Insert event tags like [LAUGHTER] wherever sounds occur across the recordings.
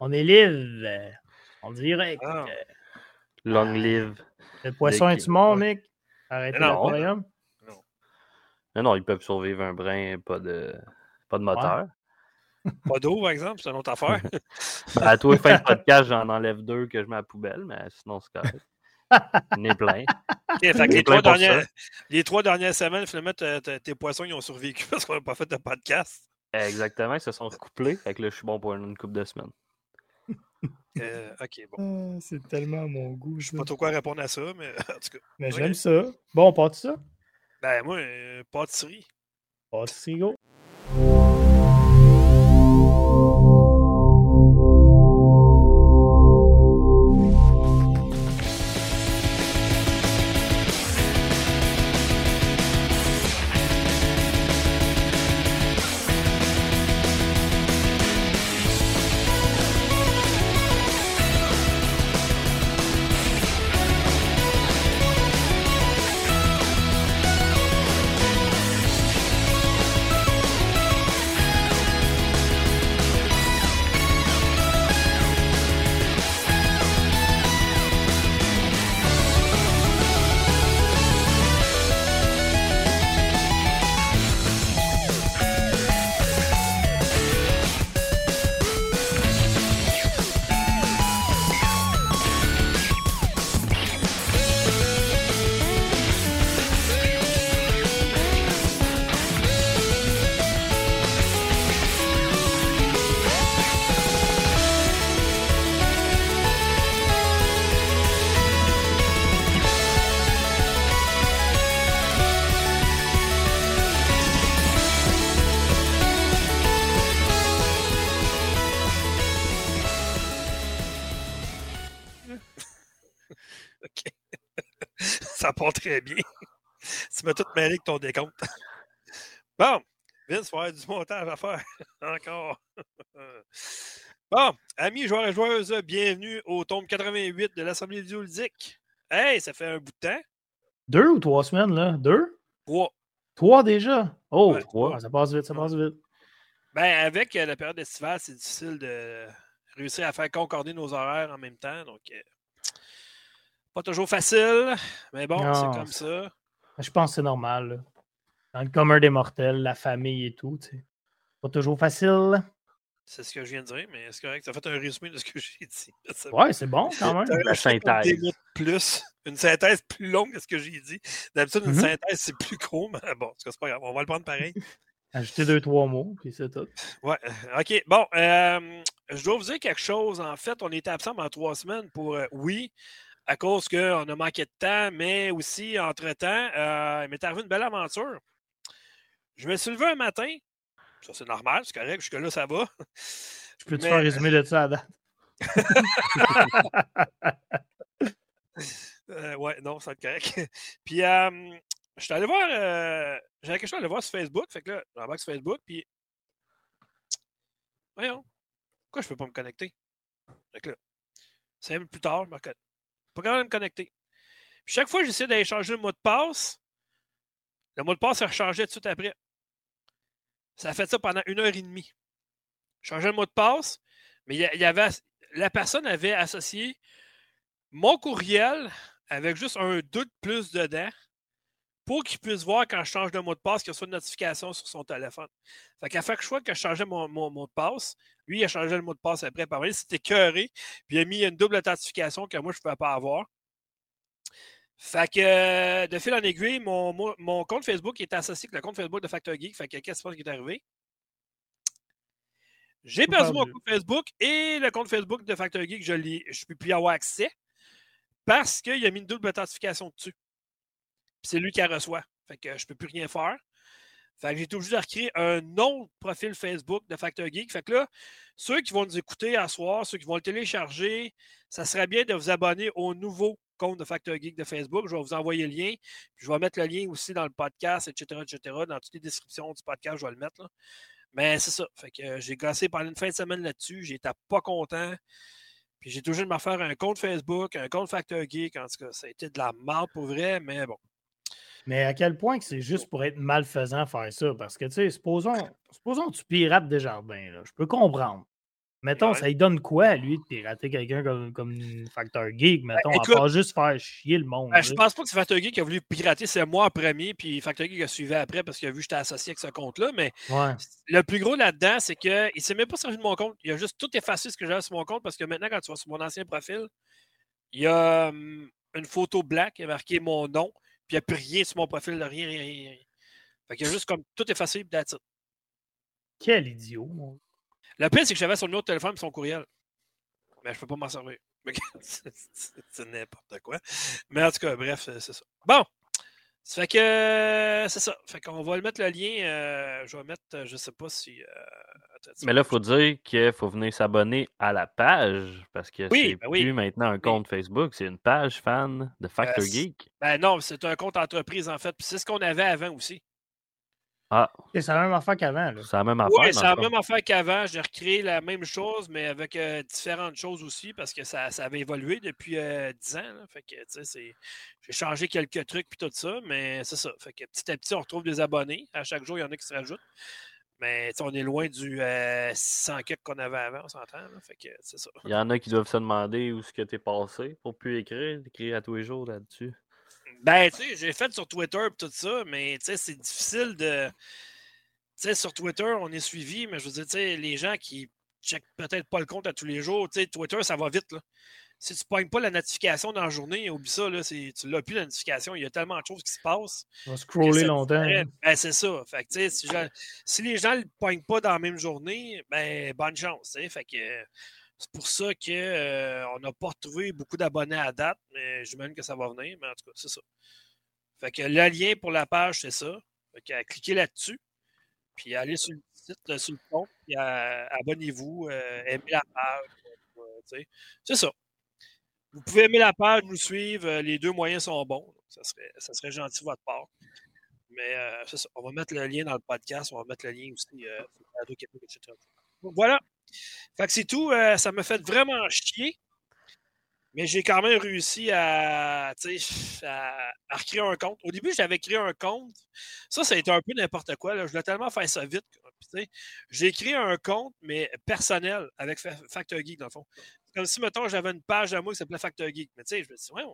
On est live. On dirait. Ah. Long live. Le poisson est-tu mort, Nick? Arrêtez Non. l'aquarium. Non, non, ils peuvent survivre un brin, pas de, pas de moteur. [LAUGHS] Pas d'eau, par exemple, c'est une autre affaire. [LAUGHS] Ben, à tous les fins de [LAUGHS] podcast, j'en enlève deux que je mets à la poubelle, mais sinon, c'est correct. On est plein. Fait que les, plein trois dernières, les trois dernières semaines, finalement, tes poissons ils ont survécu parce qu'on n'a pas fait de podcast. Exactement, ils se sont couplés. Fait que là, je suis bon pour une couple de semaines. Euh, ok, bon. Ah, c'est tellement à mon goût. Je sais pas trop quoi répondre à ça, mais [LAUGHS] en tout cas. Mais j'aime ça. Bon, on part de ça? Ben, moi, euh, pâtisserie. Pâtisserie, go. Très bien. [LAUGHS] tu m'as tout mêlé avec ton décompte. [LAUGHS] bon, Vince, il va y avoir du montage à faire. [LAUGHS] Encore. bon, amis joueurs et joueuses, bienvenue au tome 88 de l'Assemblée vidéoludique. Hey, ça fait un bout de temps. Deux ou trois semaines, là? Deux? Trois. Trois déjà? Oh, Ouais, trois. trois. Ça passe vite, ça passe vite. Ben, avec euh, la période estivale, c'est difficile de réussir à faire concorder nos horaires en même temps. Donc, euh, pas toujours facile, mais bon, c'est comme ça. Je pense que c'est normal. là. Dans le commun des mortels, la famille et tout, tu sais. Pas toujours facile. C'est ce que je viens de dire, mais c'est correct. Tu as fait un résumé de ce que [LAUGHS] j'ai dit. Ouais, c'est bon quand même. La synthèse. plus, une synthèse plus longue que ce que j'ai dit. D'habitude, une Mhm. synthèse, c'est plus court, mais bon, en tout cas, c'est pas grave. On va le prendre pareil. [LAUGHS] Ajouter deux, trois mots, puis c'est tout. Ouais, euh, OK. Bon, euh, je dois vous dire quelque chose. En fait, on était absent pendant trois semaines pour, euh, oui, à cause qu'on a manqué de temps, mais aussi, entre-temps, euh, il m'est arrivé une belle aventure. Je me suis levé un matin. Ça, c'est normal, c'est correct. Jusque-là, ça va. Je peux te Mais- faire un résumé de ça à date? [LAUGHS] Euh, ouais, non, ça va être correct. [LAUGHS] Puis, euh, je suis allé voir, euh, j'avais quelque chose à aller voir sur Facebook. Fait que là, j'embarque sur Facebook, puis. Voyons, pourquoi je peux pas me connecter? Fait que là, cinq minutes plus tard, je me reconnecte. Pas quand même me connecter. Chaque fois que j'essaie d'aller changer le mot de passe, le mot de passe se rechangeait tout de suite après. Ça a fait ça pendant une heure et demie. Je changeais le mot de passe, mais il y avait, la personne avait associé mon courriel avec juste un 2 de plus dedans pour qu'il puisse voir quand je change de mot de passe qu'il reçoit une notification sur son téléphone. Fait qu'à chaque fois que je changeais mon, mon mot de passe, lui, il a changé le mot de passe après. Par c'était cœuré, puis il a mis une double authentification que moi, je ne pouvais pas avoir. Fait que euh, de fil en aiguille, mon, mon- mon compte Facebook est associé avec le compte Facebook de Factor Geek. Fait que qu'est-ce qui est arrivé? J'ai perdu mon compte Facebook et le compte Facebook de Factor Geek, je ne peux plus y avoir accès parce qu'il a mis une double authentification dessus. C'est lui qui la reçoit. Fait que je ne peux plus rien faire. Fait que j'ai été obligé de recréer un autre profil Facebook de Factor Geek. Fait que là, ceux qui vont nous écouter à soir, ceux qui vont le télécharger, ça serait bien de vous abonner au nouveau compte de Factor Geek de Facebook. Je vais vous envoyer le lien. Puis je vais mettre le lien aussi dans le podcast, etc., etc. Dans toutes les descriptions du podcast, je vais le mettre. Mais c'est ça. Fait que euh, j'ai gossé pendant une fin de semaine là-dessus. J'étais pas content. Puis j'ai toujours de me faire un compte Facebook, un compte Factor Geek. En tout cas, ça a été de la merde pour vrai, mais bon. Mais à quel point que c'est juste pour être malfaisant faire ça? Parce que, tu sais, supposons, supposons que tu pirates des jardins, là. Je peux comprendre. Mettons, Ouais. ça lui donne quoi, à lui, de pirater quelqu'un comme, comme Factor Geek, mettons, écoute, à part juste faire chier le monde. Ben, je pense pas que c'est Factor Geek qui a voulu pirater, c'est moi en premier, puis Factor Geek a suivi après parce qu'il a vu que j'étais associé avec ce compte-là. Mais Ouais. le plus gros là-dedans, c'est qu'il ne s'est même pas servi de mon compte. Il a juste tout effacé ce que j'avais sur mon compte parce que maintenant, quand tu vas sur mon ancien profil, il y a hum, une photo black, y a marqué mon nom, puis il n'y a plus rien sur mon profil, de rien, rien, rien. Fait qu'il a juste comme tout effacé, puis that's it. Quel idiot. moi. Le pire, c'est que j'avais son numéro de téléphone et son courriel. Mais je peux pas m'en servir. [LAUGHS] C'est- n'importe quoi. Mais en tout cas, bref, c'est ça. Bon. Ça fait que euh, c'est ça. Fait qu'on va le mettre le lien. euh, je vais mettre, euh, je sais pas si. euh, attends Mais là, il faut dire qu'il faut venir s'abonner à la page parce que Oui, c'est ben oui. plus maintenant un compte Facebook, c'est une page fan de Factor Geek. Ben non, c'est un compte entreprise en fait. Puis c'est ce qu'on avait avant aussi. Ah, C'est la même affaire qu'avant. c'est la même affaire. Oui, c'est la même affaire qu'avant. J'ai recréé la même chose, mais avec euh, différentes choses aussi, parce que ça, ça avait évolué depuis euh, 10 ans. là. Fait que, tu sais, c'est- j'ai changé quelques trucs puis tout ça, mais c'est ça. Fait que petit à petit, on retrouve des abonnés. À chaque jour, il y en a qui se rajoutent. Mais on est loin du euh, 600 quelques qu'on avait avant, on s'entend. là. Fait que c'est ça. Il y en a qui doivent se demander où est-ce que t'es passé pour plus écrire, écrire à tous les jours là-dessus. Ben, tu sais, j'ai fait sur Twitter et tout ça, mais tu sais, c'est difficile de. Tu sais, sur Twitter, on est suivi, mais je veux dire, tu sais, les gens qui checkent peut-être pas le compte à tous les jours, tu sais, Twitter, ça va vite, là. Si tu pognes pas la notification dans la journée, oublie ça, là, c'est- tu l'as plus la notification, il y a tellement de choses qui se passent. On va scroller longtemps. hein. Ben, c'est ça. Fait que, tu sais, si, les gens ne le pognent pas dans la même journée, ben, bonne chance, tu sais. Fait que c'est pour ça qu'on n'a pas retrouvé beaucoup d'abonnés à date, mais j'imagine que ça va venir, mais en tout cas, c'est ça. Fait que le lien pour la page, c'est ça. Fait que, euh, cliquez là-dessus, puis allez sur le site, euh, sur le compte, puis euh, abonnez-vous, euh, aimez la page. euh, c'est ça. Vous pouvez aimer la page, nous suivre, euh, les deux moyens sont bons. ça, serait, ça serait gentil de votre part. Mais euh, ça. On va mettre le lien dans le podcast, on va mettre le lien aussi euh, sur Radio-Québec, etc. Donc, voilà. Fait que c'est tout. euh, ça m'a fait vraiment chier. Mais j'ai quand même réussi à, à, recréer un compte. Au début, j'avais créé un compte. Ça, ça a été un peu n'importe quoi. Je voulais tellement faire ça vite. J'ai créé un compte, mais personnel, avec Fa- Factor Geek, dans le fond. Comme si, mettons, j'avais une page à moi qui s'appelait Factor Geek. Mais tu sais, je me dis, ouais,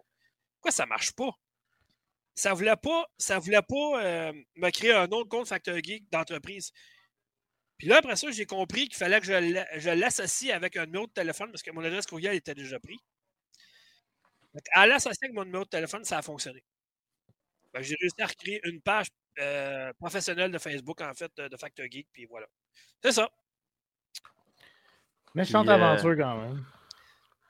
pourquoi ça marche pas? Ça voulait pas, ça voulait pas euh, me créer un autre compte Factor Geek d'entreprise. Puis là, après ça, j'ai compris qu'il fallait que je l'a- je l'associe avec un numéro de téléphone parce que mon adresse courriel était déjà pris. Donc, à l'associer avec mon numéro de téléphone, ça a fonctionné. J'ai réussi à recréer une page euh, professionnelle de Facebook, en fait, de, Factor Geek, puis voilà. C'est ça. Méchante euh, aventure quand même.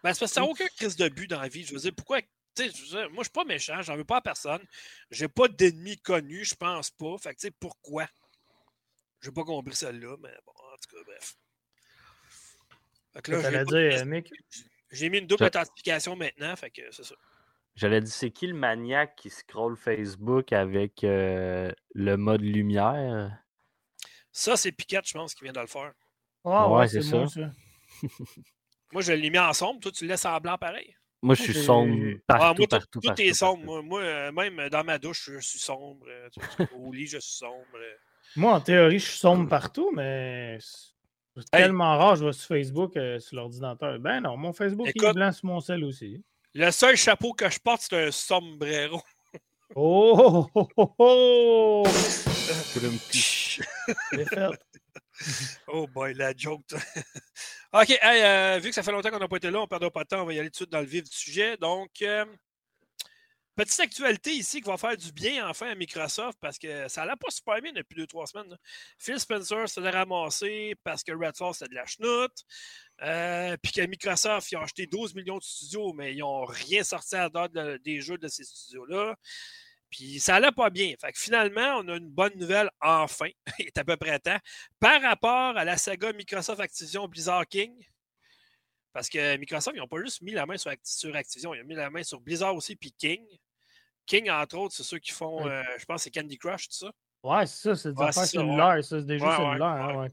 Ben, c'est parce que ça n'a aucun crise de but dans la vie. Je veux dire, pourquoi. tu sais, je veux dire, moi, je suis pas méchant, j'en veux pas à personne. J'ai pas d'ennemis connus, je pense pas. Fait que, tu sais, pourquoi? J'ai pas compris celle-là, mais bon, en tout cas, bref. Fait que là, T'allais j'ai dire, j'ai mis une double authentification maintenant, fait que c'est ça. J'allais dire, c'est qui le maniaque qui scrolle Facebook avec euh, le mode lumière? Ça, c'est Piquette, je pense, qui vient de le faire. Ah Ouais, ouais, c'est c'est moi, ça. [LAUGHS] Moi, je l'ai mis en sombre, toi, tu le laisses en blanc pareil. Moi, je suis sombre Ah, partout, moi, tout, partout, tout partout, est sombre. partout. Moi, moi, euh, même dans ma douche, je suis sombre. [LAUGHS] Au lit, je suis sombre. Moi, en théorie, je suis sombre partout, mais c'est Hey. tellement rare, je vais sur Facebook, euh, sur l'ordinateur. Ben non, mon Facebook, il est Écoute. blanc sur mon sel aussi. Le seul chapeau que je porte, c'est un sombrero. [LAUGHS] Oh, oh, oh, oh! Oh boy, la joke. [LAUGHS] OK, hey, euh, vu que ça fait longtemps qu'on n'a pas été là, on ne perdra pas de temps, on va y aller tout de suite dans le vif du sujet. Donc, euh, petite actualité ici qui va faire du bien enfin à Microsoft parce que ça n'allait pas super bien depuis deux, trois semaines. Phil Spencer s'est ramassé parce que Redfall c'était de la chenoute. Euh, puis que Microsoft, ils ont acheté 12 millions de studios, mais ils n'ont rien sorti à date de- des jeux de ces studios-là. Puis ça allait pas bien. Fait que finalement, on a une bonne nouvelle enfin. [LAUGHS] Il est à peu près temps. Par rapport à la saga Microsoft Activision Blizzard King. Parce que Microsoft, ils n'ont pas juste mis la main sur, Acti- sur Activision, ils ont mis la main sur Blizzard aussi, puis King. King, entre autres, c'est ceux qui font, euh, je pense, c'est Candy Crush, tout ça. Ouais, c'est ça, c'est des affaires cellulaires, c'est des jeux cellulaires. hein.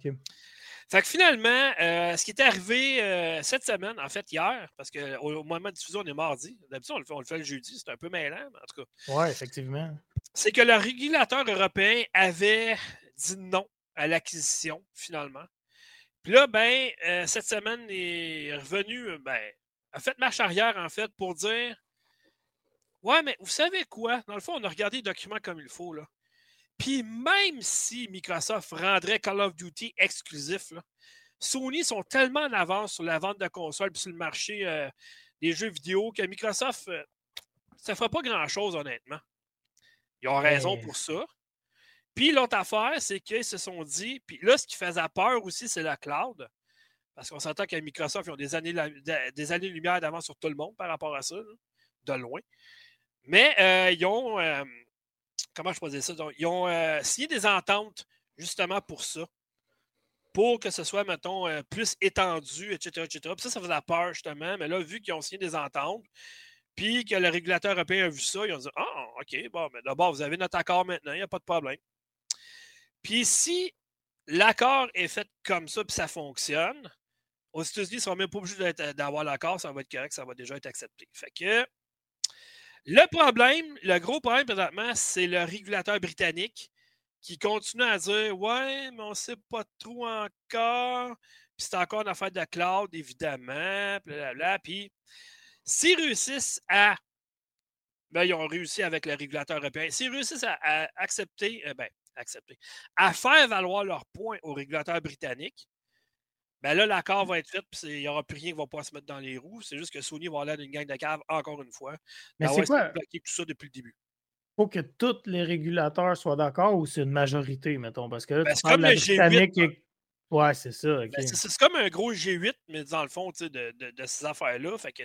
Fait que finalement, euh, ce qui est arrivé euh, cette semaine, en fait hier, parce qu'au au moment de diffusion, on est mardi. D'habitude, on le fait, on le fait le jeudi, c'est un peu mêlant, mais en tout cas. Ouais, effectivement. c'est que le régulateur européen avait dit non à l'acquisition, finalement. Puis là, ben, euh, cette semaine est revenu, ben, a fait marche arrière, en fait, pour dire Ouais, mais vous savez quoi? Dans le fond, on a regardé les documents comme il faut, là. Puis même si Microsoft rendrait Call of Duty exclusif, là, Sony sont tellement en avance sur la vente de consoles et sur le marché euh, des jeux vidéo que Microsoft, euh, ça ne fera pas grand-chose, honnêtement. Ils ont raison Ben pour ça. Puis l'autre affaire, c'est qu'ils se sont dit, puis là, ce qui faisait peur aussi, c'est la cloud. Parce qu'on s'entend qu'à Microsoft, ils ont des années, des années-lumière d'avance sur tout le monde par rapport à ça, de loin. Mais euh, ils ont, euh, comment je dire ça? Donc, ils ont euh, signé des ententes justement pour ça. Pour que ce soit, mettons, plus étendu, etc., etc. Puis ça, ça faisait peur, justement. Mais là, vu qu'ils ont signé des ententes, puis que le régulateur européen a vu ça, ils ont dit Ah, OK, bon, mais d'abord, vous avez notre accord maintenant, il n'y a pas de problème. Puis si l'accord est fait comme ça, puis ça fonctionne, aux États-Unis, ils ne sont même pas obligés d'être- d'avoir l'accord, ça va être correct, ça va déjà être accepté. Fait que le problème, le gros problème présentement, c'est le régulateur britannique qui continue à dire Ouais, mais on ne sait pas trop encore. Puis c'est encore une affaire de cloud, évidemment. Blablabla. Puis s'ils réussissent à. Ben, ils ont réussi avec le régulateur européen. S'ils réussissent à, à accepter, euh, ben, accepter, à faire valoir leur point au régulateur britannique, ben là, l'accord va être fait, puis il n'y aura plus rien qui va pas se mettre dans les roues. C'est juste que Sony va aller d'une gang de caves encore une fois. Mais Ben c'est quoi? bloqué tout ça depuis le début. faut que tous les régulateurs soient d'accord ou c'est une majorité, mettons? Parce que là, Ben, tu comme la le G8, Britannique là. et- Ouais, c'est ça. Ben, c'est- comme un gros G8, mais dans le fond, tu sais, de, de- de ces affaires-là. Fait que,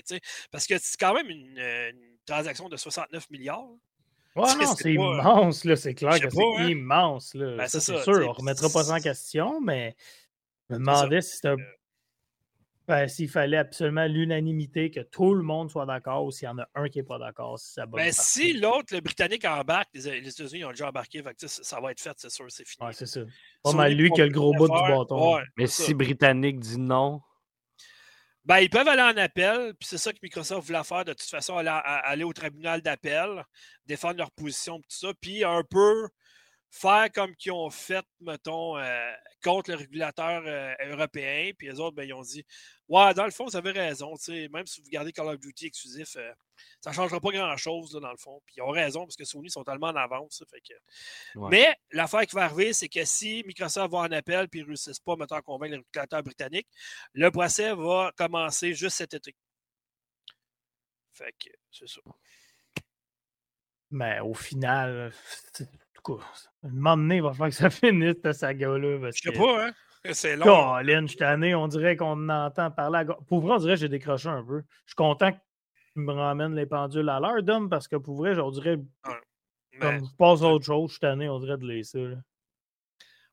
parce que c'est quand même une, euh, une transaction de 69 milliards. Ouais, c'est- non, c'est pas- immense, là. C'est clair que c'est hein. immense, là. Ben, ça, c'est sûr. On ne remettra pas ça en question, mais je me demandais si c'était. Ben, s'il fallait absolument l'unanimité, que tout le monde soit d'accord, ou s'il y en a un qui n'est pas d'accord, si ça Ben, si l'autre, le Britannique, embarque, les, les États-Unis ont déjà embarqué, fait que, ça, ça va être fait, c'est sûr, c'est fini. Ouais, c'est ça. Pas mal lui qui a le gros bout du bâton. Ouais, Mais si Britannique dit non, Ben, ils peuvent aller en appel, puis c'est ça que Microsoft voulait faire de toute façon, aller, aller au tribunal d'appel, défendre leur position, tout ça, puis un peu faire comme qu'ils ont fait, mettons, euh, contre le régulateur euh, européen, puis les autres, ben, ils ont dit Ouais, dans le fond, vous avez raison, tu sais, même si vous gardez Call of Duty exclusif, euh, ça ne changera pas grand-chose, là, dans le fond. Puis ils ont raison, parce que Sony sont tellement en avance. ça fait que... Ouais. Mais l'affaire qui va arriver, c'est que si Microsoft va en appel puis ne réussissent pas, mettons, à convaincre le régulateur britannique, le procès va commencer juste cet été. Fait que c'est ça. Mais au final, tout cas, un moment donné, il va falloir que ça [LAUGHS] finisse, cette saga-là. Je sais que- pas, hein? C'est long. Colin, je tanné, on dirait qu'on entend parler. À... Pour vrai, on dirait que j'ai décroché un peu. Je suis content que tu me ramènes les pendules à l'heure, Dom, parce que pour vrai, on dirait, Mais- comme je passe à autre chose, je suis tanné, on dirait de laisser. Là.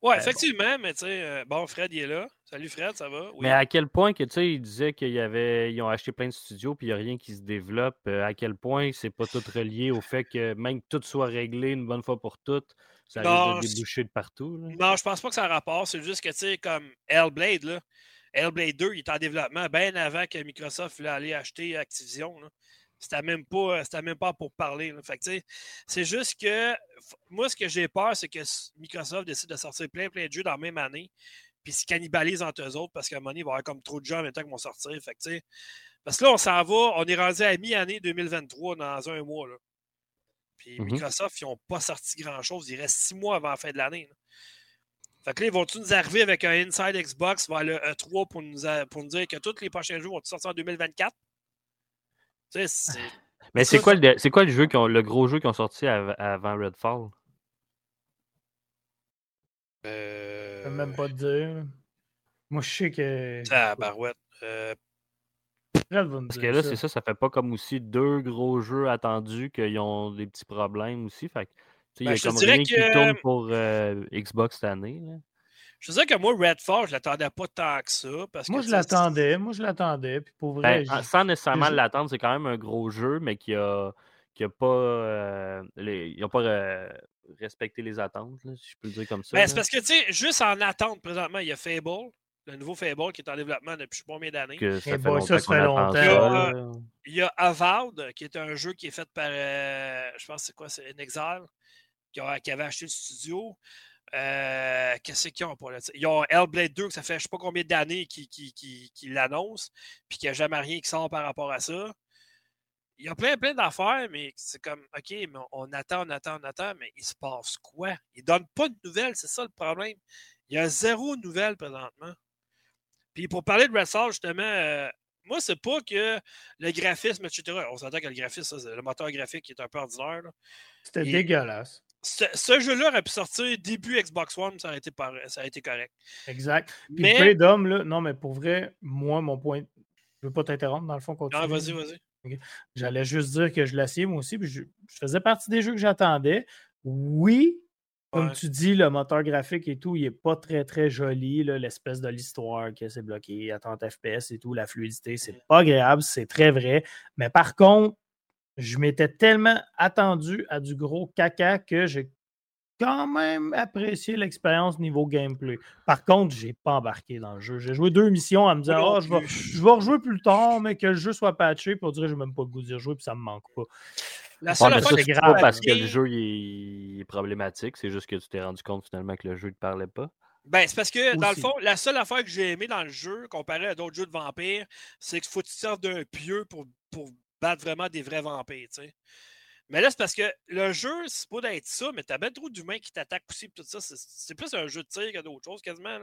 Ouais, bon. effectivement, mais tu sais, euh, bon, Fred, il est là. Salut Fred, ça va? Oui. mais à quel point que tu sais, ils disaient qu'ils avait, ils ont acheté plein de studios puis il n'y a rien qui se développe. euh, à quel point c'est pas tout relié au fait que même que tout soit réglé une bonne fois pour toutes, ça Non, risque de déboucher de partout. là. Non, je pense pas que ça a rapport. C'est juste que, tu sais, comme Hellblade, là, Hellblade 2, il est en développement bien avant que Microsoft voulait aller acheter Activision. là. C'était même pas, c'était même pas pour parler. là. Fait que, c'est juste que moi, ce que j'ai peur, c'est que Microsoft décide de sortir plein, plein de jeux dans la même année, puis se cannibalisent entre eux autres parce qu'à un moment donné, il va y avoir comme trop de jeux en même temps qui vont sortir. Fait que, parce que là, on s'en va, on est rendu à mi-année 2023 dans un mois. Là. Puis Mhm. Microsoft, ils n'ont pas sorti grand-chose. Il reste six mois avant la fin de l'année. là. Fait que là, ils vont-tu nous arriver avec un Inside Xbox vers le E3 pour nous, a- pour nous dire que tous les prochains jeux vont sortir en 2024? C'est. [LAUGHS] Mais c'est quoi, le, c'est quoi le jeu qui ont, le gros jeu qui ont sorti av- avant Redfall? Je Euh... peux même pas te dire. Moi, je sais que. Tabarouette. Euh, Fred va me Parce que là, ça. c'est ça, ça fait pas comme aussi deux gros jeux attendus qu'ils ont des petits problèmes aussi. Fait que, tu sais, il Ben, y a je te comme rien qui tourne pour euh, Xbox cette année. là. Je te disais que moi, Redfall, je l'attendais pas tant que ça. Parce Moi, que, je sais, l'attendais. Moi, je l'attendais. Puis pour vrai, Ben, j'ai- sans nécessairement l'attendre, c'est quand même un gros jeu, mais qui a, qui a pas, euh, les- ils n'ont pas euh, respecté les attentes, là, si je peux le dire comme ça. Ben, c'est parce que, tu sais, juste en attente présentement, il y a Fable, le nouveau Fable qui est en développement depuis je sais pas combien d'années. ça Eh fait boy, longtemps ça, ça qu'on fait longtemps. ça, Il y a- là. Il y a Avowed, qui est un jeu qui est fait par, euh, je pense, que c'est quoi, c'est Inexile, qui, a- qui avait acheté le studio. Euh, Qu'est-ce qu'ils ont pour le Ils ont Hellblade 2, que ça fait je sais pas combien d'années qu'ils qui, qui, qui l'annoncent, puis qu'il n'y a jamais rien qui sort par rapport à ça. Il y a plein, plein d'affaires, mais c'est comme, OK, mais on attend, on attend, on attend, mais il se passe quoi? Ils ne donnent pas de nouvelles, c'est ça le problème. Il y a zéro nouvelle présentement. Puis pour parler de Red justement, euh, moi, c'est pas que le graphisme, etc. On s'entend que le graphisme, le moteur graphique est un peu ordinaire. C'était dégueulasse. Ce, jeu-là aurait pu sortir début Xbox One, ça aurait été, ça été correct. Exact. Puis mais... d'hommes, là, non, mais pour vrai, moi, mon point. Je veux pas t'interrompre, dans le fond, continue. Ah, vas-y, vas-y. J'allais juste dire que je l'assieds, moi aussi. Puis je, je faisais partie des jeux que j'attendais. Oui, comme tu dis, le moteur graphique et tout, il n'est pas très, très joli. L'espèce de l'histoire que c'est bloqué à 30 FPS et tout, la fluidité, c'est pas agréable, c'est très vrai. Mais par contre, je m'étais tellement attendu à du gros caca que j'ai quand même apprécié l'expérience niveau gameplay. Par contre, j'ai pas embarqué dans le jeu. J'ai joué deux missions à me dire oh, je, vais, je vais rejouer plus tard, mais que le jeu soit patché. Pour dire, je n'ai même pas le goût d'y rejouer, puis ça me manque pas. La seule c'est grave. Pas parce que le jeu est problématique, c'est juste que tu t'es rendu compte finalement que le jeu ne te parlait pas? Ben, c'est parce que, dans le fond, la seule affaire que j'ai aimé dans le jeu, comparé à d'autres jeux de vampires, c'est qu'il faut que tu serves d'un pieu pour, pour battre vraiment des vrais vampires, tu sais. Mais là, c'est parce que le jeu, c'est pas d'être ça, mais t'as bien trop d'humains qui t'attaquent aussi, tout ça. C'est plus un jeu de tir que d'autres choses, quasiment.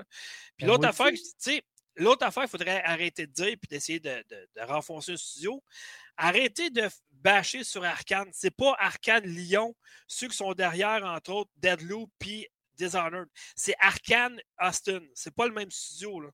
Puis ben, l'autre affaire, tu sais, L'autre affaire, il faudrait arrêter de dire et d'essayer de, de, de, renfoncer un studio. Arrêtez de bâcher sur Arkane. C'est pas Arkane Lyon, ceux qui sont derrière, entre autres, Deadloop puis Dishonored. C'est Arkane Austin. C'est pas le même studio. Là.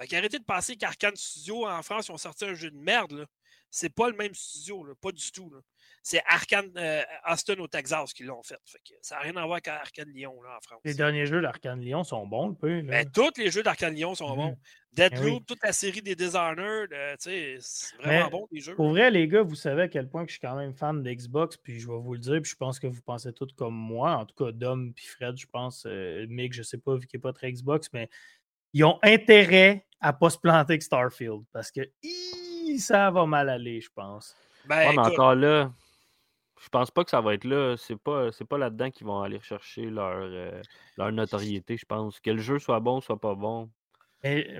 Fait qu'arrêtez de penser qu'Arkane Studio en France, ils ont sorti un jeu de merde. Là. C'est pas le même studio, là. pas du tout. Là c'est Arkane euh, Austin au Texas qui l'ont fait. ça n'a rien à voir avec Arkane Lyon là, en France. Les derniers jeux d'Arkane Lyon sont bons un peu. Ben, tous les jeux d'Arkane Lyon sont bons. Ben Deadloop, toute la série des Dishonored, euh, c'est vraiment bon les jeux. Pour vrai, les gars, vous savez à quel point que je suis quand même fan d'Xbox, puis je vais vous le dire, puis je pense que vous pensez tous comme moi, en tout cas Dom puis Fred, je pense, euh, Mick, je sais pas, vu qu'il n'est pas très Xbox, mais ils ont intérêt à ne pas se planter avec Starfield, parce que ça va mal aller, je pense. Ben, mais encore là, je pense pas que ça va être là. C'est pas, c'est pas là-dedans qu'ils vont aller chercher leur, euh, leur notoriété, je pense. Que le jeu soit bon, soit pas bon.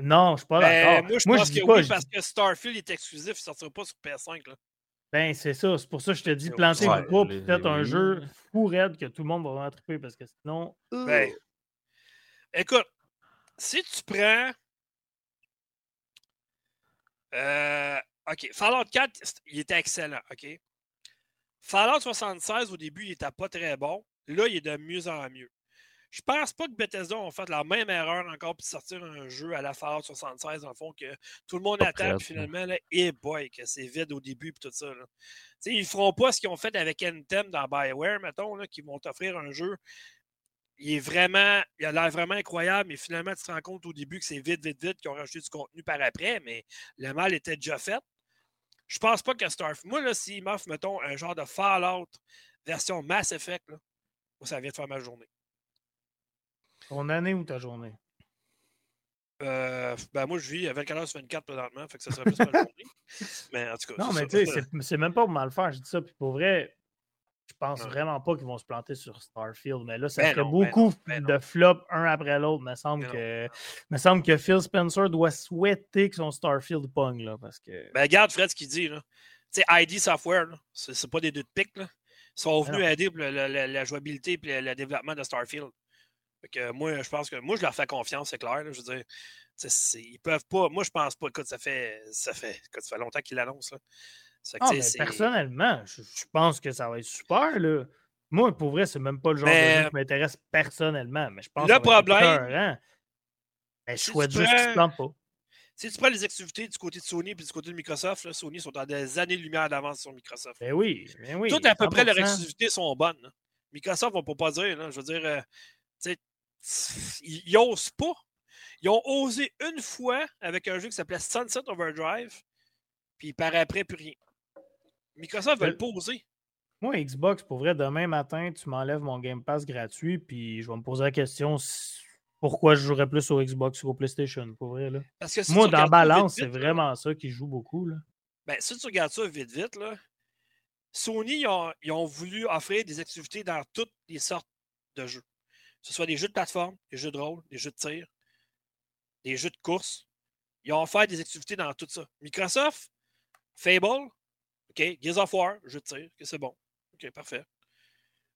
non, je suis pas ben, d'accord. moi, je pense que oui, parce que Starfield est exclusif, il ne sortira pas sur PS5. Là. Ben, c'est ça. C'est pour ça que je te dis, plantez-vous pas, puis faites un jeu fou raide que tout le monde va vraiment triper, parce que sinon. Ben, écoute, si tu prends. Euh, OK, Fallout 4, il était excellent, OK? Fallout 76, au début, il n'était pas très bon. Là, il est de mieux en mieux. Je pense pas que Bethesda ont fait la même erreur encore pour sortir un jeu à la Fallout 76, dans le fond, que tout le monde attend, puis finalement, là, et boy, que c'est vide au début, puis tout ça. Là. Ils ne feront pas ce qu'ils ont fait avec Anthem dans Bioware, mettons, là, qui vont t'offrir un jeu. Il est vraiment, il a l'air vraiment incroyable, mais finalement, tu te rends compte au début que c'est vite, vite, vite, qu'ils ont rajouté du contenu par après, mais le mal était déjà fait. Je pense pas que Starfield. Moi, là, s'ils m'offrent, mettons, un genre de Fallout version Mass Effect, là, ça vient de faire ma journée. Ton année ou ta journée? Euh, ben moi, je vis à 24 sur 24 présentement, fait que ça serait plus ma [LAUGHS] journée. Mais en tout cas. Non, mais tu sais, c'est même pas pour mal faire, je dis ça. Puis pour vrai, je pense vraiment pas qu'ils vont se planter sur Starfield, mais là, ça ben ferait ben beaucoup ben de flops un après l'autre. Il me semble, que, me semble que Phil Spencer doit souhaiter que son Starfield pogne. Là, parce que... Ben, regarde Fred ce qu'il dit. Tu sais, ID Software, c'est pas des deux de pique. Là. Ils sont venus aider pour la, jouabilité et le, développement de Starfield. que moi, je pense que moi, je leur fais confiance, c'est clair. je veux dire, ils peuvent pas. Moi, je pense pas. Écoute, ça fait, ça fait, ça fait longtemps qu'ils l'annoncent. Ah, personnellement, je, pense que ça va être super. Là. Moi, pour vrai, c'est même pas le genre de jeu qui m'intéresse personnellement. Mais je pense le problème. Mais je souhaite juste qu'ils se plantent pas. Si tu prends les activités du côté de Sony et du côté de Microsoft, là, Sony sont dans des années-lumière d'avance sur Microsoft. Ben oui, ben oui. Toutes à peu près leurs activités sont bonnes. Microsoft, on ne peut pas dire. je veux dire, euh, ils, ils osent pas. Ils ont osé une fois avec un jeu qui s'appelait Sunset Overdrive, puis paraît après plus rien. Microsoft va le poser. Moi, Xbox, pour vrai, demain matin, tu m'enlèves mon Game Pass gratuit, puis je vais me poser la question pourquoi je jouerais plus au Xbox ou au PlayStation, pour vrai. Là. Moi, dans balance, c'est vraiment ça qui joue beaucoup. Là. Ben, si tu regardes ça vite, vite, là, Sony, ils ont, voulu offrir des activités dans toutes les sortes de jeux. que ce soit des jeux de plateforme, des jeux de rôle, des jeux de tir, des jeux de course. Ils ont offert des activités dans tout ça. Microsoft, Fable, OK, Gears of War, jeu de tir, c'est bon. OK, parfait.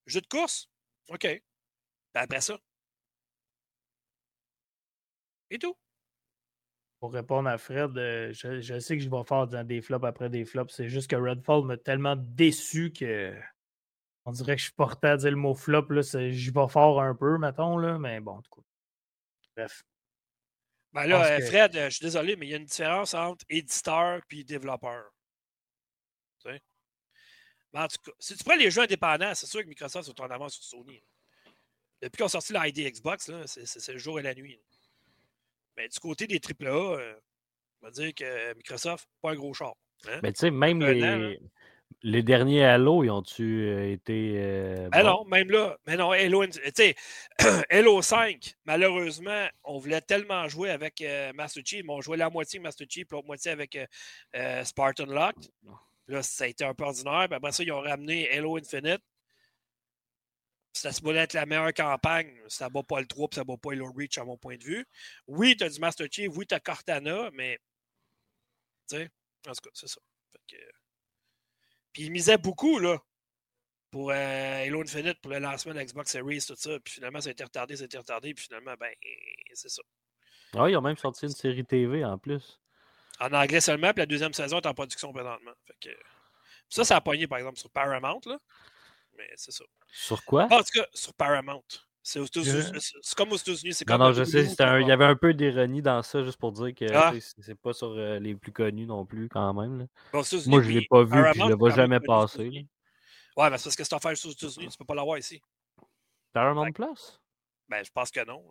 Jeu de course, OK. Ben, après ça. Et tout? Pour répondre à Fred, euh, je, sais que je vais faire des flops après des flops. C'est juste que Redfall m'a tellement déçu que on dirait que je suis porté à dire le mot flop. J'y vais fort un peu, mettons, là, mais bon, du coup. Bref. Ben là, euh, Fred, euh, je suis désolé, mais il y a une différence entre éditeur et développeur. Tu sais? Mais en tout cas, si tu prends les jeux indépendants, c'est sûr que Microsoft est en avance sur Sony. Depuis qu'on a sorti l'ID Xbox, c'est le jour et la nuit. Mais du côté des AAA, euh, on va dire que Microsoft, pas un gros char. Hein? Mais tu sais, même les, les derniers Halo, ils ont-tu euh, été. Euh, ben non, même là. Mais non, Halo, [CLEARS THROAT] Halo 5, malheureusement, on voulait tellement jouer avec Master Chief, mais on jouait la moitié Master Chief, l'autre moitié avec Spartan Lock. Là, ça a été un peu ordinaire. Puis après ça, ils ont ramené Halo Infinite. Ça se voulait être la meilleure campagne. Ça ne bat pas le 3 puis ça ne bat pas Halo Reach à mon point de vue. Oui, tu as du Master Chief, oui, tu as Cortana, mais. Tu sais, en tout cas, c'est ça. Puis ils misaient beaucoup, là, pour euh, Halo Infinite, pour le lancement de l'Xbox Series, tout ça. Puis finalement, ça a été retardé, ça a été retardé. Puis finalement, ben, c'est ça. Ah, ils ont même sorti une série TV en plus. En anglais seulement, puis la deuxième saison est en production présentement. Fait que... Ça, ça a pogné, par exemple, sur Paramount, là. Mais c'est ça. Sur quoi? en tout cas, sur Paramount. C'est comme aux États-Unis. C'est comme non, non, je sais. il y avait un peu d'ironie dans ça, juste pour dire que ah. c'est pas sur euh, les plus connus non plus, quand même. Moi, je l'ai pas vu, puis je le vois jamais passer. Ouais, mais c'est parce que c'est offert sur les États-Unis, tu peux pas l'avoir ici. Paramount Plus? Ben, je pense que non.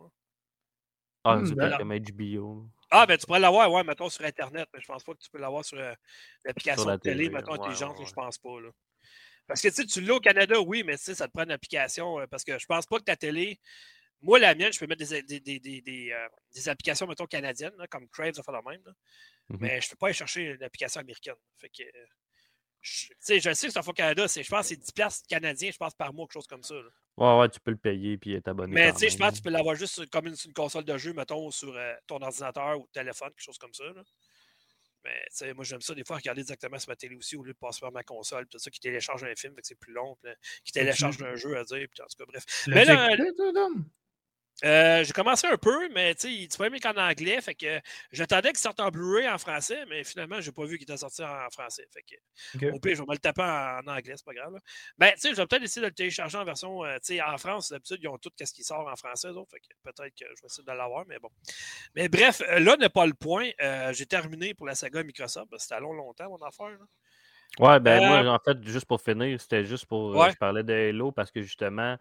Ah, hmm, c'est ben comme HBO. Ah, ben tu pourrais l'avoir, ouais, mettons sur Internet, mais je pense pas que tu peux l'avoir sur euh, l'application de télé, mettons intelligente, je pense pas. Là. Parce que tu l'as au Canada, oui, mais ça te prend une application. Euh, parce que je pense pas que ta télé. Moi, la mienne, je peux mettre des, des, des, des, euh, applications, mettons, canadiennes, comme Crave, ça fait la même. Mmh mais je ne peux pas aller chercher une application américaine. Fait que. Je, je sais que ça fait au Canada, je pense que c'est 10 places canadiens, je pense, par mois, quelque chose comme ça. Ouais, ouais, tu peux le payer puis être abonné. Mais tu sais, je pense que tu peux l'avoir juste comme une, console de jeu, mettons, sur euh, ton ordinateur ou téléphone, quelque chose comme ça. Là. Mais moi, j'aime ça des fois regarder exactement sur ma télé aussi au lieu de passer par ma console. Tout ça qui télécharge un film, c'est plus long. qui télécharge un jeu à dire. Puis, en tout cas, bref. mais là, euh, j'ai commencé un peu, mais tu peux même qu'en anglais. Fait que j'attendais qu'il sorte en Blu-ray en français, mais finalement, j'ai pas vu qu'il était sorti en français. Fait que, Au pire, je vais me le taper en, anglais, c'est pas grave. Ben, tu sais, je vais peut-être essayer de le télécharger en version. Euh, tu sais, en France, d'habitude, ils ont tout ce qui sort en français. Fait que peut-être que je vais essayer de l'avoir, mais bon. Mais bref, euh, là n'est pas le point. j'ai terminé pour la saga Microsoft. C'était long, longtemps, mon affaire. Ouais, ben moi, en fait, juste pour finir, c'était juste pour. je parlais de Halo parce que justement,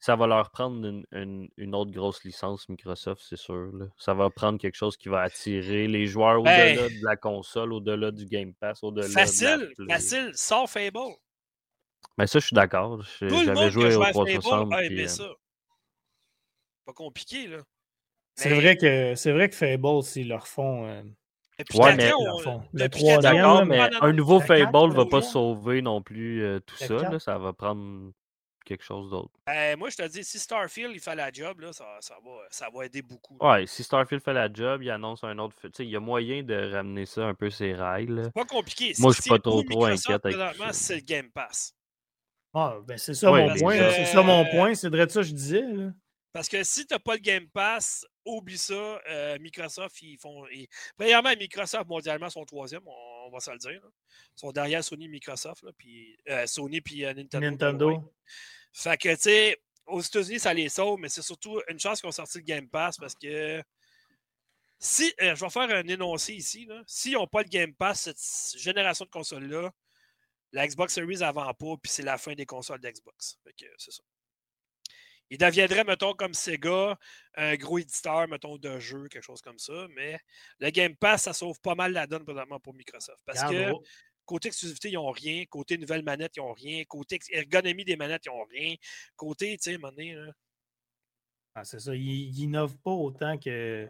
ça va leur prendre une, autre grosse licence Microsoft, c'est sûr. Ça va prendre quelque chose qui va attirer les joueurs au-delà ben de la console, au-delà du Game Pass, au-delà Facile, facile, sort Fable. Mais ça, je suis d'accord. J'avais joué au 360. Ah, puis, euh ça. Pas compliqué, là. C'est vrai que c'est vrai que Fable, s'ils leur font. Euh... Ouais, mais, font. Le d'accord, mais un nouveau Fable ne va pas sauver non plus euh, tout ça. Là, ça va prendre quelque chose d'autre. Ben, moi, je te dis, si Starfield il fait la job, là, ça, ça, va, ça va aider beaucoup. Ouais, si Starfield fait la job, il annonce un autre. Tu sais, il y a moyen de ramener ça un peu ses rails. C'est pas compliqué. Moi, je suis pas trop, trop inquiète avec ça. C'est le Game Pass. Ah, ben c'est ça, mon point. C'est ça mon point. C'est de ça que je disais. Là. Parce que si tu n'as pas le Game Pass, oublie ça. Euh, Microsoft, ils font. Premièrement, Microsoft, mondialement, sont troisième, on, va se le dire. Ils sont derrière Sony et Microsoft, là, puis, euh, Sony puis euh, Nintendo. Nintendo. Fait que, tu sais, aux États-Unis, ça les sauve, mais c'est surtout une chance qu'ils ont sorti le Game Pass parce que si, euh, je vais faire un énoncé ici, s'ils n'ont pas le Game Pass, cette génération de consoles-là, la Xbox Series avant pas, puis c'est la fin des consoles d'Xbox. Fait que c'est ça. Il deviendrait, mettons, comme Sega, un gros éditeur, mettons, de jeux, quelque chose comme ça. Mais le Game Pass, ça sauve pas mal la donne, présentement, pour Microsoft. Parce que Côté exclusivité, ils n'ont rien. Côté nouvelle manette, ils n'ont rien. Côté ergonomie des manettes, ils n'ont rien. Côté, tu sais, là. Ah, c'est ça. Ils n'innovent pas autant que,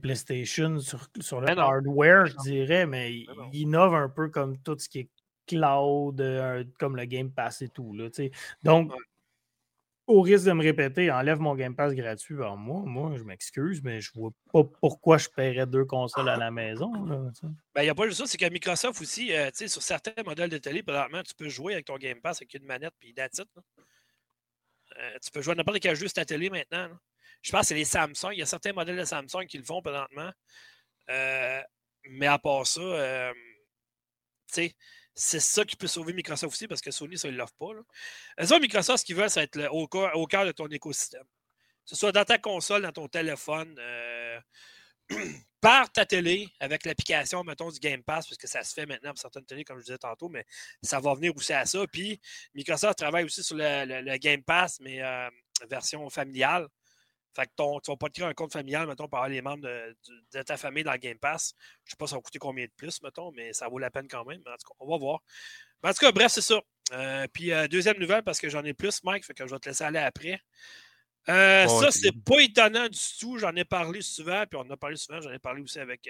PlayStation sur, sur le ben hardware, je dirais, mais ben ils innovent un peu comme tout ce qui est cloud, euh, comme le Game Pass et tout. Là, donc, au risque de me répéter, enlève mon Game Pass gratuit vers moi. Moi, je m'excuse, mais je vois pas pourquoi je paierais deux consoles à la maison. Ben, il n'y a pas juste ça, c'est que Microsoft aussi, euh, sur certains modèles de télé, présentement, tu peux jouer avec ton Game Pass avec une manette puis that's euh, tu peux jouer n'importe quel jeu sur ta télé maintenant. Je pense que c'est les Samsung. Il y a certains modèles de Samsung qui le font présentement. Euh, mais à part ça, tu sais, c'est ça qui peut sauver Microsoft aussi parce que Sony, ça, ils ne l'offre pas. Là. Microsoft, ce qu'ils veulent, c'est être au, cœur, de ton écosystème. Que ce soit dans ta console, dans ton téléphone, euh, [CLEARS THROAT] par ta télé, avec l'application, mettons, du Game Pass, parce que ça se fait maintenant pour certaines télés, comme je disais tantôt, mais ça va venir aussi à ça. Puis Microsoft travaille aussi sur le, Game Pass, mais euh, version familiale. Fait que ton, tu vas pas te créer un compte familial, mettons, avoir les membres de, ta famille dans le Game Pass. Je sais pas ça va coûter combien de plus, mettons, mais ça vaut la peine quand même. En tout cas, on va voir. en tout cas, bref, c'est ça. Euh, puis euh, deuxième nouvelle, parce que j'en ai plus, Mike, fait que je vais te laisser aller après. Euh, ça, c'est pas étonnant du tout. J'en ai parlé souvent, puis on en a parlé souvent. J'en ai parlé aussi avec,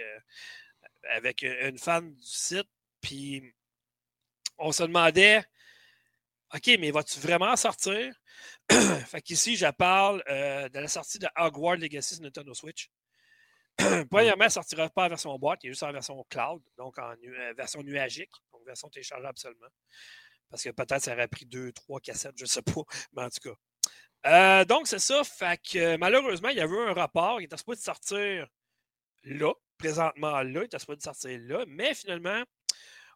avec une fan du site. Puis on se demandait OK, mais vas-tu vraiment sortir? [CLEARS THROAT] fait qu'ici, je parle euh, de la sortie de Hogwarts Legacy sur Nintendo Switch. [CLEARS THROAT] Premièrement, elle ne sortira pas en version boîte, il est juste en version cloud, donc en euh, version nuagique, donc version téléchargeable seulement. Parce que peut-être ça aurait pris deux, trois cassettes, je ne sais pas, [LAUGHS] mais en tout cas. Euh, donc, c'est ça. Fait que malheureusement, il y avait un rapport. Il était supposé de sortir là, présentement là. Il était supposé de sortir là. Mais finalement,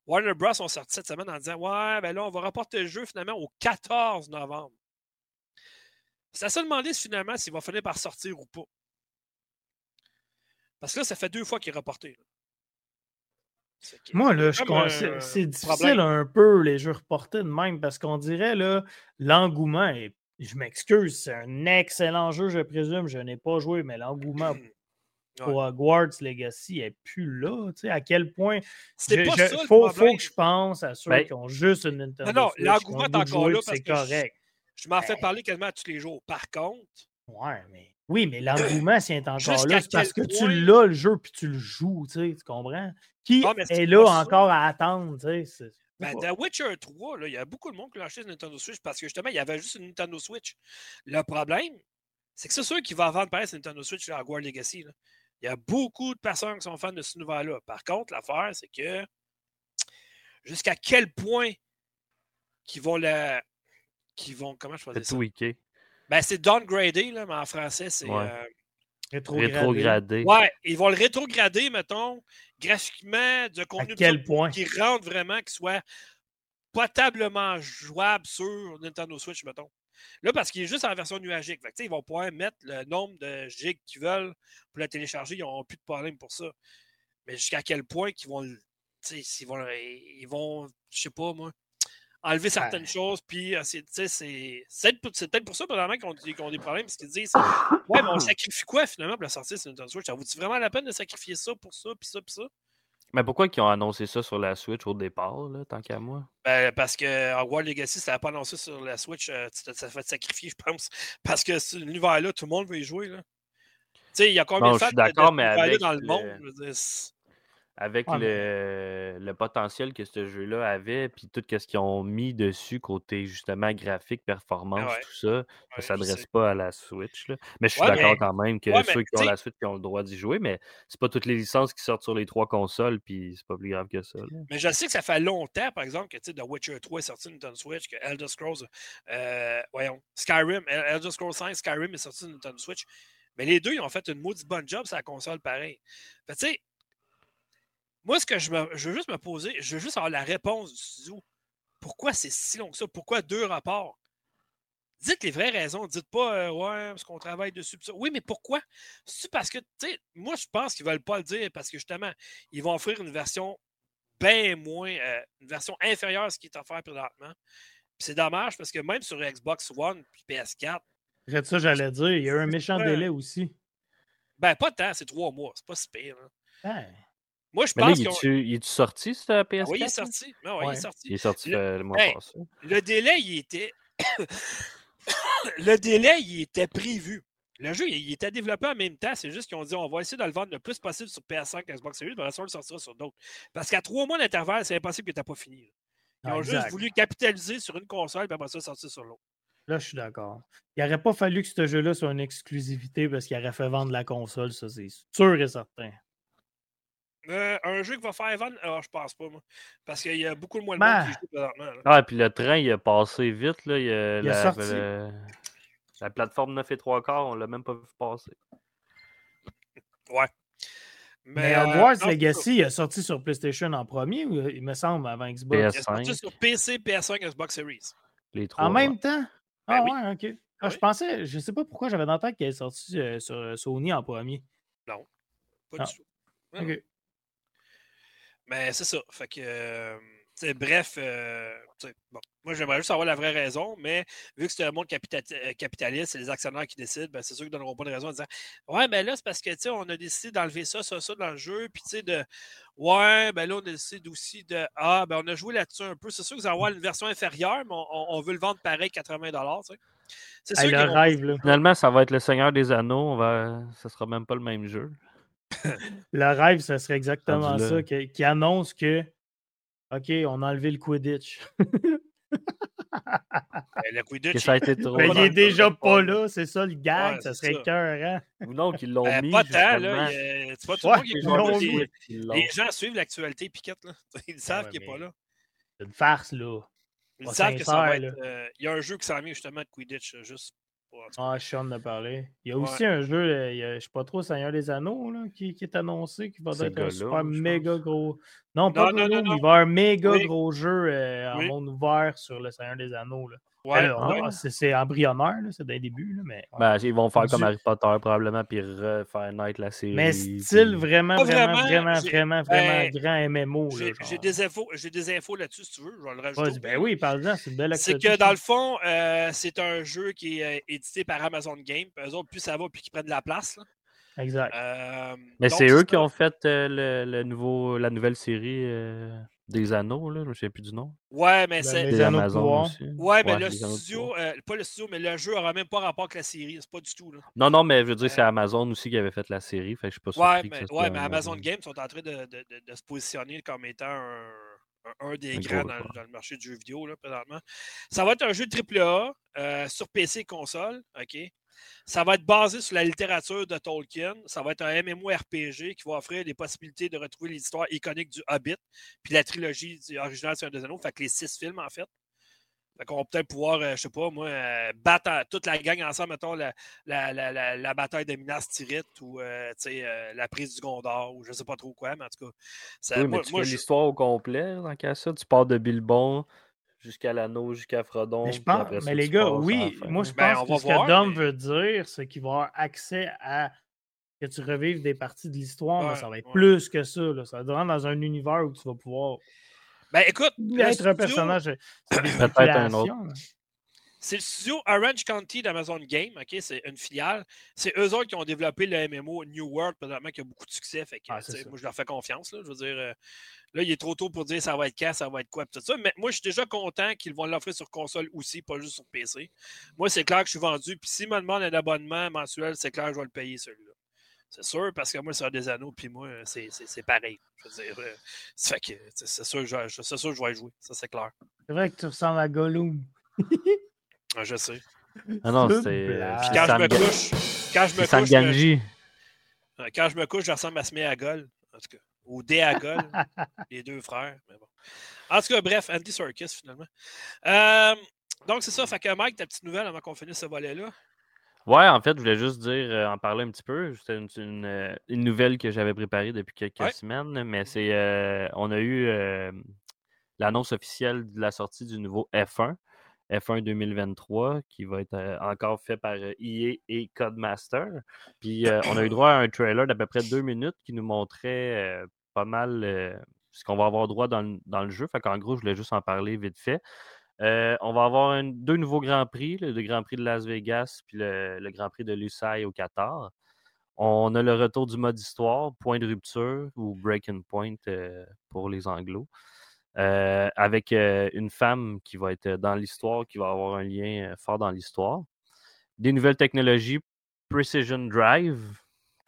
Warner Bros. ont sorti cette semaine en disant Ouais, ben là, on va rapporter le jeu finalement au 14 novembre. C'est à se demander finalement s'il va finir par sortir ou pas. Parce que là, ça fait deux fois qu'il est reporté. Moi, là, c'est difficile un peu les jeux reportés de même parce qu'on dirait là, l'engouement est. Je m'excuse, c'est un excellent jeu, je présume. Je n'ai pas joué, mais l'engouement [CLEARS THROAT] pour Hogwarts Legacy n'est plus là. Tu sais, à quel point. Il faut, faut, que je pense à ceux ben qui ont juste une Nintendo. Non, non, l'engouement est encore là. C'est correct. Je, m'en fais ben parler quasiment tous les jours. Par contre. Ouais, mais. Oui, mais l'engouement, c'est [CLEARS THROAT] encore là, c'est parce que tu l'as le jeu puis tu le joues, tu, sais, tu comprends? Qui est là encore à attendre, tu sais? Ben, The Witcher 3, il y a beaucoup de monde qui l'a acheté sur Nintendo Switch parce que justement, il y avait juste une Nintendo Switch. Le problème, c'est que c'est sûr qu'il va vendre pareil sur Nintendo Switch à Hogwarts Legacy. Là. Il y a beaucoup de personnes qui sont fans de ce nouvel-là. Par contre, l'affaire, c'est que jusqu'à quel point qu'ils vont la. Qu'ils vont. Comment je faisais ça? Ben, c'est downgradé, là, mais en français, c'est. Euh, rétrogradé. Ouais, ils vont le rétrograder, mettons, graphiquement, de contenu quel point? qui rentre vraiment, qui soit potablement jouable sur Nintendo Switch, mettons. Là, parce qu'il est juste en version nuagique. ils vont pouvoir mettre le nombre de gigs qu'ils veulent pour la télécharger. Ils n'auront plus de problème pour ça. Mais jusqu'à quel point qu'ils vont, ils vont, ils vont, je sais pas moi, enlever certaines choses. Puis, euh, c'est peut-être pour ça, probablement, qu'ils ont, des problèmes. Parce qu'ils disent, ouais, mais on [LAUGHS] sacrifie quoi finalement pour la sortie sur Nintendo Switch? Ça vaut-tu vraiment la peine de sacrifier ça pour ça, puis ça, puis ça? Mais pourquoi ils ont annoncé ça sur la Switch au départ, là, tant qu'à moi? Ben, parce que Hogwarts Legacy, ça n'a pas annoncé sur la Switch, euh, ça fait sacrifier, je pense. [LAUGHS] Parce que l'univers-là, tout le monde veut y jouer. Là. Tu sais, il y a combien de fans mais avec dans le monde? Avec le, potentiel que ce jeu-là avait, puis tout ce qu'ils ont mis dessus, côté justement graphique, performance, tout ça, ça ne s'adresse pas à la Switch. Là. Mais je suis d'accord quand même que ceux qui ont la Switch qui ont le droit d'y jouer, mais c'est pas toutes les licences qui sortent sur les trois consoles, puis c'est pas plus grave que ça. Mais je sais que ça fait longtemps, par exemple, que The Witcher 3 est sorti sur Nintendo Switch, que Elder Scrolls, euh, voyons, Skyrim, Elder Scrolls 5, Skyrim est sorti sur Nintendo Switch. Mais les deux, ils ont fait une maudite bonne job sur la console pareil. tu sais, moi, ce que je, veux juste me poser, je veux juste avoir la réponse du studio. Pourquoi c'est si long que ça? Pourquoi deux rapports? Dites les vraies raisons. Dites pas, euh, ouais, parce qu'on travaille dessus. Oui, mais pourquoi? C'est parce que, tu sais, moi, je pense qu'ils ne veulent pas le dire parce que justement, ils vont offrir une version bien moins, euh, une version inférieure à ce qui est offert présentement. C'est dommage parce que même sur Xbox One et PS4. C'est ça, j'allais dire. Il y a un méchant délai aussi. Ben, pas tant, c'est trois mois. C'est pas si pire. Hein. Moi, je pense qu'il est sorti, ce PS4? oui, il est sorti. Non, il est sorti. Il est sorti le, mois passé. Le délai, il était. [COUGHS] le délai, il était prévu. Le jeu, il était développé en même temps. C'est juste qu'ils ont dit on va essayer de le vendre le plus possible sur PS5 et Xbox Series, mais on le sortira sur d'autres. Parce qu'à trois mois d'intervalle, c'est impossible que tu n'aies pas fini. Ils ont juste voulu capitaliser sur une console et après ça sortir sur l'autre. Là, je suis d'accord. Il n'aurait pas fallu que ce jeu-là soit une exclusivité parce qu'il aurait fait vendre la console, ça c'est sûr et certain. Euh, un jeu qui va faire vendre, alors je pense pas, moi. Parce qu'il y a beaucoup moins de monde qui joue présentement. Ah, et puis le train, il a passé vite. Là. Il, a, la, sorti. la plateforme 9 et 3 quarts, on l'a même pas vu passer. Ouais. Mais, euh, Hogwarts Legacy, il a sorti sur PlayStation en premier, il me semble, avant Xbox? PS5. Il a sorti sur PC, PS5, Xbox Series. Les trois. En même temps? Ah ben ouais, ok. Ah, je pensais, je sais pas pourquoi j'avais dans la tête qu'il est sorti euh, sur Sony en premier. Non, pas du ah. tout. Mais c'est ça. Fait que bref, euh, bon, moi j'aimerais juste savoir la vraie raison, mais vu que c'est un monde euh, capitaliste, c'est les actionnaires qui décident, ben, c'est sûr qu'ils ne donneront pas de raison en disant Ouais, ben là, c'est parce que on a décidé d'enlever ça, ça, ça dans le jeu, puis tu sais, de Ouais, ben là, on décide aussi de Ah, ben on a joué là-dessus un peu. C'est sûr que vous allez avoir une version inférieure, mais on, veut le vendre pareil 80 C'est sûr le rêve, là. Finalement, ça va être le Seigneur des Anneaux, on va... ça sera même pas le même jeu. [LAUGHS] le rêve, ça serait exactement ça, qui annonce que OK, on a enlevé le Quidditch. Ben, le Quidditch. ça a été trop. Mais il est déjà pas là, c'est ça le gag, ça serait cœur. Ou non, qu'ils l'ont ben, mis. Pas tant, là. C'est pas tout le monde qui est Les, gens suivent l'actualité Piquette, là. [LAUGHS] Ils savent qu'il n'est pas là. C'est une farce, là. Ils savent que ça va être. Euh, il y a un jeu qui s'en vient justement de Quidditch, juste ah, Sean en a parlé. Il y a aussi un jeu, euh, je ne sais pas trop, Seigneur des Anneaux, là, qui, qui, est annoncé, qui va être un super méga gros. Non, pas non, non, il va y avoir un méga gros jeu euh, en monde ouvert sur le Seigneur des Anneaux. Là. Ouais, c'est embryonnaire, c'est dès le début. mais, ben, ils vont faire comme Harry Potter probablement, puis refaire naître la série. Mais style vraiment, vraiment, vraiment, vraiment, vraiment, grand MMO. J'ai des infos, des infos là-dessus, si tu veux. Je vais le rajouter. ben oui, par exemple, c'est une belle C'est que dans le fond, euh, c'est un jeu qui est euh, édité par Amazon Game. Eux autres, plus ça va, plus ils prennent de la place. Là. Exact. Euh, mais c'est eux qui ont fait le, le, nouveau, la nouvelle série. Des anneaux, là, je ne sais plus du nom. Ouais, mais c'est. Des Amazon aussi. Ouais, mais le studio, euh, pas le studio, mais le jeu n'aura même pas rapport avec la série. C'est pas du tout. Là. Non, non, mais je veux dire, c'est euh, Amazon aussi qui avait fait la série. Fait que je suis pas ouais, mais, ouais, mais Amazon Games sont en train de, de, de, se positionner comme étant un, un des grands dans, le marché du jeu vidéo, là, présentement. Ça va être un jeu AAA euh, sur PC et console. OK? Ça va être basé sur la littérature de Tolkien. Ça va être un MMORPG qui va offrir des possibilités de retrouver les histoires iconiques du Hobbit, puis la trilogie originale sur un des anneaux, fait que les six films, en fait. Fait qu'on va peut-être pouvoir, je euh, je sais pas, moi, euh, battre toute la gang ensemble, mettons, la, la, la, la bataille de Minas Tirith ou euh, la prise du Gondor ou je sais pas trop quoi, mais en tout cas. Ça, oui, mais tu l'histoire au complet dans cas ça. Tu pars de Bilbon, jusqu'à l'anneau, jusqu'à Frodon. Mais, je pense, mais les gars, oui, moi je ben, pense que ce que Dom veut dire, c'est qu'il va avoir accès à que tu revives des parties de l'histoire, mais ça va être plus que ça. Là. Ça va être dans un univers où tu vas pouvoir. Ben écoute, être un personnage. C'est peut-être un autre. C'est le studio Orange County d'Amazon Game, ok, c'est une filiale. C'est eux autres qui ont développé le MMO New World, présentement, qui a beaucoup de succès. Fait que, ah, moi, je leur fais confiance. Là, je veux dire, euh, là, il est trop tôt pour dire ça va être quand, ça va être quoi, tout ça. Mais moi, je suis déjà content qu'ils vont l'offrir sur console aussi, pas juste sur PC. Moi, c'est clair que je suis vendu. Puis s'ils me demandent un abonnement mensuel, c'est clair que je vais le payer celui-là. C'est sûr, parce que moi, c'est des anneaux, puis moi, c'est pareil. Je veux dire, euh, c'est sûr, sûr, que je vais jouer. Ça, c'est clair. C'est vrai que tu ressembles à Gollum. [LAUGHS] Ah, je sais. Ah non, c'est. quand je me couche. Quand je me couche. Je... Euh, quand je me couche, je ressemble à Smeagol. En tout cas. Ou Déagol. [LAUGHS] les deux frères. Mais bon. En tout cas, bref, Andy Serkis, finalement. Euh, donc, c'est ça. Fait que Mike, ta petite nouvelle avant qu'on finisse ce volet-là? Ouais, en fait, je voulais juste dire, euh, en parler un petit peu. C'était une, une, nouvelle que j'avais préparée depuis quelques semaines, mais c'est on a eu l'annonce officielle de la sortie du nouveau F1. F1 2023 qui va être euh, encore fait par EA euh, e et Codemaster. Puis euh, on a eu droit à un trailer d'à peu près deux minutes qui nous montrait pas mal ce qu'on va avoir droit dans le, jeu. Fait qu'en gros, je voulais juste en parler vite fait. on va avoir deux nouveaux Grands Prix, le, Grand Prix de Las Vegas puis le, Grand Prix de Lusail au Qatar. On a le retour du mode histoire, point de rupture ou breaking point pour les anglos. Euh, avec euh, une femme qui va être dans l'histoire, qui va avoir un lien euh, fort dans l'histoire. Des nouvelles technologies, Precision Drive,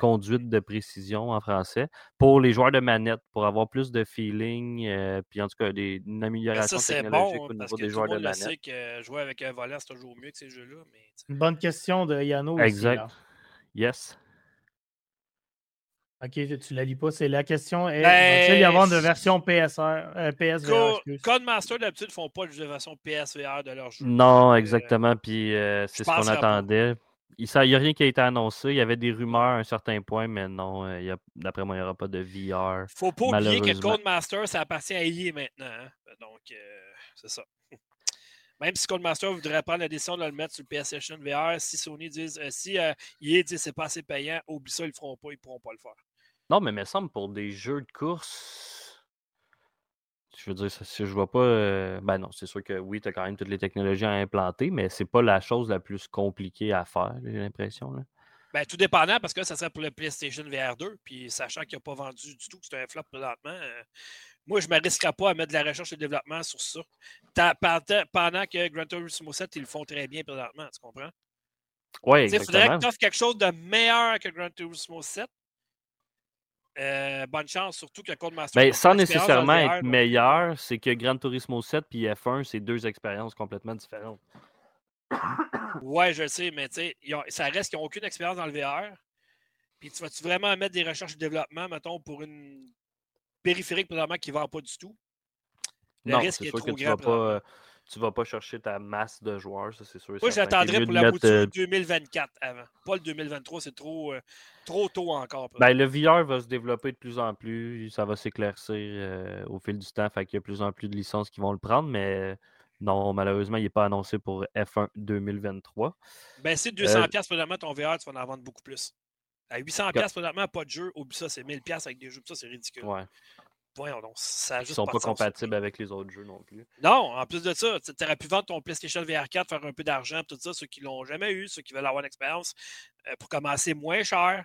conduite de précision en français pour les joueurs de manette, pour avoir plus de feeling, euh, puis en tout cas des, une amélioration technologique au niveau des joueurs de manette. Sait que jouer avec un volant, c'est toujours mieux que ces jeux-là. Une bonne question de Yano. Exact. yes. Ok, tu la lis pas. C'est la question est va-t-il y avoir de ben, version PSR, euh, PSVR Codemaster, d'habitude, ne font pas de version PSVR de leur jeu. Non, exactement. Puis euh, c'est ce qu'on attendait. Il n'y a rien qui a été annoncé. Il y avait des rumeurs à un certain point, mais non, euh, d'après moi, il n'y aura pas de VR. faut pas oublier que Codemaster, ça appartient à EA maintenant. Hein. Donc, c'est ça. [LAUGHS] Même si Codemaster voudrait prendre la décision de le mettre sur le PlayStation VR, si Sony dit, si EA dit que c'est pas assez payant, oublie ça, ils ne le feront pas, ils ne pourront pas le faire. Non, mais il me semble pour des jeux de course. Je veux dire, si je vois pas. Euh, ben non, c'est sûr que oui, tu as quand même toutes les technologies à implanter, mais c'est pas la chose la plus compliquée à faire, j'ai l'impression. Ben, tout dépendant, parce que ça serait pour le PlayStation VR 2, puis sachant qu'il n'a pas vendu du tout, que c'est un flop présentement, euh, moi, je ne me risquerais pas à mettre de la recherche et de développement sur ça. Pendant que Gran Turismo 7, ils le font très bien présentement, tu comprends? Oui, exactement. Il faudrait que tu offres quelque chose de meilleur que Gran Turismo 7, euh, bonne chance, surtout que Codemaster. Ben, sans nécessairement être meilleur, c'est que Gran Turismo 7 et F1, c'est deux expériences complètement différentes. Ouais, je sais, mais ça reste qu'ils n'ont aucune expérience dans le VR. Puis tu vas-tu vraiment mettre des recherches et développement, mettons, pour une périphérique probablement qui ne vend pas du tout? Le risque est, trop que grand. Tu vas, pas, tu vas pas chercher ta masse de joueurs, ça c'est sûr. Moi, j'attendrais pour la mouture 2024 euh, avant. Pas le 2023, c'est trop, euh, trop tôt encore. Ben, le VR va se développer de plus en plus. Ça va s'éclaircir euh, au fil du temps. Fait qu'il y a de plus en plus de licences qui vont le prendre, mais non, malheureusement, il n'est pas annoncé pour F1 2023. Ben, c'est 200$ euh... présentement ton VR, tu vas en vendre beaucoup plus. À 800$ présentement, pas de jeu. Oublie ça, c'est 1000$ avec des jeux. Ça, c'est ridicule. Ouais. Voyons donc, ça Ils sont pas, compatibles avec les autres jeux non plus. Non, en plus de ça, tu aurais pu vendre ton PlayStation VR 4, faire un peu d'argent, tout ça, ceux qui l'ont jamais eu, ceux qui veulent avoir une expérience, euh, pour commencer moins cher.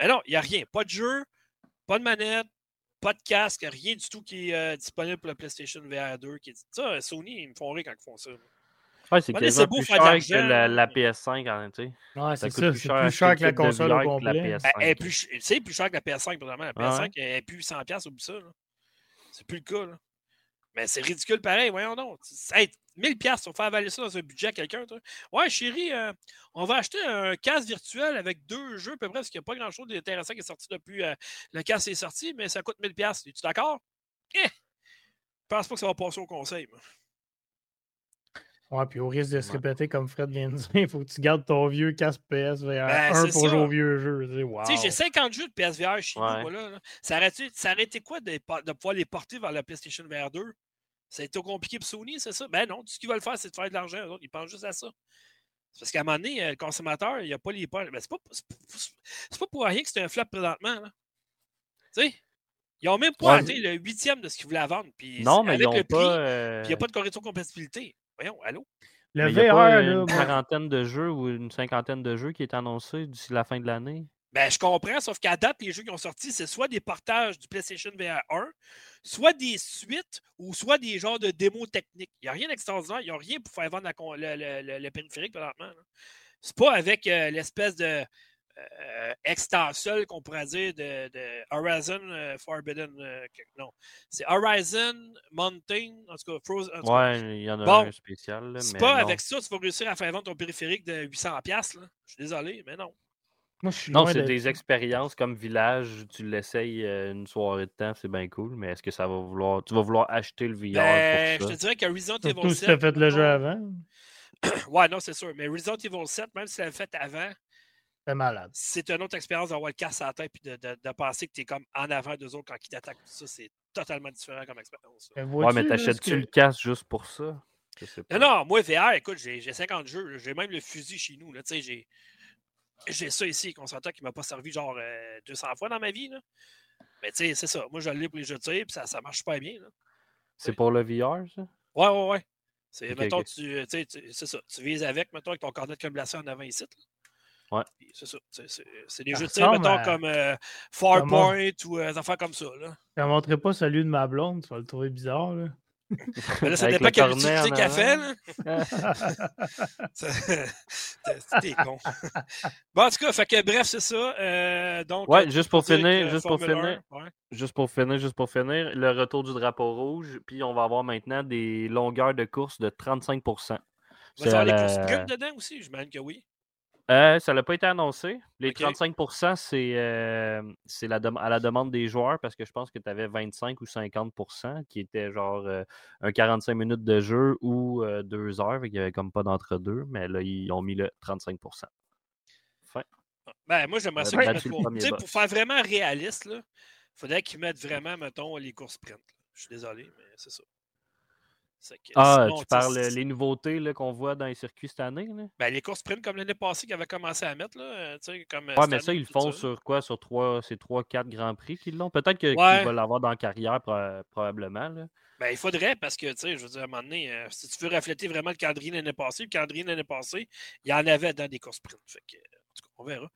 Mais non, il n'y a rien. Pas de jeu, pas de manette, pas de casque, rien du tout qui est euh, disponible pour la PlayStation VR 2. Qui est... Ça, Sony, ils me font rire quand ils font ça. Ouais, c'est quasiment plus cher que la, la, PS5 en tu Ouais, c'est ça. C'est plus cher que la console au complet. C'est plus cher que la PS5, probablement. La PS5 est plus 100$, oublie ça. Là. C'est plus le cas. Là. Mais c'est ridicule pareil, voyons donc. Hey, 1000 pièces pour faire avaler ça dans un budget à quelqu'un. Ouais, chérie, euh, on va acheter un casque virtuel avec deux jeux à peu près, parce qu'il n'y a pas grand-chose d'intéressant qui est sorti depuis euh, le casque est sorti, mais ça coûte 1000 pièces. Es-tu d'accord? Eh! Je pense pas que ça va passer au conseil. Ouais, puis au risque de se répéter, comme Fred vient de dire, il [LAUGHS] faut que tu gardes ton vieux casque PSVR ben, 1 pour jouer au vieux jeu. Tu sais, j'ai 50 jeux de PSVR chez moi. Là, Ça, aurait, ça aurait été quoi de, de, pouvoir les porter vers la PlayStation VR 2? Ça a été compliqué pour Sony, c'est ça? Ben non, tout ce qu'ils veulent faire, c'est de faire de l'argent. Ils pensent juste à ça. Parce qu'à un moment donné, euh, le consommateur, il n'y a pas les poches. Ben, c'est pas, pas, pour rien que c'est un flop présentement. Tu sais? Ils n'ont même pas ouais. le huitième de ce qu'ils voulaient vendre. Puis non, mais avec ils le prix, euh, il n'y a pas de correction de compatibilité. Voyons, allô? Le VR, il y a pas une quarantaine de jeux ou une cinquantaine de jeux qui est annoncé d'ici la fin de l'année? Ben, je comprends, sauf qu'à date, les jeux qui ont sorti, c'est soit des portages du PlayStation VR 1, soit des suites ou soit des genres de démos techniques. Il n'y a rien d'extraordinaire, il n'y a rien pour faire vendre le, le, le, périphérique présentement. C'est pas avec euh, l'espèce de euh, extension qu'on pourrait dire de, Horizon euh, Forbidden. Euh, non, c'est Horizon Mountain, en tout cas, Frozen. ouais, il y en a un spécial. C'est pas avec ça que tu vas réussir à faire vendre ton périphérique de 800$. Là. Je suis désolé, mais non. non, c'est des expériences comme village, tu l'essayes une soirée de temps, c'est bien cool, mais est-ce que ça va vouloir. Tu vas vouloir acheter le VR ben, Je te dirais que Resident Evil 7. Tout tu fait le jeu avant. [CLEARS THROAT] ouais, non, c'est sûr. Mais Resident Evil 7, même si tu l'avais fait avant, c'est malade. C'est une autre expérience d'avoir le casse à la tête et de, de, de, penser que tu es comme en avant d'eux autres quand ils t'attaquent. Ça, c'est totalement différent comme expérience. Ouais, mais t'achètes-tu le casque juste pour ça? Non, non, moi, VR, écoute, j'ai 50 jeux. J'ai même le fusil chez nous. J'ai j'ai ça ici, qu'on s'entend qui m'a pas servi genre 200 euh, fois dans ma vie. Là. Mais tu sais, c'est ça. Moi, je l'ai pour les jeux de tir, puis ça, ça marche pas bien. C'est pour le VR, ça? Ouais, ouais, ouais. C'est, mettons, tu, c'est ça. Tu vises avec, mettons, avec ton cornet de câble en avant ici. Là. Ouais. C'est ça. C'est des jeux de tir, mettons, comme euh, Farpoint ou euh, des affaires comme ça. Là. Je ne montrerai pas celui de ma blonde, tu vas le trouver bizarre. Là. là, ça dépend quelle utilité qu'elle fait. C'était [LAUGHS] [LAUGHS] con. [LAUGHS] bon, en tout cas, fait que, bref, c'est ça. Euh, donc, ouais, juste pour, finir, juste pour finir, juste pour finir, juste pour finir, le retour du drapeau rouge, puis on va avoir maintenant des longueurs de course de 35 va y avoir les courses dedans aussi? J'imagine que oui. Euh, ça n'a pas été annoncé. Les 35% c'est euh, à la demande des joueurs parce que je pense que tu avais 25 ou 50% qui était genre euh, un 45 minutes de jeu ou deux heures. Il n'y avait comme pas d'entre-deux, mais là, ils ont mis le 35 Fin. Ben, moi, j'aimerais ça qu'ils pour, pour faire vraiment réaliste, il faudrait qu'ils mettent vraiment, mettons, les courses sprint. Je suis désolé, mais c'est ça ah, tu parles les nouveautés qu'on voit dans les circuits cette année? Ben, les courses sprint comme l'année passée qu'ils avaient commencé à mettre. Là, euh, comme, euh, ouais, mais ça, ils le font sur quoi? Sur trois, ces 3-4 Grands Prix qu'ils l'ont? Peut-être qu'ils vont l'avoir dans la carrière, probablement. Là. Ben, il faudrait, parce que, tu sais, je veux dire, à un moment donné, euh, si tu veux refléter vraiment le calendrier l'année passée, le calendrier l'année passée, il y en avait dans des courses sprint. Fait que, en tout cas, on verra.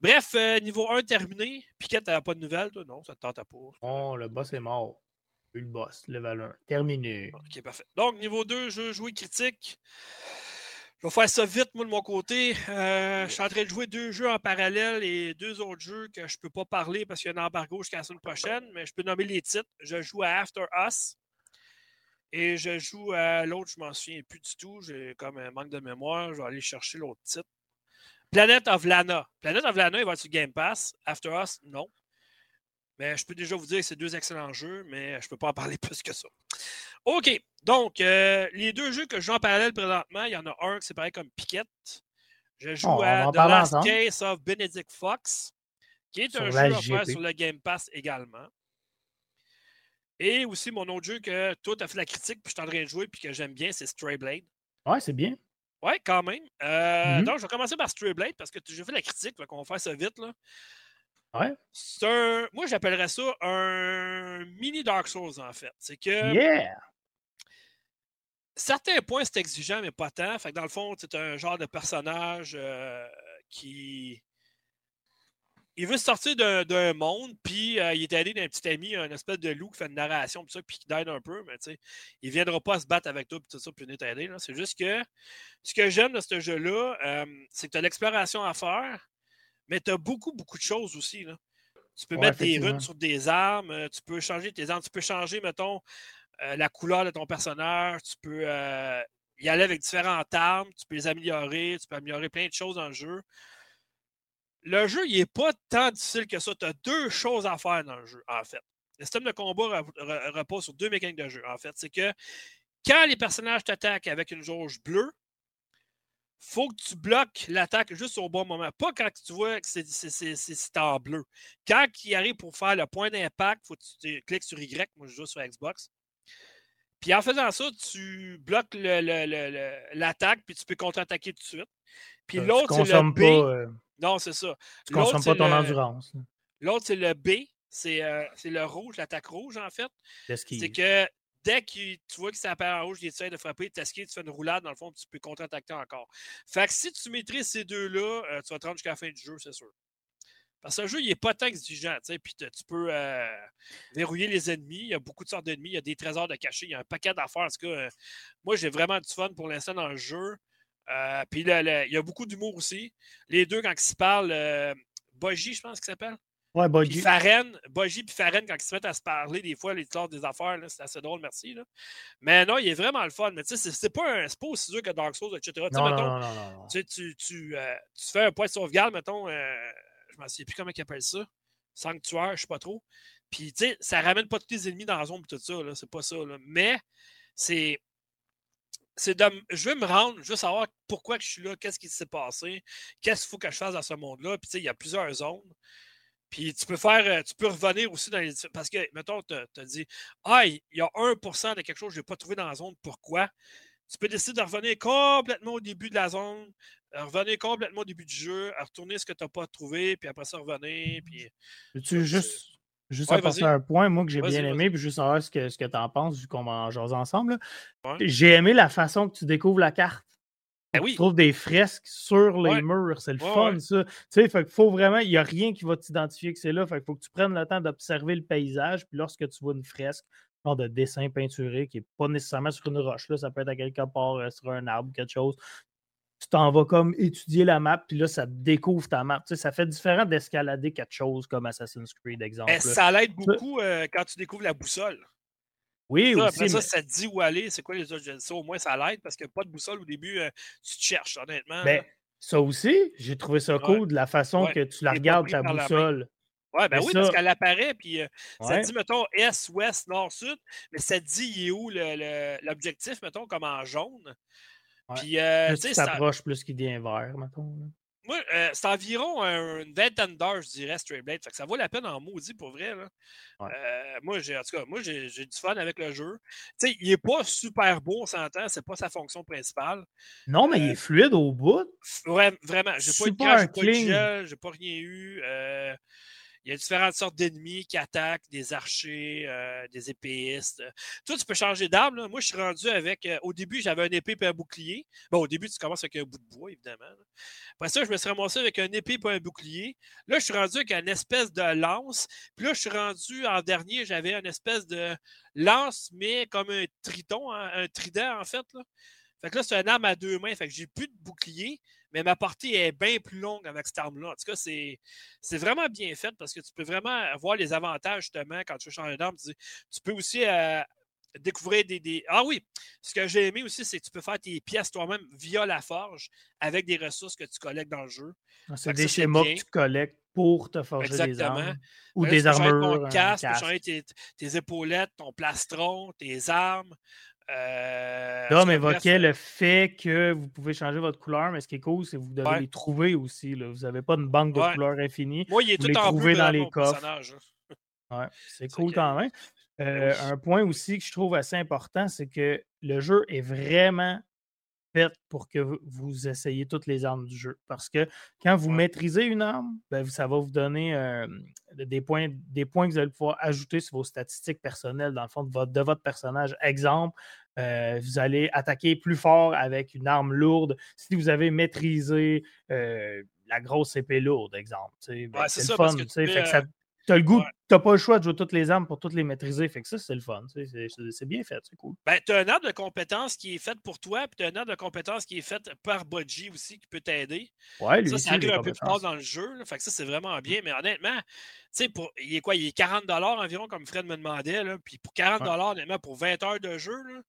Bref, niveau 1 terminé. Piquette, t'avais pas de nouvelles, toi? Non, ça te tente pas. Oh, le boss est mort le boss, level 1. Terminé. Ok, parfait. Donc, niveau 2, jeu joué critique. Je vais faire ça vite, moi, de mon côté. Euh, je suis en train de jouer deux jeux en parallèle et deux autres jeux que je ne peux pas parler parce qu'il y a un embargo jusqu'à la semaine prochaine, mais je peux nommer les titres. Je joue à After Us et je joue à l'autre, je m'en souviens plus du tout. J'ai comme un manque de mémoire. Je vais aller chercher l'autre titre. Planet of Lana. Planet of Lana, il va être sur Game Pass. After Us, non. Mais je peux déjà vous dire que c'est deux excellents jeux, mais je ne peux pas en parler [LAUGHS] plus que ça. OK. Donc, euh, les deux jeux que je joue en parallèle présentement, il y en a un qui c'est pareil comme Piquette. Je joue oh, à The Last Case of Benedict Fox, qui est un jeu offert sur le Game Pass également. Et aussi, mon autre jeu que toi, tu as fait la critique, puis je suis en train de jouer, puis que j'aime bien, c'est Stray Blade. Ouais, c'est bien. Ouais, quand même. Euh, mm-hmm. Donc, je vais commencer par Stray Blade parce que j'ai fait la critique, donc on va faire ça vite. Là. Ouais. Un, moi, j'appellerais ça un mini Dark Souls, en fait. C'est que. Yeah! Certains points, c'est exigeant, mais pas tant. Fait que dans le fond, c'est un genre de personnage euh, qui. Il veut sortir d'un monde, puis euh, il est allé d'un petit ami, un espèce de loup qui fait une narration, puis ça, puis qui d'aide un peu, mais tu sais, il ne viendra pas se battre avec toi, puis tout ça, puis venir t'aider. C'est juste que ce que j'aime de ce jeu-là, euh, c'est que tu as l'exploration à faire, mais tu as beaucoup, beaucoup de choses aussi. Là. Tu peux mettre des runes sur des armes, euh, tu peux changer tes armes, tu peux changer, mettons, euh, la couleur de ton personnage, tu peux euh, y aller avec différentes armes, tu peux les améliorer, tu peux améliorer plein de choses dans le jeu. Le jeu, il n'est pas tant difficile que ça. Tu as deux choses à faire dans le jeu, en fait. Le système de combat repose sur deux mécaniques de jeu, en fait. C'est que quand les personnages t'attaquent avec une jauge bleue, faut que tu bloques l'attaque juste au bon moment. Pas quand tu vois que c'est en bleu. Quand il arrive pour faire le point d'impact, faut que tu cliques sur Y. Moi, je joue sur Xbox. Puis en faisant ça, tu bloques l'attaque, puis tu peux contre-attaquer tout de suite. Puis euh, l'autre, c'est le B. Euh, non, c'est ça. Tu consommes pas ton endurance. L'autre, c'est le B. Euh, c'est le rouge, l'attaque rouge, en fait. C'est que dès que tu vois que ça apparaît en rouge, il essaie de frapper, t'esquives, tu fais une roulade, dans le fond, tu peux contre-attaquer encore. Fait que si tu maîtrises ces deux-là, euh, tu vas te rendre jusqu'à la fin du jeu, c'est sûr. Parce que le jeu, il n'est pas tant exigeant, tu sais, puis tu peux euh, verrouiller les ennemis. Il y a beaucoup de sortes d'ennemis, il y a des trésors de cachés, il y a un paquet d'affaires. En tout cas, euh, moi, j'ai vraiment du fun pour l'instant dans le jeu. puis il y a beaucoup d'humour aussi. Les deux, quand ils se parlent, Boji, je pense qu'il s'appelle? Ouais, Boji. Faren, Boji puis Faren, quand ils se mettent à se parler, des fois, les sortes des affaires, c'est assez drôle, merci. Là. Mais non, il est vraiment le fun. Mais tu sais, c'est pas, pas aussi dur que Dark Souls, etc. Non, non, non, non, Tu, tu, tu, euh, tu, fais un point de sauvegarde, mettons, euh, je ne sais plus comment ils appellent ça. Sanctuaire, je ne sais pas trop. Puis, tu sais, ça ramène pas tous les ennemis dans la zone et tout ça, c'est pas ça. Là. Mais, c'est c'est de, je veux me rendre, je veux savoir pourquoi je suis là, qu'est-ce qui s'est passé, qu'est-ce qu'il faut que je fasse dans ce monde-là. Puis, tu sais, il y a plusieurs zones. Puis tu peux faire, euh, tu peux revenir aussi dans les. Parce que, mettons, tu as dit Ah, il y a 1% de quelque chose que je n'ai pas trouvé dans la zone, pourquoi? Tu peux décider de revenir complètement au début de la zone, revenir complètement au début du jeu, à retourner ce que tu n'as pas trouvé, puis après ça revenir. Puis... Tu juste. Juste ouais, un point, moi, que j'ai bien aimé, puis juste savoir ce que, ce que tu en penses, vu qu'on va en ensemble. J'ai aimé la façon que tu découvres la carte. Ben tu trouves des fresques sur les murs, c'est le fun, ça. Tu sais, fait faut vraiment, il n'y a rien qui va t'identifier que c'est là. Fait faut que tu prennes le temps d'observer le paysage, puis lorsque tu vois une fresque, genre de dessin peinturé qui n'est pas nécessairement sur une roche. Là. Ça peut être à quelque part euh, sur un arbre, quelque chose. Tu t'en vas comme étudier la map, puis là, ça découvre ta map. Tu sais, ça fait différent d'escalader quelque chose comme Assassin's Creed, exemple. ça l'aide beaucoup euh, quand tu découvres la boussole. Oui, ça, aussi. Après ça, ça te dit où aller, c'est quoi les autres ça, Au moins, ça l'aide parce que pas de boussole au début, euh, tu te cherches, honnêtement. Ben, ça aussi, j'ai trouvé ça cool de la façon que tu la regardes, ta boussole. Ouais, ben oui, parce qu'elle apparaît, puis euh, ça dit, mettons, Est, Ouest, Nord, Sud, mais ça te dit, il est où l'objectif, mettons, comme en jaune. Puis, euh, tu s'approche plus qu'il devient vert, mettons. Moi, euh, c'est environ une vingtaine d'heures, je dirais, Stray Blade. Fait que ça vaut la peine en maudit pour vrai. Là. Euh, moi, j'ai, en tout cas, moi, j'ai, du fun avec le jeu. Tu sais, il n'est pas super beau, on s'entend, c'est pas sa fonction principale. Non, mais il est fluide au bout. Ouais, vraiment. J'ai pas eu de crash, j'ai pas eu de gel, j'ai pas rien eu. Il y a différentes sortes d'ennemis qui attaquent, des archers, euh, des épéistes. Toi, tu peux changer d'arme. Moi, je suis rendu avec. Euh, au début, j'avais un épée et un bouclier. Bon, au début, tu commences avec un bout de bois, évidemment. Après ça, je me suis ramassé avec un épée et un bouclier. Là, je suis rendu avec une espèce de lance. Puis là, je suis rendu en dernier, j'avais une espèce de lance, mais comme un triton, hein, un trident, en fait. Là. Fait que là, c'est une arme à deux mains. Fait que j'ai plus de bouclier mais ma portée est bien plus longue avec cette arme-là. En tout cas, c'est, vraiment bien fait parce que tu peux vraiment avoir les avantages justement quand tu veux changer d'arme. Tu, peux aussi euh, découvrir des, Ah oui, ce que j'ai aimé aussi, c'est que tu peux faire tes pièces toi-même via la forge avec des ressources que tu collectes dans le jeu. Ah, c'est des schémas que tu collectes pour te forger des armes. Ou des armures. Ton casque, tu peux changer tes, tes, épaulettes, ton plastron, tes armes. Euh, L'homme évoquait le fait que vous pouvez changer votre couleur, mais ce qui est cool, c'est que vous devez les trouver aussi. Là. Vous n'avez pas une banque de couleurs infinie. Moi, il est vous tout les en trouvez dans les coffres. Ouais, c'est cool quand même. Euh, un point aussi que je trouve assez important, c'est que le jeu est vraiment pour que vous essayiez toutes les armes du jeu. Parce que quand vous maîtrisez une arme, ben, ça va vous donner des, points, des points que vous allez pouvoir ajouter sur vos statistiques personnelles, dans le fond, de votre, de votre personnage. Exemple, vous allez attaquer plus fort avec une arme lourde si vous avez maîtrisé la grosse épée lourde, exemple. C'est le fun. Fait que ça, tu as le goût, tu pas le choix de jouer toutes les armes pour toutes les maîtriser. Fait que ça, c'est le fun. C'est bien fait, c'est cool. Ben, tu as un arbre de compétences qui est fait pour toi, puis tu as un arbre de compétences qui est fait par Budgie aussi qui peut t'aider. Ouais, lui ça, ça arrive un peu plus tard dans le jeu. Fait que ça, c'est vraiment bien. Mais honnêtement, tu sais, pour, il est quoi? Il est 40 environ, comme Fred me demandait. Là. Puis pour 40 honnêtement, pour 20 heures de jeu, là,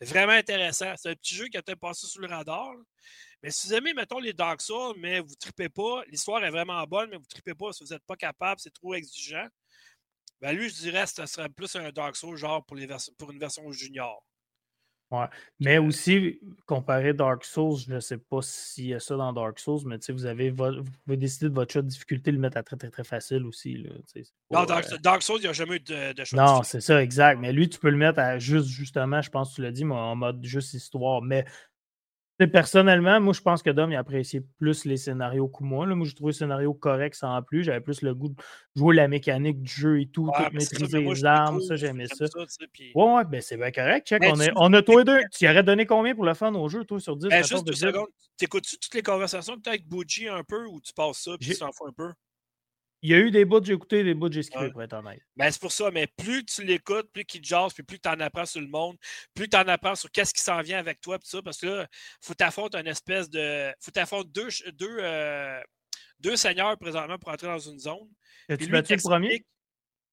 vraiment intéressant. C'est un petit jeu qui a peut-être passé sous le radar. Mais si vous aimez, mettons, les Dark Souls, mais vous ne tripez pas, l'histoire est vraiment bonne, mais vous ne tripez pas si vous n'êtes pas capable, c'est trop exigeant, ben lui, je dirais que ce serait plus un Dark Souls, genre pour, les pour une version junior. Ouais. Mais aussi, comparé Dark Souls, je ne sais pas s'il y a ça dans Dark Souls, mais vous, avez vous pouvez décider de votre choix de difficulté, le mettre à très très très facile aussi. Là, non, euh, Dark, Souls, il n'y a jamais eu de, de choix. Non, c'est ça, exact. Mais lui, tu peux le mettre à juste, justement, je pense que tu l'as dit, mais en mode juste histoire. Mais Personnellement, moi, je pense que Dom il apprécié plus les scénarios que moi. Là. Moi, j'ai trouvé le scénario correct sans plus. J'avais plus le goût de jouer la mécanique du jeu et tout, maîtriser les armes. ça, j'aimais ça. Ouais, ouais, ben c'est bien correct. Check. on, on, a toi deux. Tu aurais donné combien pour le fun au jeu, toi, sur 10 ben, Juste deux secondes. T'écoutes-tu toutes les conversations que tu as avec Bougie un peu ou tu passes ça puis tu t'en fous un peu? Il y a eu des bouts que j'ai écoutés, des bouts que j'ai skippés, pour être honnête. Ben, c'est pour ça, mais plus tu l'écoutes, plus qu'il jase, puis plus tu en apprends sur le monde, plus tu en apprends sur qu'est-ce qui s'en vient avec toi, puis ça, parce que là, faut t'affronter une espèce de. faut t'affronter deux, deux, euh, deux seigneurs présentement pour entrer dans une zone. As-tu battu le premier?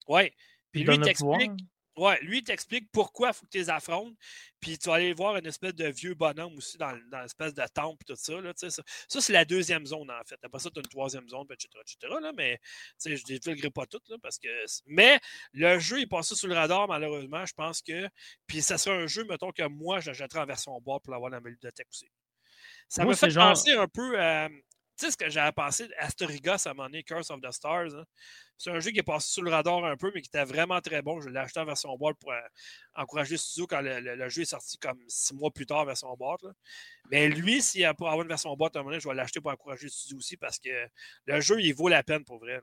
Oui. Puis lui, t'explique. Ouais, lui, il t'explique pourquoi il faut que tu les affrontes. Puis tu vas aller voir une espèce de vieux bonhomme aussi dans, dans l'espèce de temple, tout ça. Là, ça, ça c'est la deuxième zone, en fait. Après ça, tu as une troisième zone, etc. etc. là, mais je ne défilgerai pas tout. Là, parce que... Mais le jeu est passé sous le radar, malheureusement. Je pense que. Puis ça sera un jeu, mettons, que moi, j'achèterai en version boîte pour l'avoir dans ma bibliothèque aussi. Ça me fait penser un peu à. Tu sais ce que j'avais pensé Astorigas à un moment donné, Curse of the Stars. Hein? C'est un jeu qui est passé sous le radar un peu, mais qui était vraiment très bon. Je l'ai acheté en version boîte pour euh, encourager le studio quand le, jeu est sorti comme six mois plus tard version boîte. Mais lui, s'il a pour avoir une version boîte à un moment donné, je vais l'acheter pour encourager le studio aussi parce que le jeu, il vaut la peine pour vrai.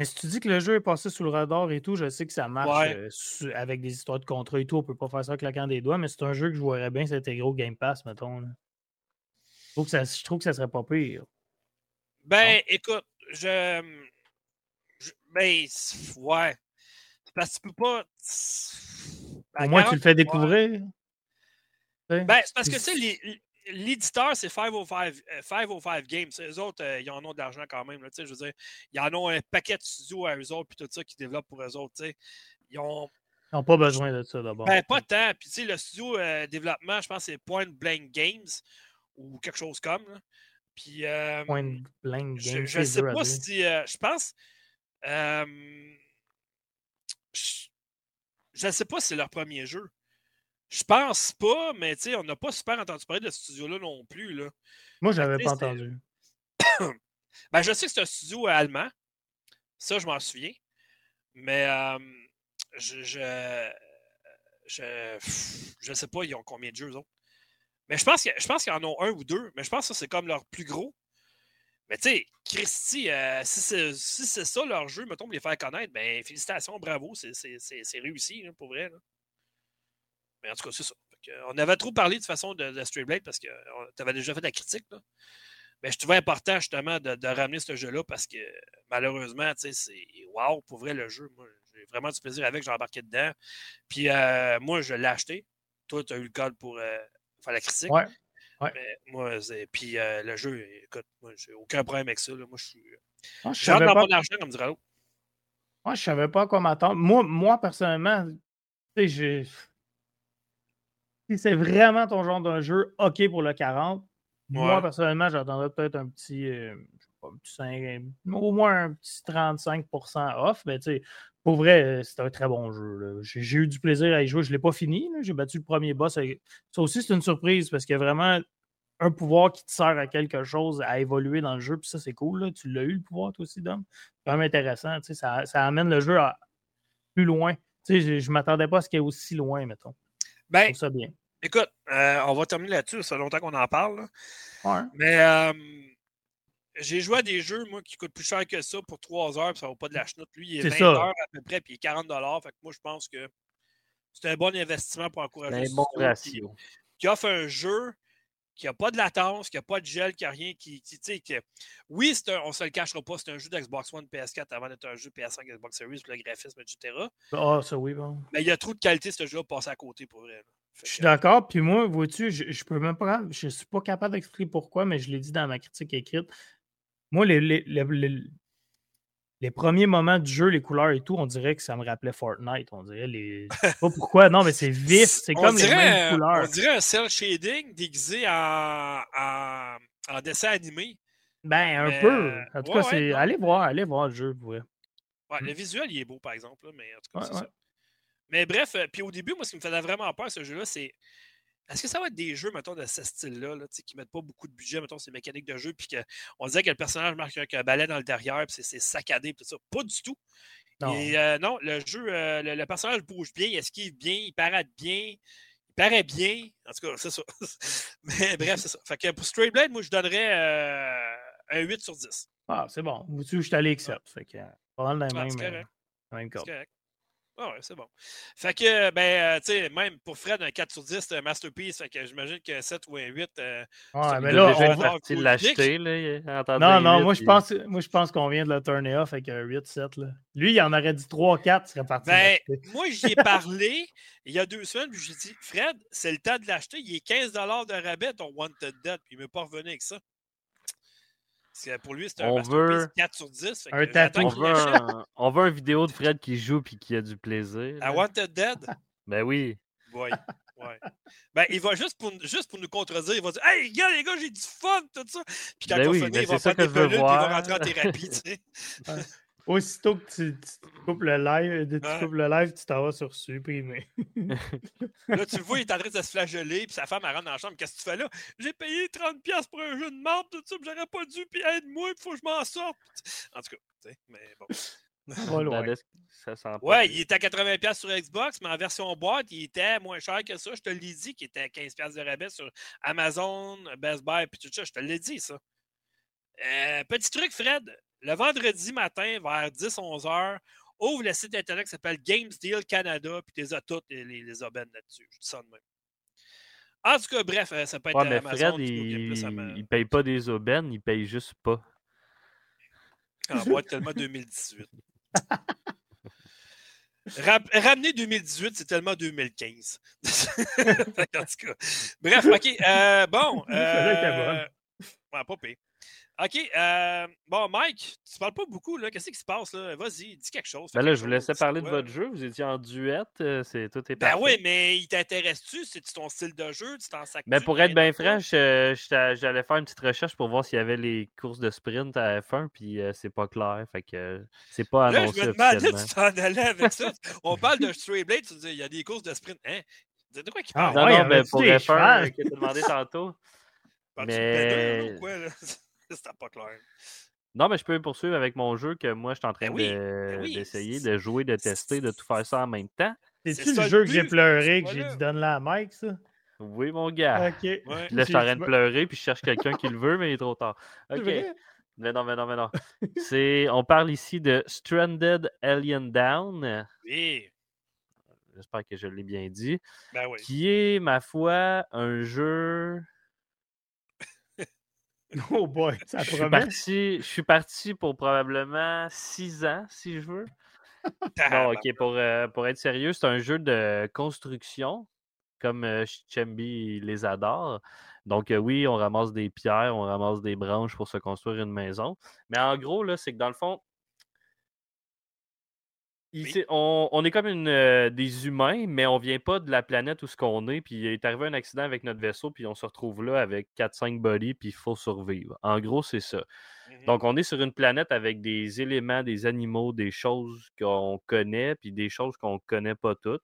Mais si tu dis que le jeu est passé sous le radar et tout, je sais que ça marche euh, avec des histoires de contrat et tout. On peut pas faire ça claquant des doigts, mais c'est un jeu que je voudrais bien s'intégrer au Game Pass, mettons. Je, trouve que ça, je trouve que ça serait pas pire. Ben, écoute, je. je ben, ouais. Parce que tu peux pas. Au moins, tu le fais découvrir. Ben, c'est parce que, tu l'éditeur, c'est 505, 505 euh, Games. Eux autres, euh, ils en ont de l'argent quand même. je veux dire, ils en ont un paquet de studios à eux autres, puis tout ça, qui développent pour eux autres. Ils ont. Ils n'ont pas besoin de ça d'abord. Ben, pas tant. Puis, tu sais, le studio euh, développement, je pense que c'est Point Blank Games ou quelque chose comme. Puis. Point Blank Games. Je ne sais pas si. je pense. je ne sais pas si c'est leur premier jeu. Je pense pas, mais tu sais, on n'a pas super entendu parler de ce studio-là non plus. Là. Moi, je n'avais pas entendu. [COUGHS] ben, je sais que c'est un studio allemand. Ça, je m'en souviens. Mais je, je, je, je, sais pas, ils ont combien de jeux, eux autres? Mais je pense, je pense qu'ils en ont un ou deux. Mais je pense que c'est comme leur plus gros. Mais tu sais, Christy, euh, si c'est ça leur jeu, mettons, pour les faire connaître, ben félicitations, bravo, c'est réussi, pour vrai. Mais en tout cas, c'est ça. on avait trop parlé de façon de, de Straight Blade parce que tu avais déjà fait de la critique. Là. Mais je trouvais important justement de, ramener ce jeu-là parce que malheureusement, c'est wow, pour vrai le jeu. Moi, j'ai vraiment du plaisir avec, j'ai embarqué dedans. Puis euh, moi, je l'ai acheté. Toi, tu as eu le code pour euh, faire la critique. Ouais. Mais moi, puis euh, le jeu, écoute, moi, j'ai aucun problème avec ça. Moi, je suis. Ah, je dans pas... mon argent, comme dirait l'autre. Moi, je savais pas quoi m'attendre. Moi, moi, personnellement, sais, j'ai si c'est vraiment ton genre d'un jeu, OK pour le 40. Moi, personnellement, j'attendrais peut-être un petit, euh, au moins un petit 35% off. Mais tu sais, pour vrai, euh, c'est un très bon jeu. J'ai eu du plaisir à y jouer. Je ne l'ai pas fini. J'ai battu le premier boss. Ça aussi, c'est une surprise parce qu'il y a vraiment un pouvoir qui te sert à quelque chose, à évoluer dans le jeu. Puis ça, c'est cool. Tu l'as eu, le pouvoir, toi aussi, Dom? C'est vraiment intéressant. Ça, ça amène le jeu à plus loin. je ne m'attendais pas à ce qu'il y ait aussi loin, mettons. Ben, ça bien. Écoute, euh, on va terminer là-dessus, ça fait longtemps qu'on en parle. Mais euh, j'ai joué à des jeux, moi, qui coûtent plus cher que ça pour 3 heures, puis ça vaut pas de la chenoute. Lui, il est, 20 heures à peu près, puis il est 40 Fait que moi, je pense que c'est un bon investissement pour encourager. Un bon ratio. Qui, offre un jeu qui n'a pas de latence, qui n'a pas de gel, qui n'a rien, qui, tu sais, que, oui, un, on se le cachera pas, c'est un jeu d'Xbox One, PS4 avant d'être un jeu PS5, Xbox Series, le graphisme, etc. Ah, ça oui, bon. Mais il y a trop de qualité, ce jeu-là, passer à côté pour vrai. Je suis d'accord. Puis moi, vois-tu, je, je, peux même pas. Je suis pas capable d'expliquer pourquoi, mais je l'ai dit dans ma critique écrite. Moi, les, les, les, premiers moments du jeu, les couleurs et tout, on dirait que ça me rappelait Fortnite. On dirait les. Je sais pas pourquoi. Non, mais c'est vif. C'est comme les mêmes couleurs. On dirait un cel shading déguisé en, en, dessin animé. Ben, un peu. En tout cas, c'est. allez voir, allez voir le jeu. Ouais. ouais le visuel, il est beau, par exemple. mais en tout cas, c'est ça. Mais bref, euh, puis au début, moi, ce qui me faisait vraiment peur, ce jeu-là, c'est. Est-ce que ça va être des jeux, mettons, de ce style-là, là, qui ne mettent pas beaucoup de budget, mettons, ces mécaniques de jeu, puis qu'on disait que le personnage marque avec un balai dans le derrière, puis c'est saccadé, tout ça? Pas du tout. Non. Et euh, non, le jeu, euh, le, personnage bouge bien, il esquive bien, il paraît bien, il paraît bien. En tout cas, c'est ça. [LAUGHS] Mais bref, c'est ça. Fait que pour Stray Blade, moi, je donnerais un 8 sur 10. Ah, c'est bon. Vous je suis allé accept. Fait que, pas mal dans même, même ah ouais, c'est bon. Fait que, ben, euh, tu sais, même pour Fred, un 4 sur 10, c'est un masterpiece. Fait que j'imagine que 7 ou un 8. Euh, ouais, mais là, on va l'acheter. Non, non, moi, je pense, moi, je pense qu'on vient de le turner off avec un 8, 7. Là. Lui, il en aurait dit 3, 4, il serait parti. Ben, [LAUGHS] moi, j'y ai parlé il y a deux semaines, puis j'ai dit, Fred, c'est le temps de l'acheter. Il est 15 de rabais, ton Wanted Dead, puis il ne m'est pas revenu avec ça pour lui, c'est un on veut... 4 sur 10. Un tatou. On veut, un... on veut une vidéo de Fred qui joue et qui a du plaisir. I Wanted Dead? ben oui. Oui. [LAUGHS] Ouais. Ben, il va juste pour, juste pour nous contredire, il va dire Hey, gars, les gars, j'ai du fun, tout ça. Puis quand ben on oui, finit, ben il va faire des pelules, il va rentrer en thérapie, [LAUGHS] tu sais. Aussitôt que tu, coupes le live, tu coupes le live, tu t'en vas sur supprimer. [LAUGHS] là, tu le vois, il est en train de se flageller, puis sa femme, elle rentre dans la chambre. Qu'est-ce que tu fais là? J'ai payé 30$ pour un jeu de marde, tout ça, j'aurais pas dû, puis aide-moi, il faut que je m'en sorte. En tout cas, tu sais, mais bon. [LAUGHS] ouais, il était à 80$ sur Xbox, mais en version boîte, il était moins cher que ça. Je te l'ai dit qu'il était à 15$ de rabais sur Amazon, Best Buy, puis tout ça. Je te l'ai dit, ça. Euh, petit truc, Fred le vendredi matin, vers 10-11 heures, ouvre le site internet qui s'appelle Games Deal Canada, puis tu les as toutes, les, les aubaines là-dessus. Je dis ça de même. En tout cas, bref, euh, ça peut être ouais, mais Amazon. Fred, il, il paye pas des aubaines, il paye juste pas. En boîte tellement 2018. ramener 2018, c'est tellement 2015. [LAUGHS] en tout cas. Bref, OK. Euh, bon. [LAUGHS] Euh, ouais, pas pire. OK. Euh, bon, Mike, tu parles pas beaucoup, là. Qu'est-ce qui se passe, là? Vas-y, dis quelque chose. Ben là, je vous laissais parler de votre jeu. Vous étiez en duette. Euh, c'est, tout est Ben oui, mais il t'intéresse-tu? C'est ton style de jeu? Tu t'en sacs Ben pour être bien franc, j'allais faire une petite recherche pour voir s'il y avait les courses de sprint à F1, puis euh, c'est pas clair. Fait que c'est pas annoncé. Là, je me demandais tu t'en allais avec ça. On parle de Stray Blade, tu dis, il y a des courses de sprint. Hein? De quoi qu'il ah, parle? non, non, ben, pour F1, que tu demandé [LAUGHS] tantôt. Mais... Quoi, là? [LAUGHS] C'était pas clair. Non, mais je peux poursuivre avec mon jeu que moi, je suis en train ben ben d'essayer de, jouer, de tester, de tout faire ça en même temps. C'est-tu le jeu que j'ai pleuré, que j'ai dit donne la à Mike, ça? Oui, mon gars. OK. Là, je suis en train de pleurer, puis je cherche quelqu'un qui le veut, mais il est trop tard. OK. Mais non, mais non, mais non. [LAUGHS] C'est, on parle ici de Stranded Alien Down. Oui. J'espère que je l'ai bien dit. Ben oui. Qui est, ma foi, un jeu [LAUGHS] Oh boy, ça promet. Je suis parti, pour probablement six ans, si je veux. non, ok, pour, euh, pour être sérieux, c'est un jeu de construction, comme euh, Chemby les adore. Donc, euh, oui, on ramasse des pierres, on ramasse des branches pour se construire une maison. Mais en gros, là, c'est que dans le fond, on, est comme une, euh, des humains, mais on vient pas de la planète où ce qu'on est. Puis il est arrivé un accident avec notre vaisseau, puis on se retrouve là avec 4-5 bodies, puis il faut survivre. En gros, c'est ça. Mmh Donc, on est sur une planète avec des éléments, des animaux, des choses qu'on connaît, puis des choses qu'on connaît pas toutes.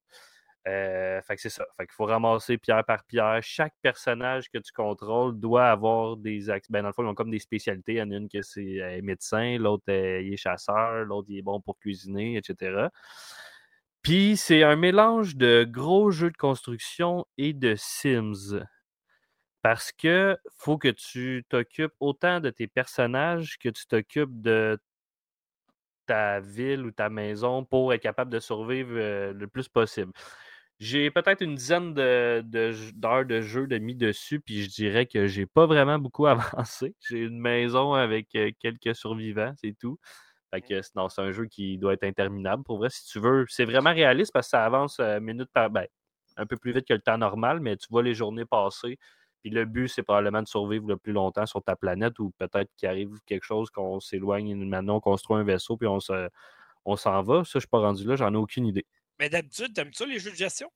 Euh, fait que c'est ça. Fait qu'il faut ramasser pierre par pierre. Chaque personnage que tu contrôles doit avoir des actes. Ben, dans le fond, ils ont comme des spécialités. Il y en a une qui est médecin, l'autre est chasseur, l'autre est bon pour cuisiner, etc. Puis c'est un mélange de gros jeux de construction et de Sims. Parce que faut que tu t'occupes autant de tes personnages que tu t'occupes de ta ville ou ta maison pour être capable de survivre euh, le plus possible. J'ai peut-être une dizaine d'heures de, jeu de mis dessus, puis je dirais que j'ai pas vraiment beaucoup [LAUGHS] avancé. J'ai une maison avec quelques survivants, c'est tout. Fait que non, c'est un jeu qui doit être interminable. Pour vrai, si tu veux, c'est vraiment réaliste parce que ça avance minute par ben, un peu plus vite que le temps normal, mais tu vois les journées passer. Puis le but, c'est probablement de survivre le plus longtemps sur ta planète ou peut-être qu'il arrive quelque chose, qu'on s'éloigne maintenant, on construit un vaisseau, puis on se, on s'en va. Ça, je suis pas rendu là, j'en ai aucune idée. Mais d'habitude, t'aimes-tu les jeux de gestion?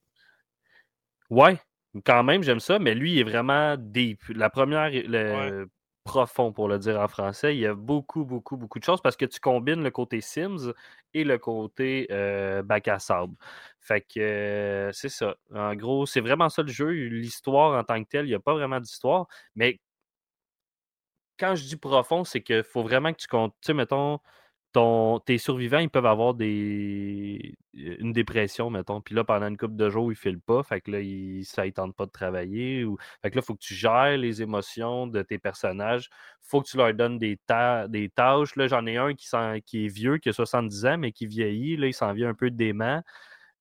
Ouais, quand même, j'aime ça, mais lui, il est vraiment deep. La première, le profond pour le dire en français, il y a beaucoup, beaucoup, beaucoup de choses parce que tu combines le côté Sims et le côté euh, bac à sable. Fait que euh, c'est ça. En gros, c'est vraiment ça le jeu. L'histoire en tant que telle, il n'y a pas vraiment d'histoire, mais quand je dis profond, c'est qu'il faut vraiment que tu comptes, tu sais, mettons, tes survivants, ils peuvent avoir des, une dépression, mettons. Puis là, pendant une couple de jours, ils ne filent pas. Fait que là, ils, ça ne tente pas de travailler. Ou... Fait que là, il faut que tu gères les émotions de tes personnages. Il faut que tu leur donnes des, des tâches. Là, j'en ai un qui, qui est vieux, qui a 70 ans, mais qui vieillit. Là, il s'en vient un peu dément.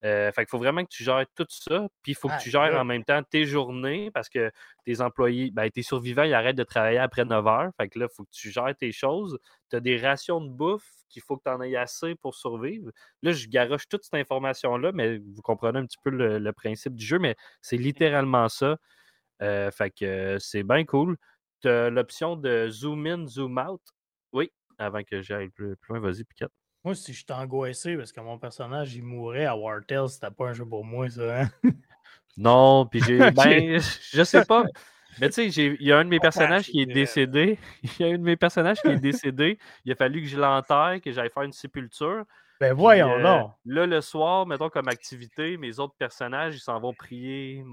Euh, fait qu'il faut vraiment que tu gères tout ça. Puis il faut que ah, tu gères en même temps tes journées parce que tes employés, ben, tes survivants, ils arrêtent de travailler après 9 heures. Fait que là, il faut que tu gères tes choses. Tu as des rations de bouffe qu'il faut que tu en aies assez pour survivre. Là, je garoche toute cette information-là, mais vous comprenez un petit peu le, principe du jeu, mais c'est littéralement ça. Euh, fait que c'est bien cool. Tu as l'option de zoom in, zoom out. Oui, avant que j'aille plus, loin, vas-y, Piquette. Moi, si je suis angoissé parce que mon personnage, il mourrait à Wartel, c'était pas un jeu pour moi, ça. Hein? Non, puis j'ai. [LAUGHS] Ben, je sais pas. Mais tu sais, [LAUGHS] il y a un de mes personnages qui est décédé. Il y a un de mes personnages qui est décédé. Il a fallu que je l'enterre, que j'aille faire une sépulture. Ben voyons euh, non. Là, le soir, mettons comme activité, mes autres personnages, ils s'en vont prier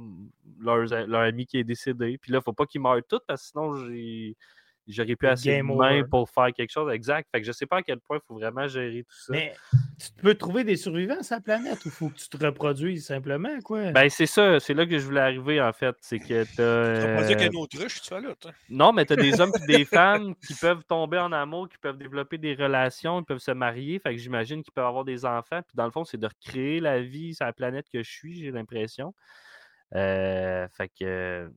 leur, leur ami qui est décédé. Puis là, il faut pas qu'ils meurent tous parce que sinon, j'ai j'aurais pu assez de main pour faire quelque chose exact. Fait que je sais pas à quel point il faut vraiment gérer tout ça. Mais tu peux trouver des survivants sur la planète ou faut que tu te reproduises simplement, quoi? Ben, c'est ça. C'est là que je voulais arriver, en fait. C'est que t'as. Tu dire autre ruche, tu fais là, toi. Non, mais t'as des hommes et des [LAUGHS] femmes qui peuvent tomber en amour, qui peuvent développer des relations, qui peuvent se marier. Fait que j'imagine qu'ils peuvent avoir des enfants. Puis dans le fond, c'est de recréer la vie sur la planète que je suis, j'ai l'impression. Euh, fait que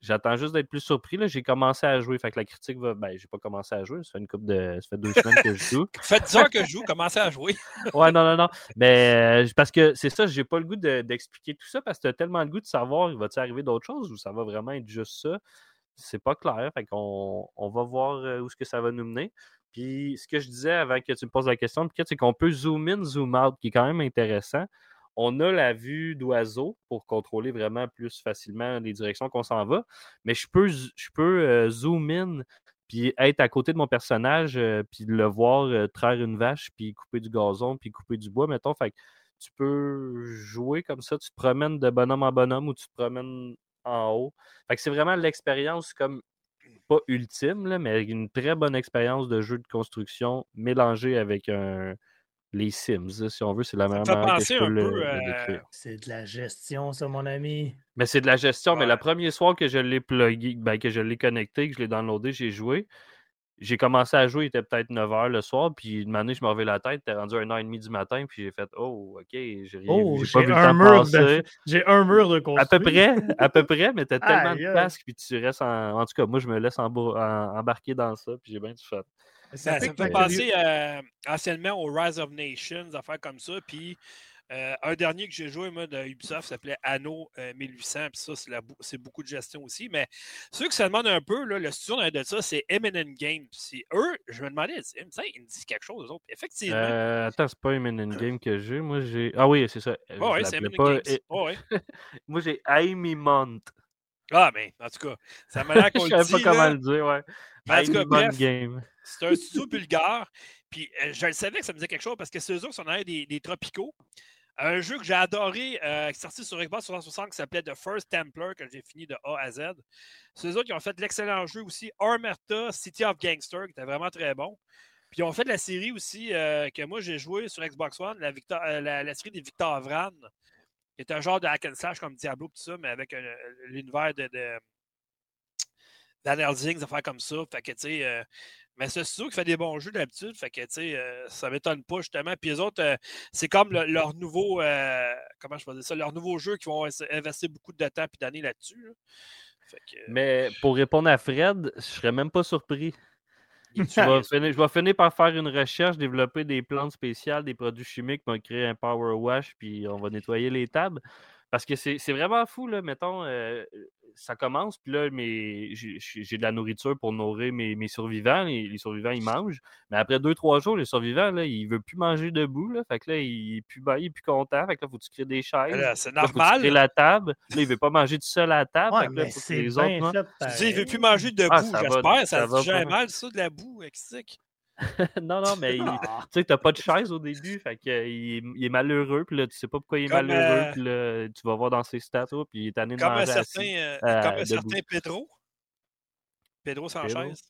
J'attends juste d'être plus surpris. J'ai commencé à jouer. Fait que la critique va. Ben, j'ai pas commencé à jouer. Ça fait une couple de. Ça fait deux semaines que je joue. [LAUGHS] Faites 10 heures que je joue, commencez à jouer. [LAUGHS] ouais, non, non, non. Mais euh, parce que c'est ça, j'ai pas le goût d'expliquer tout ça parce que tu as tellement le goût de savoir, il va-t-il arriver d'autres choses ou ça va vraiment être juste ça? C'est pas clair. Fait qu'on on va voir euh, où ce que ça va nous mener. Puis ce que je disais avant que tu me poses la question, c'est qu'on peut zoom in, zoom out, qui est quand même intéressant on a la vue d'oiseau pour contrôler vraiment plus facilement les directions qu'on s'en va, mais je peux, je peux euh, zoom in puis être à côté de mon personnage, euh, puis le voir euh, traire une vache, puis couper du gazon, puis couper du bois, mettons. Fait tu peux jouer comme ça, tu te promènes de bonhomme en bonhomme ou tu te promènes en haut. Fait que c'est vraiment l'expérience comme pas ultime, mais une très bonne expérience de jeu de construction mélangée avec un, les Sims, si on veut, c'est la meilleure manière que je peux le, euh, C'est de la gestion, ça, mon ami. Mais c'est de la gestion. Mais le premier soir que je l'ai plugué, ben, que je l'ai connecté, que je l'ai downloadé, j'ai joué. J'ai commencé à jouer, il était peut-être 9 h le soir, puis une année, je me revais la tête, t'es rendu à 1h30 du matin, puis j'ai fait Oh, ok, j'ai rien oh, pas vu un mur de... [LAUGHS] J'ai un mur de construire. À peu près, à peu près, mais t'as [LAUGHS] tellement de place, puis tu restes en. En tout cas, moi, je me laisse embarquer dans ça, puis j'ai bien du fun. Ça, me fait penser euh, anciennement au Rise of Nations, affaires comme ça. Puis euh, un dernier que j'ai joué, moi, de Ubisoft, s'appelait Anno 1800. Euh, puis ça, c'est beaucoup de gestion aussi. Mais ceux qui se demandent un peu, là, le studio de ça, c'est Eminent Games. C'est eux, je me demandais, ils me disent quelque chose, eux autres. Effectivement. Euh, attends, c'est pas Eminent Games que j'ai. Moi, j'ai. Ah oui, c'est ça. Oh, oui, c'est Eminent Games. Oh, [LAUGHS] moi, j'ai Amy Mont. Ah, mais en tout cas, ça m'a l'air [LAUGHS] qu'on le dit. Je sais pas comment le dire, ouais. en tout cas, bref, c'est un studio bulgare. Puis euh, je le savais que ça me disait quelque chose parce que c'est eux autres sont des, des tropicaux. Un jeu que j'ai adoré, euh, qui est sorti sur Xbox 360, qui s'appelait The First Templar, que j'ai fini de A à Z. C'est eux autres qui ont fait l'excellent jeu aussi, Armerta City of Gangster, qui était vraiment très bon. Puis ils ont fait la série aussi euh, que moi j'ai joué sur Xbox One, la, la, série des Victor Vran, qui est un genre de hack and slash comme Diablo, tout ça, mais avec l'univers de, de des affaires comme ça. Fait que, tu sais, mais c'est sûr qui fait des bons jeux d'habitude. Fait que, tu sais, euh, ça m'étonne pas, justement. Puis les autres, euh, c'est comme leur nouveau, euh, comment je peux dire ça, leur nouveau jeu qui vont investir beaucoup de temps et d'années là-dessus. Mais pour répondre à Fred, je serais même pas surpris. [LAUGHS] je, vais finir, par faire une recherche, développer des plantes spéciales, des produits chimiques, créer un power wash, puis on va nettoyer les tables. Parce que c'est vraiment fou, là, mettons, ça commence, puis là, j'ai de la nourriture pour nourrir mes, survivants. Les, les, survivants, ils mangent. Mais après deux, trois jours, les survivants, là, ils ne veulent plus manger debout. Là, fait que là, il est plus, ben, il est plus content. Fait que là, faut que tu crées des chaises. C'est normal. Là, la table. Là, il veut pas manger tout seul à la table. Ouais, là, les autres, fait, tu dis, il veut plus manger debout, ah, j'espère. Ça, ça, ça mal, ça, de la boue, extique. [LAUGHS] non, non, mais ah. tu sais que t'as pas de chaise au début, fait qu'il il est malheureux, puis là, tu sais pas pourquoi il est malheureux, euh puis là, tu vas voir dans ses stats, puis il est tanné de comme manger un certain, euh, euh, Comme un certain Pedro. Pedro sans [LAUGHS] chaise.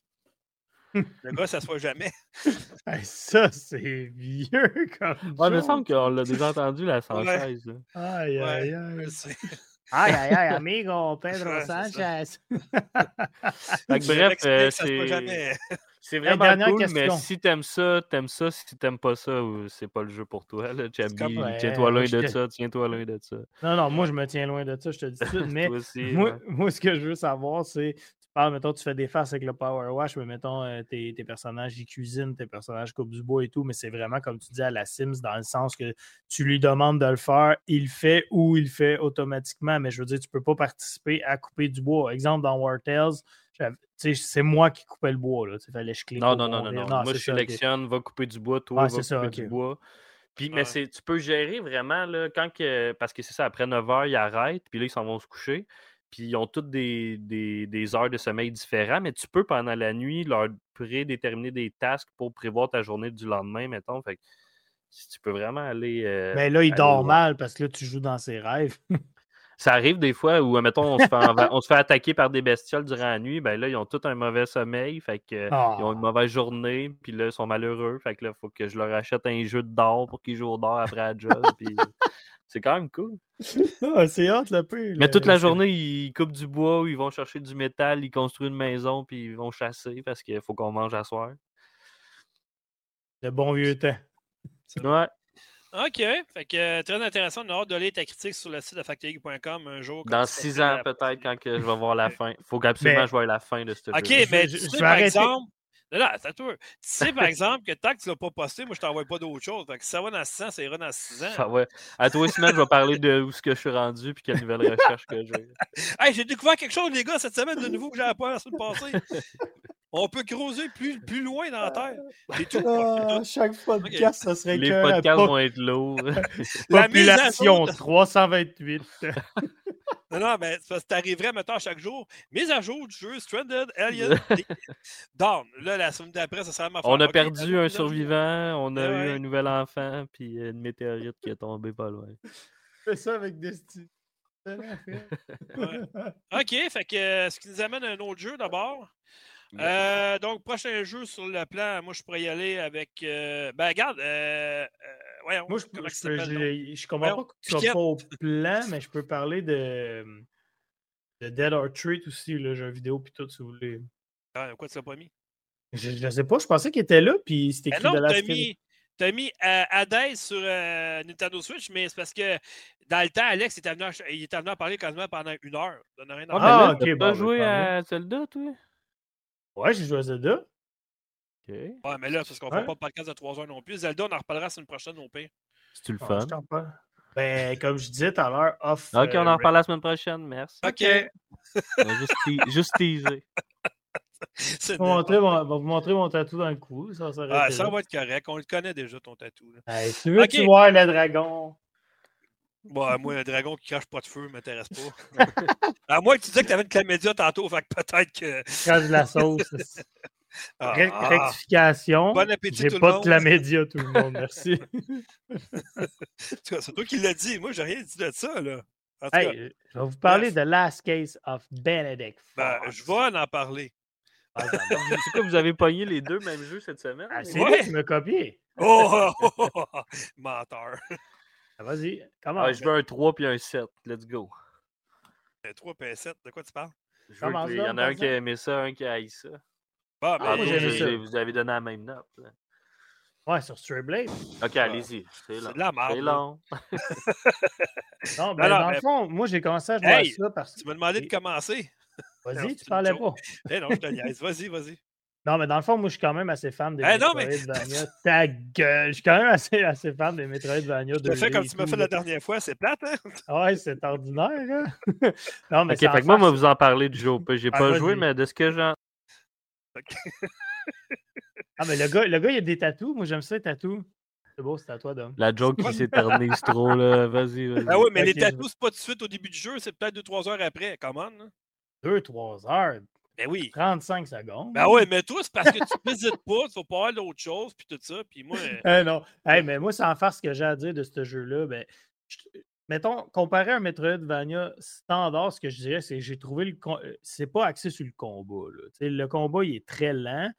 Le gars, ça se voit jamais. [LAUGHS] ça, c'est vieux comme Ouais, il me semble qu'on l'a déjà entendu, la sans chaise. Aïe, aïe, aïe. Aïe, aïe, aïe, amigo, Pedro Sanchez. bref, c'est... C'est vraiment cool, mais si t'aimes ça, t'aimes ça. Si t'aimes pas ça, c'est pas le jeu pour toi. Là. tiens-toi loin de ça, tiens-toi loin de ça. Non, non, moi, je me tiens loin de ça, je te dis tout. [LAUGHS] Mais moi, moi, ce que je veux savoir, c'est tu parles, mettons, tu fais des faces avec le Power Wash, mais mettons, euh, tes, tes, personnages, ils cuisinent, tes personnages coupent du bois et tout, mais c'est vraiment, comme tu dis, à la Sims, dans le sens que tu lui demandes de le faire, il fait ou il fait automatiquement, mais je veux dire, tu peux pas participer à couper du bois. Exemple, dans War Tales, c'est moi qui coupais le bois. Là. Fallait je non, non, non, non, non, Moi, je sélectionne, va couper du bois, toi, va couper du bois. Puis, mais tu peux gérer vraiment là, quand que. Parce que c'est ça, après 9 heures, ils arrêtent, puis là, ils s'en vont se coucher. Puis ils ont toutes des, des, des, heures de sommeil différents, mais tu peux pendant la nuit leur prédéterminer des tasks pour prévoir ta journée du lendemain, mettons. Fait que tu peux vraiment aller. Euh, mais là, il dort mal parce que là, tu joues dans ses rêves. [LAUGHS] ça arrive des fois où, mettons, on se, fait on se fait attaquer par des bestioles durant la nuit, ben là, ils ont tout un mauvais sommeil, fait que, ils ont une ah. mauvaise journée, puis là, ils sont malheureux, fait que là, il faut que je leur achète un jeu de d'or pour qu'ils jouent au d'or après la job, [LAUGHS] puis c'est quand même cool. Ah, c'est hâte, le peu. Mais toute la journée, ils coupent du bois, ils vont chercher du métal, ils construisent une maison, puis ils vont chasser parce qu'il faut qu'on mange à soir. Le bon vieux temps. Ouais. OK. Fait que très intéressant. On a hâte de lire ta critique sur le site de factory.com un jour. Dans six ans, peut-être, quand que je vais voir la fin. Il faut absolument que je voie la fin de ce OK, jeu. mais je, je, par exemple, non, non. Tu sais, par exemple, que tant que tu ne l'as pas posté, moi, je t'envoie pas d'autre chose. Fait que si ça va dans 6 ans, ça ira dans 6 ans. Ah ouais. À toi, semaine, je vais parler de où ce que je suis rendu puis quelle nouvelle recherche que j'ai. [LAUGHS] hey, j'ai découvert quelque chose, les gars, cette semaine de nouveau que j'avais pas la semaine passée. [LAUGHS] On peut creuser plus, plus loin dans la Terre. Tout. Ah, chaque podcast, okay. ça serait Les podcasts vont être lourds. [LAUGHS] Population 328. [LAUGHS] non, non, mais ça t'arriverait, maintenant chaque jour. Mise à jour du jeu Stranded, Alien, [LAUGHS] Dawn. Là, la semaine d'après, ça sera ma On a perdu un survivant, on a eu un nouvel enfant, puis une météorite qui est tombée pas loin. Fais ça avec Destiny. ouais. OK, fait que ce qui nous amène à un autre jeu d'abord. Euh, donc, prochain jeu sur le plan, moi, je pourrais y aller avec. Euh, ben, regarde, euh, voyons. Moi, je, je, je, comprends pas que tu sois pas au plan, mais je peux parler de, de Dead or Treat aussi, le jeu vidéo, puis tout, si vous voulez. Ah, quoi, tu l'as pas mis? Je, je sais pas, je pensais qu'il était là, puis c'était écrit de la as mis, as mis Hades sur Nintendo Switch, mais c'est parce que dans le temps, Alex il était venu, il était venu à parler quasiment pendant une heure. Rien ah, ok. Tu pas joué à Zelda, toi? Ouais, j'ai joué à Zelda. OK. Ouais, mais là, c'est parce qu'on ne fait pas de podcast de 3 heures non plus. Zelda, on en reparlera la semaine prochaine au pire. C'est-tu le fun? ben, comme je disais tout à l'heure, off. Ok, on en euh, reparle la semaine prochaine, merci. Ok. juste, juste teaser. [LAUGHS] Je vais vous montrer mon tatou dans le cou. Ça, ça, ah, ça va être correct. On le connaît déjà, ton tatou. Hey, tu veux okay. tu vois le dragon? Bon, moi, un dragon qui crache pas de feu ne m'intéresse pas. à moins que tu disais que tu avais une chlamydia tantôt, fait que peut-être que. Crache de la sauce. ah, Rectification. Bon appétit. J'ai pas de chlamydia, tout le monde, merci. c'est toi qui l'as dit. Moi, j'ai rien dit de ça, là. Hey, je vais vous parler de Last Case of Benedict. Ben, je vais en parler. Ah, c'est quoi, vous avez pogné les deux mêmes jeux cette semaine? Ah, c'est ouais. qui me copié. Oh, oh, oh, oh, menteur. Vas-y, comment? Ah, je veux un 3 puis un 7. Let's go. Un 3 puis un 7, de quoi tu parles? il y en a un qui a aimé ça, un qui a haï ça. Bah, ah, vous, vous avez donné la même note. Là. Ouais, sur Stray Blade. Ok, allez-y. C'est long. la merde. C'est long. [LAUGHS] non, ben, dans le fond, moi, j'ai commencé à jouer ça parce que. Tu m'as demandé de commencer. Vas-y, tu parlais pas. Eh non, je te niaise. Vas-y, vas-y. Non, mais dans le fond, moi, je suis quand même assez fan des hey, Metroidvania. Ta gueule! Je suis quand même assez, assez fan des Metroidvania. Tu fais comme tu m'as fait la dernière fois, c'est plate, hein? Ouais, c'est ordinaire, hein? [LAUGHS] non, mais ok, fait que moi, moi, vous en parler du jeu. J'ai ah, pas joué, mais de ce que j'en. ah, mais le gars, le gars, il a des tatous. Moi, j'aime ça, les tatous. C'est beau, c'est à toi, Dom. La joke qui s'éternise trop, là. Vas-y, vas-y. Ah oui, mais les tatous, c'est pas tout de suite au début du jeu, c'est peut-être 2-3 heures après. Comment, 2-3 heures? Ben oui. 35 secondes. Ben oui, mais toi, c'est parce que tu [LAUGHS] n'hésites pas, tu vas pas avoir d'autres choses, puis tout ça. Puis moi. Eh non. Hey, mais moi, sans faire ce que j'ai à dire de ce jeu-là, ben, mettons, comparé à un Metroidvania standard, ce que je dirais, c'est que j'ai trouvé le. Euh, c'est pas axé sur le combat. Là. Le combat, il est très lent.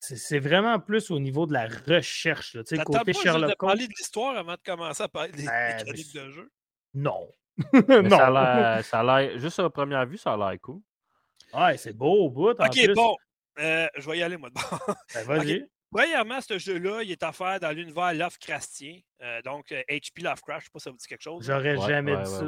c'est vraiment plus au niveau de la recherche. Là. Côté pas Sherlock de parler de l'histoire avant de commencer à parler des ben, mécaniques de jeu? Non. [LAUGHS] non. Ça a l'air, juste à première vue, ça a l'air cool. Ouais, c'est beau au bout. ok, bon. Euh, je vais y aller, moi. [LAUGHS] ben, Vas-y. Premièrement, ce jeu-là, il est offert dans l'univers Lovecraftien. Euh, donc, HP euh, Lovecraft, je ne sais pas si ça vous dit quelque chose. J'aurais jamais dit ça.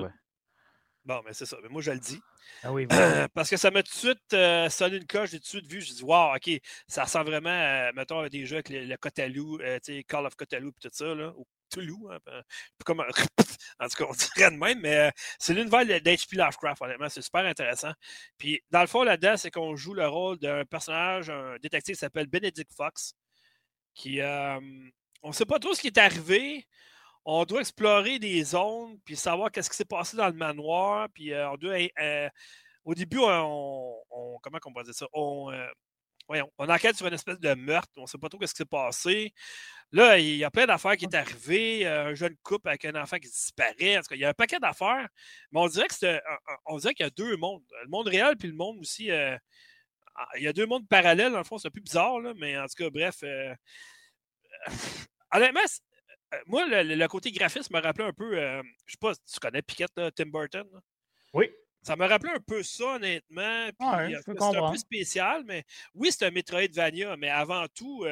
Bon, mais c'est ça. Mais moi, je le dis. Ah oui, [CLEARS THROAT] Parce que ça m'a tout de suite sonné une coche. J'ai tout de suite vu. Je dis, wow, OK, ça ressemble vraiment, mettons, à des jeux avec le, le Cthulhu, Call of Cthulhu et tout ça, là, Toulouse. Hein, comme, [LAUGHS] en tout cas, on dirait de même, mais euh, c'est l'univers d'HP Lovecraft, honnêtement. C'est super intéressant. Puis, dans le fond, là-dedans, c'est qu'on joue le rôle d'un personnage, un détective qui s'appelle Benedict Fox, qui. Euh, on ne sait pas trop ce qui est arrivé. On doit explorer des zones, puis savoir qu'est-ce qui s'est passé dans le manoir. Puis, euh, on doit. au début, on, comment on pourrait dire ça? On, voyons, on enquête sur une espèce de meurtre. On ne sait pas trop ce qui s'est passé. Là, il y a plein d'affaires qui est arrivé. Euh, un jeune couple avec un enfant qui disparaît. En tout cas, il y a un paquet d'affaires. Mais on dirait que c'est on dirait qu'il y a deux mondes. Le monde réel puis le monde aussi. Euh, ah, il y a deux mondes parallèles, dans le fond, c'est un peu bizarre, là, mais en tout cas, bref. Euh, honnêtement, moi, le, côté graphisme me rappelait un peu. je sais pas, tu connais Piquette, Tim Burton? Oui. Ça me rappelait un peu ça, honnêtement. c'est un peu spécial, mais oui, c'est un Metroidvania, mais avant tout,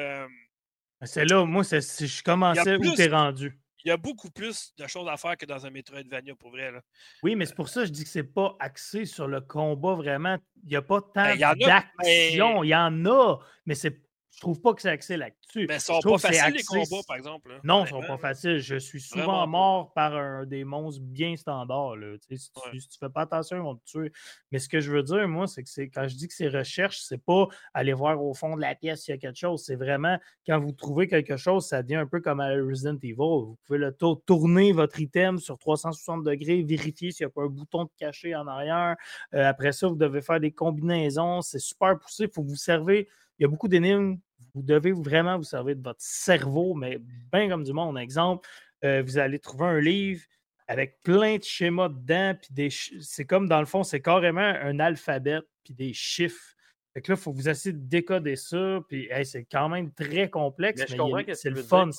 C'est là, moi, si je commençais où t'es rendu. Il y a beaucoup plus de choses à faire que dans un Metroidvania, pour vrai. Là. Oui, mais c'est pour ça que je dis que c'est pas axé sur le combat vraiment. Il n'y a pas tant ben, d'action. Il y en a, mais c'est je trouve pas que c'est axé là-dessus. Mais ils sont pas faciles les combats, par exemple. Non, ils sont pas faciles. Je suis souvent mort par un, des monstres bien standards. Là. si, tu, ne fais pas attention, ils vont te tuer. Mais ce que je veux dire, moi, c'est que quand je dis que c'est recherche, c'est pas aller voir au fond de la pièce s'il y a quelque chose. C'est vraiment quand vous trouvez quelque chose, ça devient un peu comme à Resident Evil. Vous pouvez le tourner votre item sur 360 degrés, vérifier s'il n'y a pas un bouton de caché en arrière. Euh, après ça, vous devez faire des combinaisons. C'est super poussé. Il faut vous servir. Il y a beaucoup d'énigmes vous devez vraiment vous servir de votre cerveau, mais bien comme du monde. Exemple, euh, vous allez trouver un livre avec plein de schémas dedans, puis des c'est comme dans le fond, c'est carrément un alphabet, puis des chiffres. Fait que là, il faut vous essayer de décoder ça, puis c'est quand même très complexe, mais, c'est le fun.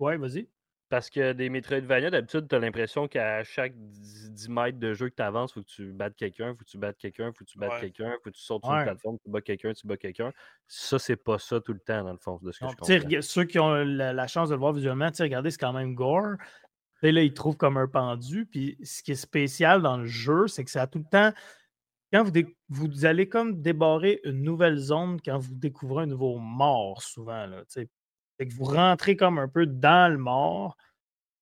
Oui, vas-y. Parce que des Metroidvania, d'habitude, tu as l'impression qu'à chaque 10 mètres de jeu que tu avances, il faut que tu battes quelqu'un, il faut que tu battes quelqu'un, il faut que tu battes quelqu'un, il faut que tu sautes sur une plateforme, tu bats quelqu'un, tu bats quelqu'un. Ça, c'est pas ça tout le temps, dans le fond, de ce que je comprends. Ceux qui ont la, chance de le voir visuellement, regardez, c'est quand même gore. Et là, ils trouvent comme un pendu. Puis ce qui est spécial dans le jeu, c'est que ça a tout le temps. Quand vous, vous allez comme débarrer une nouvelle zone quand vous découvrez un nouveau mort, souvent. Là, c'est que vous rentrez comme un peu dans le mort,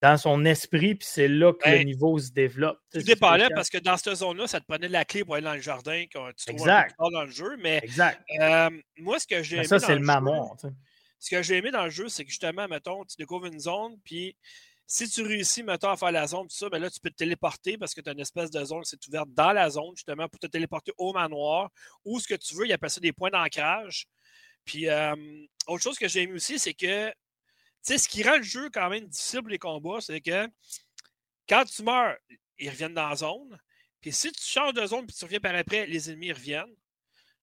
dans son esprit, puis c'est là que le ben niveau se développe. Tout dépendait parce que dans cette zone-là, ça te prenait la clé pour aller dans le jardin quand tu trouves exact. peu dans le jeu. Mais exact. moi, ce que j'ai aimé. Ça, c'est le, maman. Ce que j'ai aimé dans le jeu, c'est que justement, mettons, tu découvres une zone, puis si tu réussis, mettons, à faire la zone, tout ça, ben là, tu peux te téléporter parce que tu as une espèce de zone qui s'est ouverte dans la zone, justement, pour te téléporter au manoir ou ce que tu veux. Il appelle ça des points d'ancrage. Puis, autre chose que j'ai aimé aussi, c'est que, ce qui rend le jeu quand même difficile pour les combats, c'est que quand tu meurs, ils reviennent dans la zone. Puis si tu changes de zone puis tu reviens par après, les ennemis reviennent.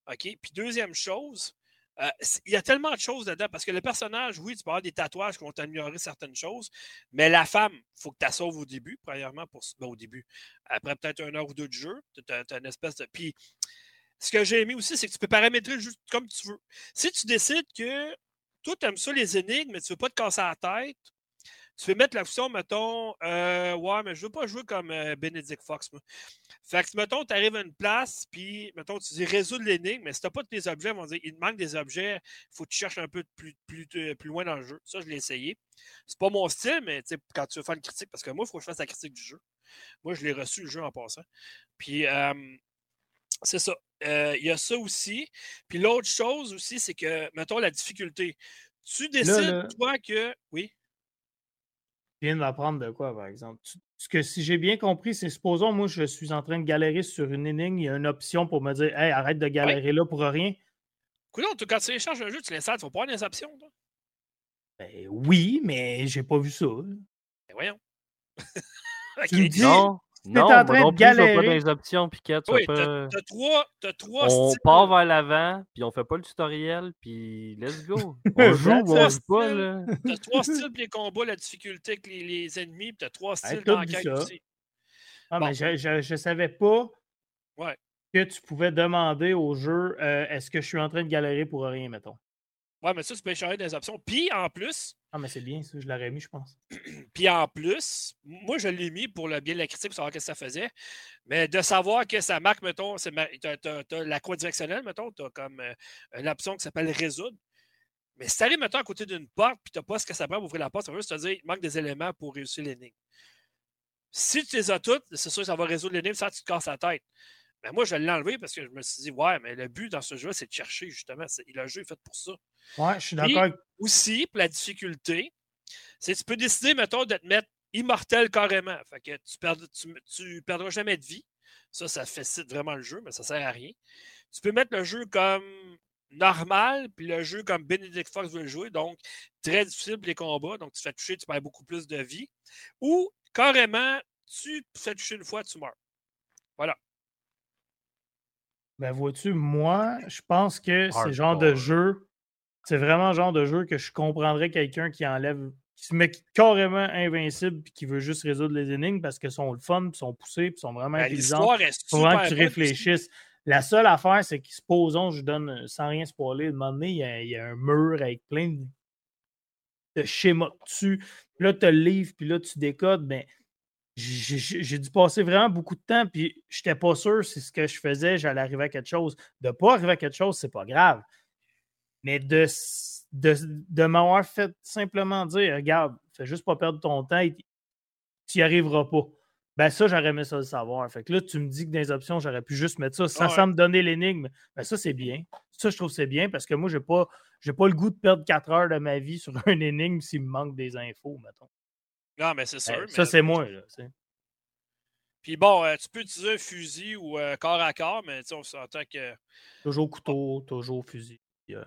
OK? Puis deuxième chose, euh, il y a tellement de choses dedans parce que le personnage, oui, tu peux avoir des tatouages qui vont t'améliorer certaines choses, mais la femme, il faut que tu la sauves au début, premièrement, pour, ben, au début. Après peut-être une heure ou deux de jeu, tu as, une espèce de. Puis ce que j'ai aimé aussi, c'est que tu peux paramétrer juste comme tu veux. Si tu décides que toi, tu aimes ça les énigmes, mais tu ne veux pas te casser la tête, tu peux mettre la fonction, mettons, euh, ouais, mais je ne veux pas jouer comme euh, Benedict Fox. Fait que, mettons, tu arrives à une place, puis, mettons, tu dis résoudre l'énigme, mais si tu n'as pas tous les objets, ils vont dire il te manque des objets, il faut que tu cherches un peu plus, euh, plus loin dans le jeu. Ça, je l'ai essayé. C'est pas mon style, mais quand tu veux faire une critique, parce que moi, il faut que je fasse la critique du jeu. Moi, je l'ai reçu le jeu en passant. Puis, c'est ça. Euh, il y a ça aussi. Puis l'autre chose aussi, c'est que, mettons, la difficulté. Tu décides, toi, que. Oui? Je viens d'apprendre de quoi, par exemple? Ce que si j'ai bien compris, c'est supposons, moi, je suis en train de galérer sur une énigme, il y a une option pour me dire Hey, arrête de galérer là pour rien. Écoute, quand tu télécharges un jeu, tu l'installes, tu vas pas avoir des options, toi? Ben oui, mais j'ai pas vu ça. Ben voyons. [LAUGHS] Tu me dis, non, en train de galérer. pas dans les options, Piquet. Oui, t'as trois, as trois On part vers l'avant, puis on fait pas le tutoriel, puis let's go. [LAUGHS] On joue ou on joue pas, là. T'as trois [LAUGHS] styles pour les combats, la difficulté avec les, les ennemis, puis t'as trois styles d'enquête aussi. Ah, mais je, je, je, savais pas que tu pouvais demander au jeu euh, est-ce que je suis en train de galérer pour rien, mettons? Ouais, mais ça, tu peux changer des options. Puis en plus. Ah, mais c'est bien, ça, je l'aurais mis, je pense. [CLEARS THROAT] Puis en plus, moi, je l'ai mis pour le bien de la critique, pour savoir ce que ça faisait. Mais de savoir que ça marque, mettons, tu as, la croix directionnelle, mettons, tu as comme euh, une option qui s'appelle résoudre. Mais si tu arrives, mettons, à côté d'une porte, puis tu n'as pas ce que ça prend pour ouvrir la porte, ça veut juste te dire il manque des éléments pour réussir l'énigme. Si tu les as toutes, c'est sûr que ça va résoudre l'énigme sans que tu te casses la tête. Mais moi, je l'ai enlevé parce que je me suis dit, ouais, mais le but dans ce jeu c'est de chercher, justement. Le jeu est fait pour ça. Ouais, je suis d'accord. Aussi, pour la difficulté, c'est que tu peux décider, mettons, de te mettre immortel carrément. Fait que tu, perds, tu, perdras jamais de vie. Ça, ça facilite vraiment le jeu, mais ça sert à rien. Tu peux mettre le jeu comme normal, puis le jeu comme Benedict Fox veut le jouer, donc très difficile pour les combats, donc tu fais toucher, tu perds beaucoup plus de vie. Ou carrément, tu fais toucher une fois, tu meurs. Voilà. Ben, vois-tu, moi, je pense que c'est le genre de jeu, c'est vraiment le genre de jeu que je comprendrais quelqu'un qui enlève, qui se met carrément invincible puis qui veut juste résoudre les énigmes parce qu'ils sont le fun, puis sont poussés, puis sont vraiment ben, intelligents. Vraiment que tu réfléchisses. La seule affaire, c'est qu'ils supposons, je donne sans rien spoiler, de moment donné, il y, a, un mur avec plein de de schéma dessus. Puis là, tu as le livre, puis là, tu décodes. Mais j'ai dû passer vraiment beaucoup de temps, puis je n'étais pas sûr si ce que je faisais, j'allais arriver à quelque chose. De ne pas arriver à quelque chose, c'est pas grave. Mais de, de, de m'avoir fait simplement dire regarde, fais juste pas perdre ton temps, tu n'y arriveras pas. Ben ça, j'aurais aimé ça le savoir. Fait que là, tu me dis que dans les options, j'aurais pu juste mettre ça sans, me donner l'énigme. Ben ça, c'est bien. Ça, je trouve c'est bien parce que moi, j'ai pas, pas le goût de perdre 4 heures de ma vie sur [LAUGHS] un énigme s'il me manque des infos, mettons. Non, mais c'est ben, sûr. ça, c'est moi, là. Puis bon, euh, tu peux utiliser un fusil ou euh, corps à corps, mais on s'entend que. Toujours couteau, toujours fusil.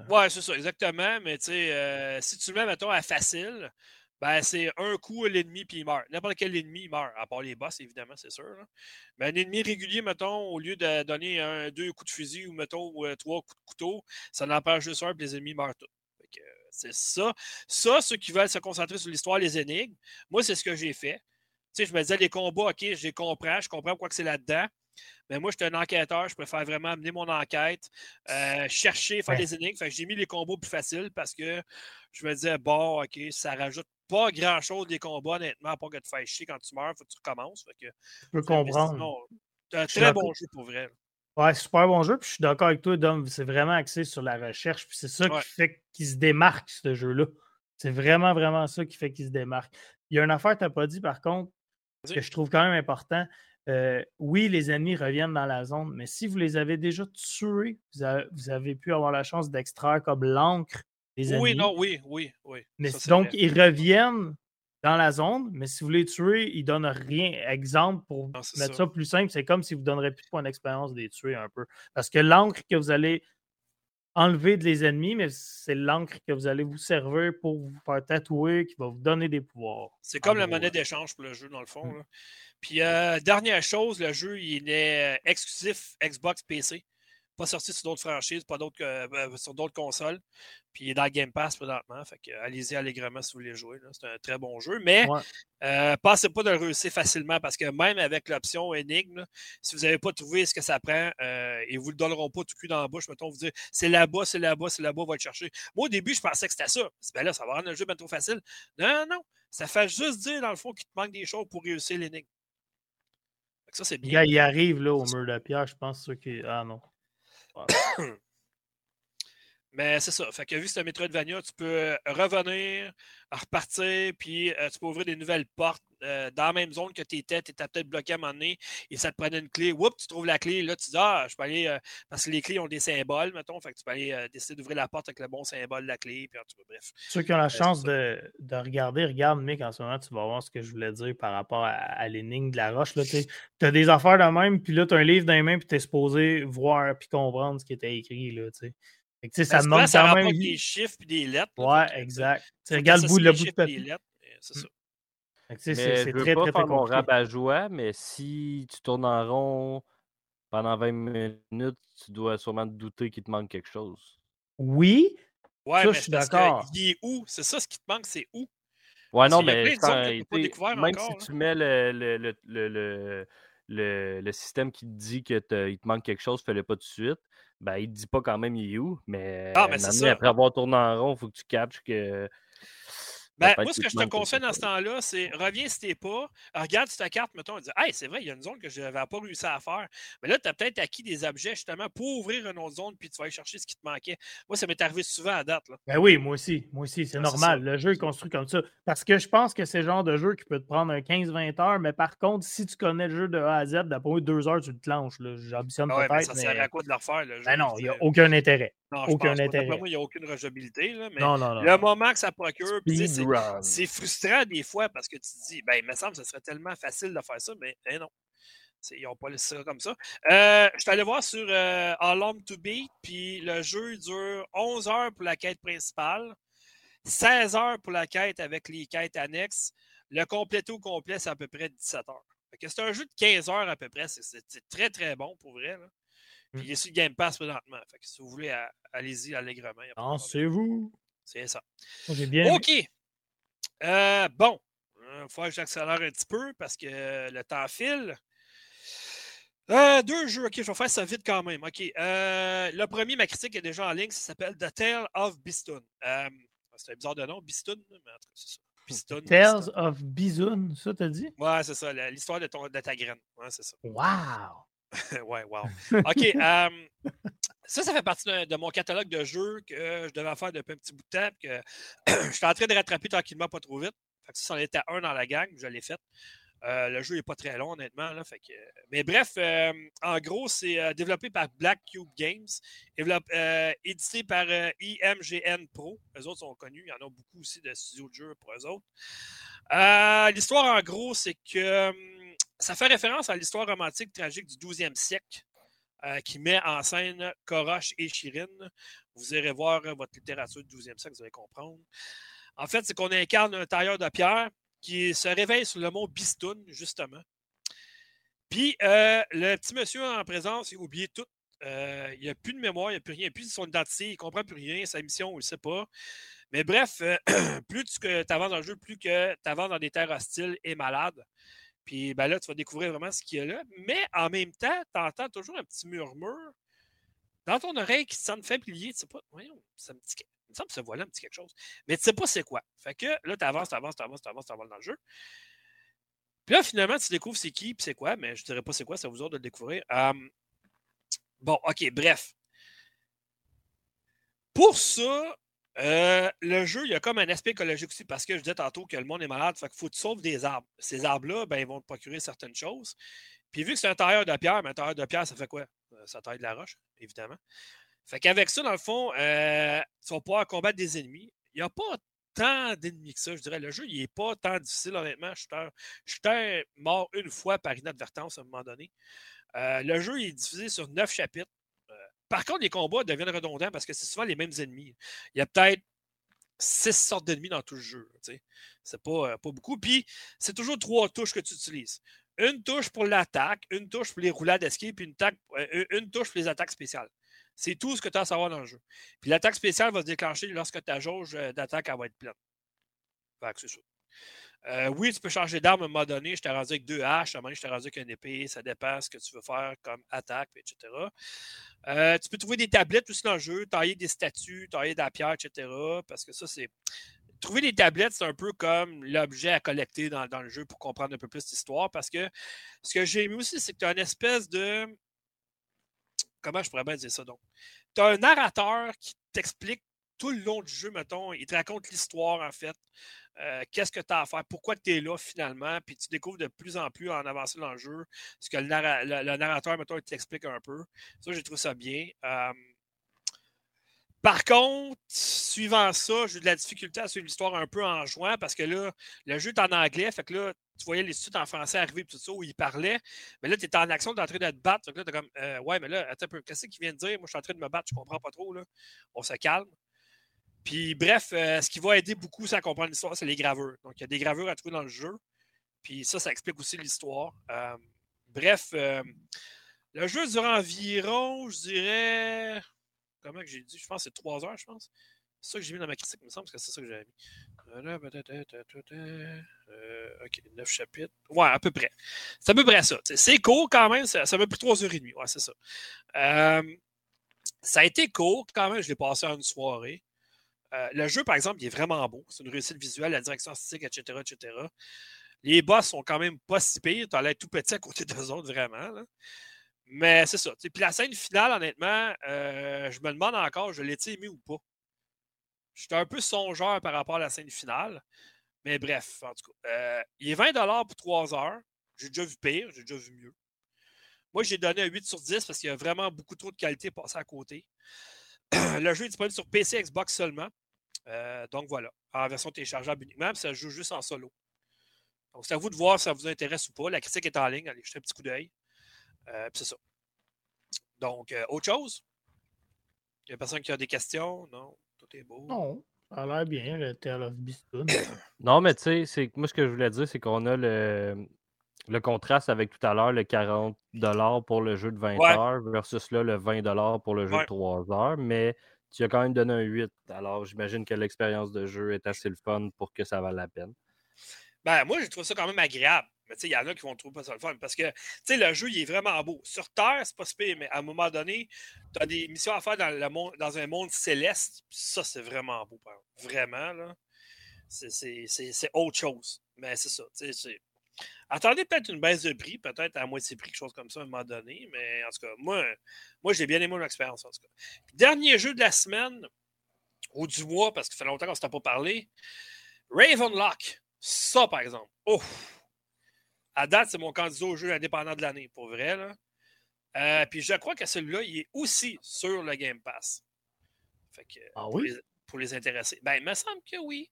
Ouais, c'est ça, exactement. Mais tu sais, euh, si tu le mets, mettons, à facile, ben, c'est un coup l'ennemi puis il meurt. N'importe quel ennemi, il meurt, à part les boss, évidemment, c'est sûr. Mais un ennemi régulier, mettons, au lieu de donner un, deux coups de fusil ou, mettons, euh, trois coups de couteau, ça n'empêche juste un, puis les ennemis meurent tous. C'est ça. Ça, ceux qui veulent se concentrer sur l'histoire, les énigmes, moi, c'est ce que j'ai fait. Tu sais, je me disais, les combats, OK, je les comprends, je comprends quoi que c'est là-dedans. Mais moi, je suis un enquêteur, je préfère vraiment amener mon enquête, euh, chercher, faire des énigmes. Fait que j'ai mis les combos plus faciles parce que je me disais, bon, OK, ça rajoute pas grand-chose des combats, honnêtement, part que tu fasses chier quand tu meurs, faut que tu recommences. Fait que, je peux comprendre. C'est un très bon jeu pour vrai. Ouais, super bon jeu. Puis je suis d'accord avec toi, Dom. C'est vraiment axé sur la recherche. Puis c'est ça qui fait qu'il se démarque, ce jeu-là. C'est vraiment, vraiment ça qui fait qu'il se démarque. Il y a une affaire que tu n'as pas dit, par contre, que je trouve quand même important. Euh, oui, les ennemis reviennent dans la zone, mais si vous les avez déjà tués, vous avez, pu avoir la chance d'extraire comme l'encre des ennemis. Oui, non, oui, oui, oui. Mais donc, ils reviennent dans la zone, mais si vous les tuez, ils ne donnent rien. Exemple, pour mettre ça. plus simple, c'est comme si vous ne donneriez plus de points d'expérience des tuer un peu. Parce que l'encre que vous allez enlever de les ennemis, mais c'est l'encre que vous allez vous servir pour vous faire tatouer, qui va vous donner des pouvoirs. C'est comme la monnaie d'échange pour le jeu, dans le fond. Mmh. Puis, euh, dernière chose, le jeu, il est exclusif Xbox PC. Pas sorti sur d'autres franchises, pas d'autres euh, sur d'autres consoles. Puis il est dans le Game Pass présentement. Fait que allez-y allègrement si vous voulez jouer. C'est un très bon jeu. Mais ouais. pensez pas de le réussir facilement parce que même avec l'option énigme, si vous n'avez pas trouvé ce que ça prend, ils ne vous le donneront pas tout cul dans la bouche. Mettons, vous dire c'est là-bas, c'est là-bas, c'est là-bas, va le chercher. Moi, au début, je pensais que c'était ça. Ben là, ça va rendre le jeu bien trop facile. Non, non. Ça fait juste dire, dans le fond, qu'il te manque des choses pour réussir l'énigme. Ça, c'est bien. Il arrive là, au mur de pierre, je pense. Ça qui... Ah non. fun. [COUGHS] Mais c'est ça. Fait que vu que c'est un Metroidvania, tu peux revenir, repartir, puis euh, tu peux ouvrir des nouvelles portes euh, dans la même zone que tes têtes, tu étais peut-être bloqué à un moment donné, et ça te prenait une clé. Oups, tu trouves la clé, là, tu dis Ah, je peux aller. Euh, parce que les clés ont des symboles, mettons. Fait que tu peux aller décider d'ouvrir la porte avec le bon symbole de la clé, puis en tout cas, bref. Ceux qui ont la chance de, de, regarder, regarde, Mick, en ce moment, tu vas voir ce que je voulais dire par rapport à, l'énigme de la roche. Tu as des affaires de même, puis là, tu as un livre dans les mains, puis tu es supposé voir puis comprendre ce qui était écrit, là, tu sais. Fait que, ça demande quand même. des chiffres et des lettres. ouais, exact. Tu regardes le bout, le bout de papier. C'est ça. C'est très, très, très, pas mon rabat-joie, mais si tu tournes en rond pendant 20 minutes, tu dois sûrement te douter qu'il te manque quelque chose. Oui. Ouais, ça, mais je suis d'accord. Il est où? C'est ça, ce qui te manque, c'est où? Ouais, non, mais même si tu mets le, le, le, le, le système qui te dit qu'il te, te manque quelque chose, fais-le pas tout de suite ben, il ne dit pas quand même il est où, mais, ah, après avoir tourné en rond, il faut que tu catches que ben, moi, ce que je te conseille dans ce temps-là, c'est reviens si t'es pas, regarde sur ta carte, mettons, et dis Hey, c'est vrai, il y a une zone que je n'avais pas réussi à faire. Mais là, tu as peut-être acquis des objets justement pour ouvrir une autre zone, puis tu vas aller chercher ce qui te manquait. Moi, ça m'est arrivé souvent à date. Là. Ben oui, moi aussi. Moi aussi, c'est normal. Le jeu est construit comme ça. Parce que je pense que c'est le genre de jeu qui peut te prendre un 15-20 heures, mais par contre, si tu connais le jeu de A à Z, d'après deux heures, tu le clenches. J'ambitionne ah peut-être. ça sert à quoi de le refaire? Le jeu, ben non, il n'y a aucun intérêt. Non, aucun intérêt. Moi, il n'y a aucune rejouabilité. Là, mais non, non, non, le moment que ça procure, c'est frustrant des fois parce que tu te dis, ben, il me semble que ce serait tellement facile de faire ça, mais ben non. Ils n'ont pas laissé ça comme ça. Euh, je suis allé voir sur euh, Long to Beat, puis le jeu dure 11 heures pour la quête principale, 16 heures pour la quête avec les quêtes annexes. Le complet au complet, c'est à peu près 17 heures. C'est un jeu de 15 heures à peu près. C'est très, très bon pour vrai. Là. Puis il est sur Game Pass présentement. Fait que si vous voulez, allez-y allègrement. Ah, c'est vous. C'est ça. bien OK. Euh, bon. Il faut que j'accélère un petit peu parce que le temps file. Euh, deux jeux, ok, je vais faire ça vite quand même. Ok, euh, le premier, ma critique est déjà en ligne, ça s'appelle The Tale of Beastun. C'est un bizarre de nom, Bistoun, mais en tout cas, c'est ça. Bistoun, Tales of Bizoun, ça t'as dit? Ouais, c'est ça, l'histoire de, de ta graine. Ouais, c'est ça. Wow! [LAUGHS] ouais, wow. OK. Euh, ça, ça fait partie de, mon catalogue de jeux que je devais faire depuis un petit bout de temps. Que [CLEARS THROAT] je suis en train de rattraper tranquillement, pas trop vite. Fait que ça, en était un dans la gang, je l'ai fait. Euh, le jeu n'est pas très long, honnêtement. Fait que... Mais bref, euh, en gros, c'est développé par Black Cube Games, édité par IMGN Pro. Eux autres sont connus. Il y en a beaucoup aussi de studios de jeux pour eux autres. L'histoire, en gros, c'est que hum, ça fait référence à l'histoire romantique tragique du 12e siècle euh, qui met en scène Korosh et Chirine. Vous irez voir euh, votre littérature du 12e siècle, vous allez comprendre. En fait, c'est qu'on incarne un tailleur de pierre qui se réveille sur le mont Bistoun, justement. Puis, euh, le petit monsieur en présence, il a oublié tout. il n'a plus de mémoire, il n'a plus rien, plus de son identité, il ne comprend plus rien, sa mission, il ne sait pas. Mais bref, [CLEARS THROAT] plus tu avances dans le jeu, plus que tu avances dans des terres hostiles et malades. Puis ben là, tu vas découvrir vraiment ce qu'il y a là. Mais en même temps, tu entends toujours un petit murmure dans ton oreille qui te semble familier. Tu sais pas, voyons, ça me dit, il me semble que ce voilà un petit quelque chose. Mais tu sais pas c'est quoi. Fait que là, tu avances, tu avances, tu avances, tu avances, tu avances dans le jeu. Puis là, finalement, tu découvres c'est qui, puis c'est quoi, mais je ne dirais pas c'est quoi, ça vous autres de le découvrir. bon, OK, bref. Pour ça, euh, le jeu, il y a comme un aspect écologique aussi parce que je disais tantôt que le monde est malade, fait faut que tu sauves des arbres. Ces arbres-là, ben, ils vont te procurer certaines choses. Puis vu que c'est un tailleur de pierre, mais un tailleur de pierre, ça fait quoi? Euh, ça taille de la roche, évidemment. Fait qu'avec ça, dans le fond, euh, tu vas pouvoir combattre des ennemis. Il n'y a pas tant d'ennemis que ça, je dirais. Le jeu, il n'est pas tant difficile, honnêtement. Je suis mort une fois par inadvertance à un moment donné. le jeu il est diffusé sur neuf chapitres. Par contre, les combats deviennent redondants parce que c'est souvent les mêmes ennemis. Il y a peut-être six sortes d'ennemis dans tout le jeu. C'est pas, euh, pas beaucoup. Puis, c'est toujours trois touches que tu utilises. Une touche pour l'attaque, une touche pour les roulades d'escape, puis une, euh, touche pour les attaques spéciales. C'est tout ce que tu as à savoir dans le jeu. Puis l'attaque spéciale va se déclencher lorsque ta jauge euh, d'attaque va être pleine. Fait que c'est ça. Euh, oui, tu peux changer d'arme à un moment donné. Je t'ai rendu avec deux haches, à un moment je t'ai rendu avec une épée. Ça dépend ce que tu veux faire comme attaque, etc. Euh, tu peux trouver des tablettes aussi dans le jeu, tailler des statues, tailler de la pierre, etc. Parce que ça, c'est. Trouver des tablettes, c'est un peu comme l'objet à collecter dans, le jeu pour comprendre un peu plus l'histoire. Parce que ce que j'ai aimé aussi, c'est que tu as une espèce de. Comment je pourrais bien dire ça donc? Tu as un narrateur qui t'explique tout le long du jeu, mettons, il te raconte l'histoire, en fait. Euh, qu'est-ce que tu as à faire, pourquoi tu es là finalement, puis tu découvres de plus en plus en avançant dans le jeu ce que le, narrateur, mettons, il t'explique un peu. Ça, j'ai trouvé ça bien. par contre, suivant ça, j'ai eu de la difficulté à suivre l'histoire un peu en jouant parce que là, le jeu est en anglais, fait que là, tu voyais les suites en français arriver tout ça où il parlait. Mais là, tu étais en action, tu en train de te battre. Là, tu comme euh, Ouais, mais là, attends un peu, qu'est-ce qu'il vient de dire? Moi, je suis en train de me battre, je comprends pas trop. Là. On se calme. Puis bref, euh, ce qui va aider beaucoup à comprendre l'histoire, c'est les gravures. Donc, il y a des gravures à trouver dans le jeu. Puis ça, ça explique aussi l'histoire. Euh, bref, euh, le jeu dure environ, je dirais. Comment que j'ai dit? Je pense que c'est trois heures, je pense. C'est ça que j'ai mis dans ma critique, il me semble que c'est ça que j'avais mis. ok, neuf chapitres. Ouais, à peu près. C'est à peu près ça. C'est court quand même, ça m'a pris trois heures et demie. Ouais, c'est ça. ça a été court quand même, je l'ai passé en une soirée. Euh, le jeu, par exemple, il est vraiment beau. C'est une réussite visuelle, la direction artistique, etc., etc. Les boss sont quand même pas si pires. Tu as l'air tout petit à côté [LAUGHS] d'eux autres, vraiment. Mais c'est ça. Puis la scène finale, honnêtement, euh, je me demande encore, je l'ai-tu aimé ou pas? J'étais un peu songeur par rapport à la scène finale. Mais bref, en tout cas. Euh, il est 20 pour 3 heures. J'ai déjà vu pire, j'ai déjà vu mieux. Moi, j'ai donné un 8 sur 10 parce qu'il y a vraiment beaucoup trop de qualité passée à côté. [CLEARS THROAT] le jeu est disponible sur PC Xbox seulement. Euh, donc voilà, en version téléchargeable uniquement, ça joue juste en solo. Donc c'est à vous de voir si ça vous intéresse ou pas. La critique est en ligne, allez jeter un petit coup d'œil. Euh, c'est ça. Donc, euh, autre chose? Il n'y a personne qui a des questions? Non? Tout est beau? Non. Ça a l'air bien, le Tale of Beastoon. [COUGHS] non, mais tu sais, moi, ce que je voulais dire, c'est qu'on a le, le contraste avec tout à l'heure, le 40 pour le jeu de 20 heures versus là, le 20 pour le jeu de 3 heures. Mais tu as quand même donné un 8. Alors, j'imagine que l'expérience de jeu est assez le fun pour que ça vaille la peine. Ben, moi, j'ai trouvé ça quand même agréable. Mais il y en a qui vont trouver pas ça le fun. Parce que le jeu, il est vraiment beau. Sur Terre, c'est pas super, mais à un moment donné, tu as des missions à faire dans, le monde, dans un monde céleste. Ça, c'est vraiment beau. Vraiment, là. C'est autre chose. Mais c'est ça. Attendez peut-être une baisse de prix, peut-être à moitié prix, quelque chose comme ça à un moment donné. Mais en tout cas, moi, moi j'ai bien aimé mon expérience. En tout cas. Dernier jeu de la semaine, ou du mois, parce que ça fait longtemps qu'on ne s'était pas parlé. Ravenlock. Ça, par exemple. Oh! À date, c'est mon candidat au jeu indépendant de l'année, pour vrai. Là. Euh, puis je crois que celui-là, il est aussi sur le Game Pass. Fait que, ah oui? Pour les, intéresser. Ben, il me semble que oui.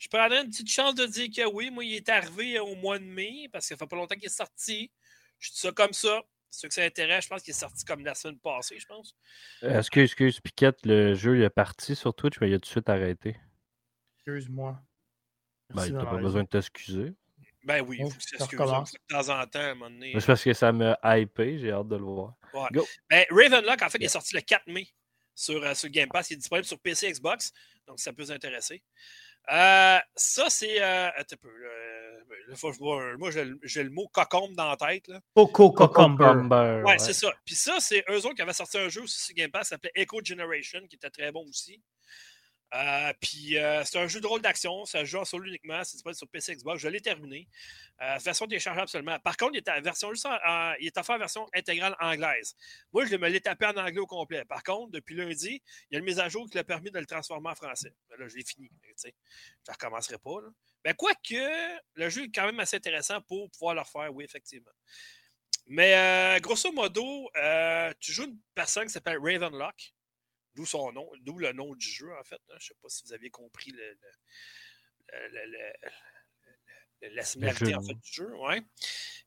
Je prendrais une petite chance de dire que oui. Moi, il est arrivé au mois de mai, parce que ça fait pas longtemps qu'il est sorti. Je dis ça comme ça. Ceux que ça intéresse, je pense qu'il est sorti comme la semaine passée, je pense. Euh, excuse, excuse, Piquette, le jeu il est parti sur Twitch, mais il a tout de suite arrêté. Excuse-moi. Ben, t'as pas besoin de t'excuser. Ben oui, il faut que tu t'excuses de temps en temps, à un moment donné. C'est parce que ça m'a hypé, j'ai hâte de le voir. Ouais. Go. Ben, Ravenlock, en fait, il est sorti le 4 mai sur, euh, sur Game Pass. Il est disponible sur PC et Xbox, donc ça peut vous intéresser. Euh, ça, c'est. Euh, un peu. moi, j'ai le mot cocombe dans la tête. Là. Coco Cocomber. Ouais, c'est ça. Puis ça, c'est eux autres qui avaient sorti un jeu aussi sur Game Pass, qui s'appelait Echo Generation, qui était très bon aussi. Euh, puis euh, c'est un jeu de rôle d'action, ça joue en solo uniquement, c'est disponible sur PC Xbox, je l'ai terminé. Euh, version téléchargeable seulement. Par contre, il est, en version, il est offert en version intégrale anglaise. Moi, je me l'ai tapé en anglais au complet. Par contre, depuis lundi, il y a une mise à jour qui l'a permis de le transformer en français. là, je l'ai fini. Je ne recommencerai pas. Mais quoique, le jeu est quand même assez intéressant pour pouvoir le refaire, oui, effectivement. Mais grosso modo, tu joues une personne qui s'appelle Ravenlock. D'où son nom, d'où le nom du jeu, en fait. Hein. Je ne sais pas si vous avez compris le, la similarité en fait, du jeu. Ouais.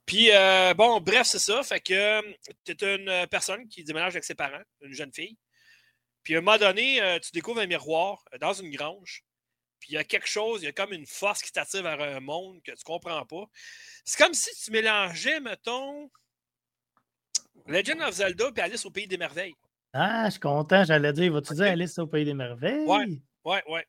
Puis, euh, bon, bref, c'est ça. Fait que tu es une personne qui déménage avec ses parents, une jeune fille. Puis, à un moment donné, euh, tu découvres un miroir euh, dans une grange. Puis, il y a quelque chose, il y a comme une force qui t'attire vers un monde que tu ne comprends pas. C'est comme si tu mélangeais, mettons, Legend of Zelda et Alice au Pays des Merveilles. Ah, je suis content, j'allais dire, vas-tu dire Alice au Pays des Merveilles? Oui, oui, oui.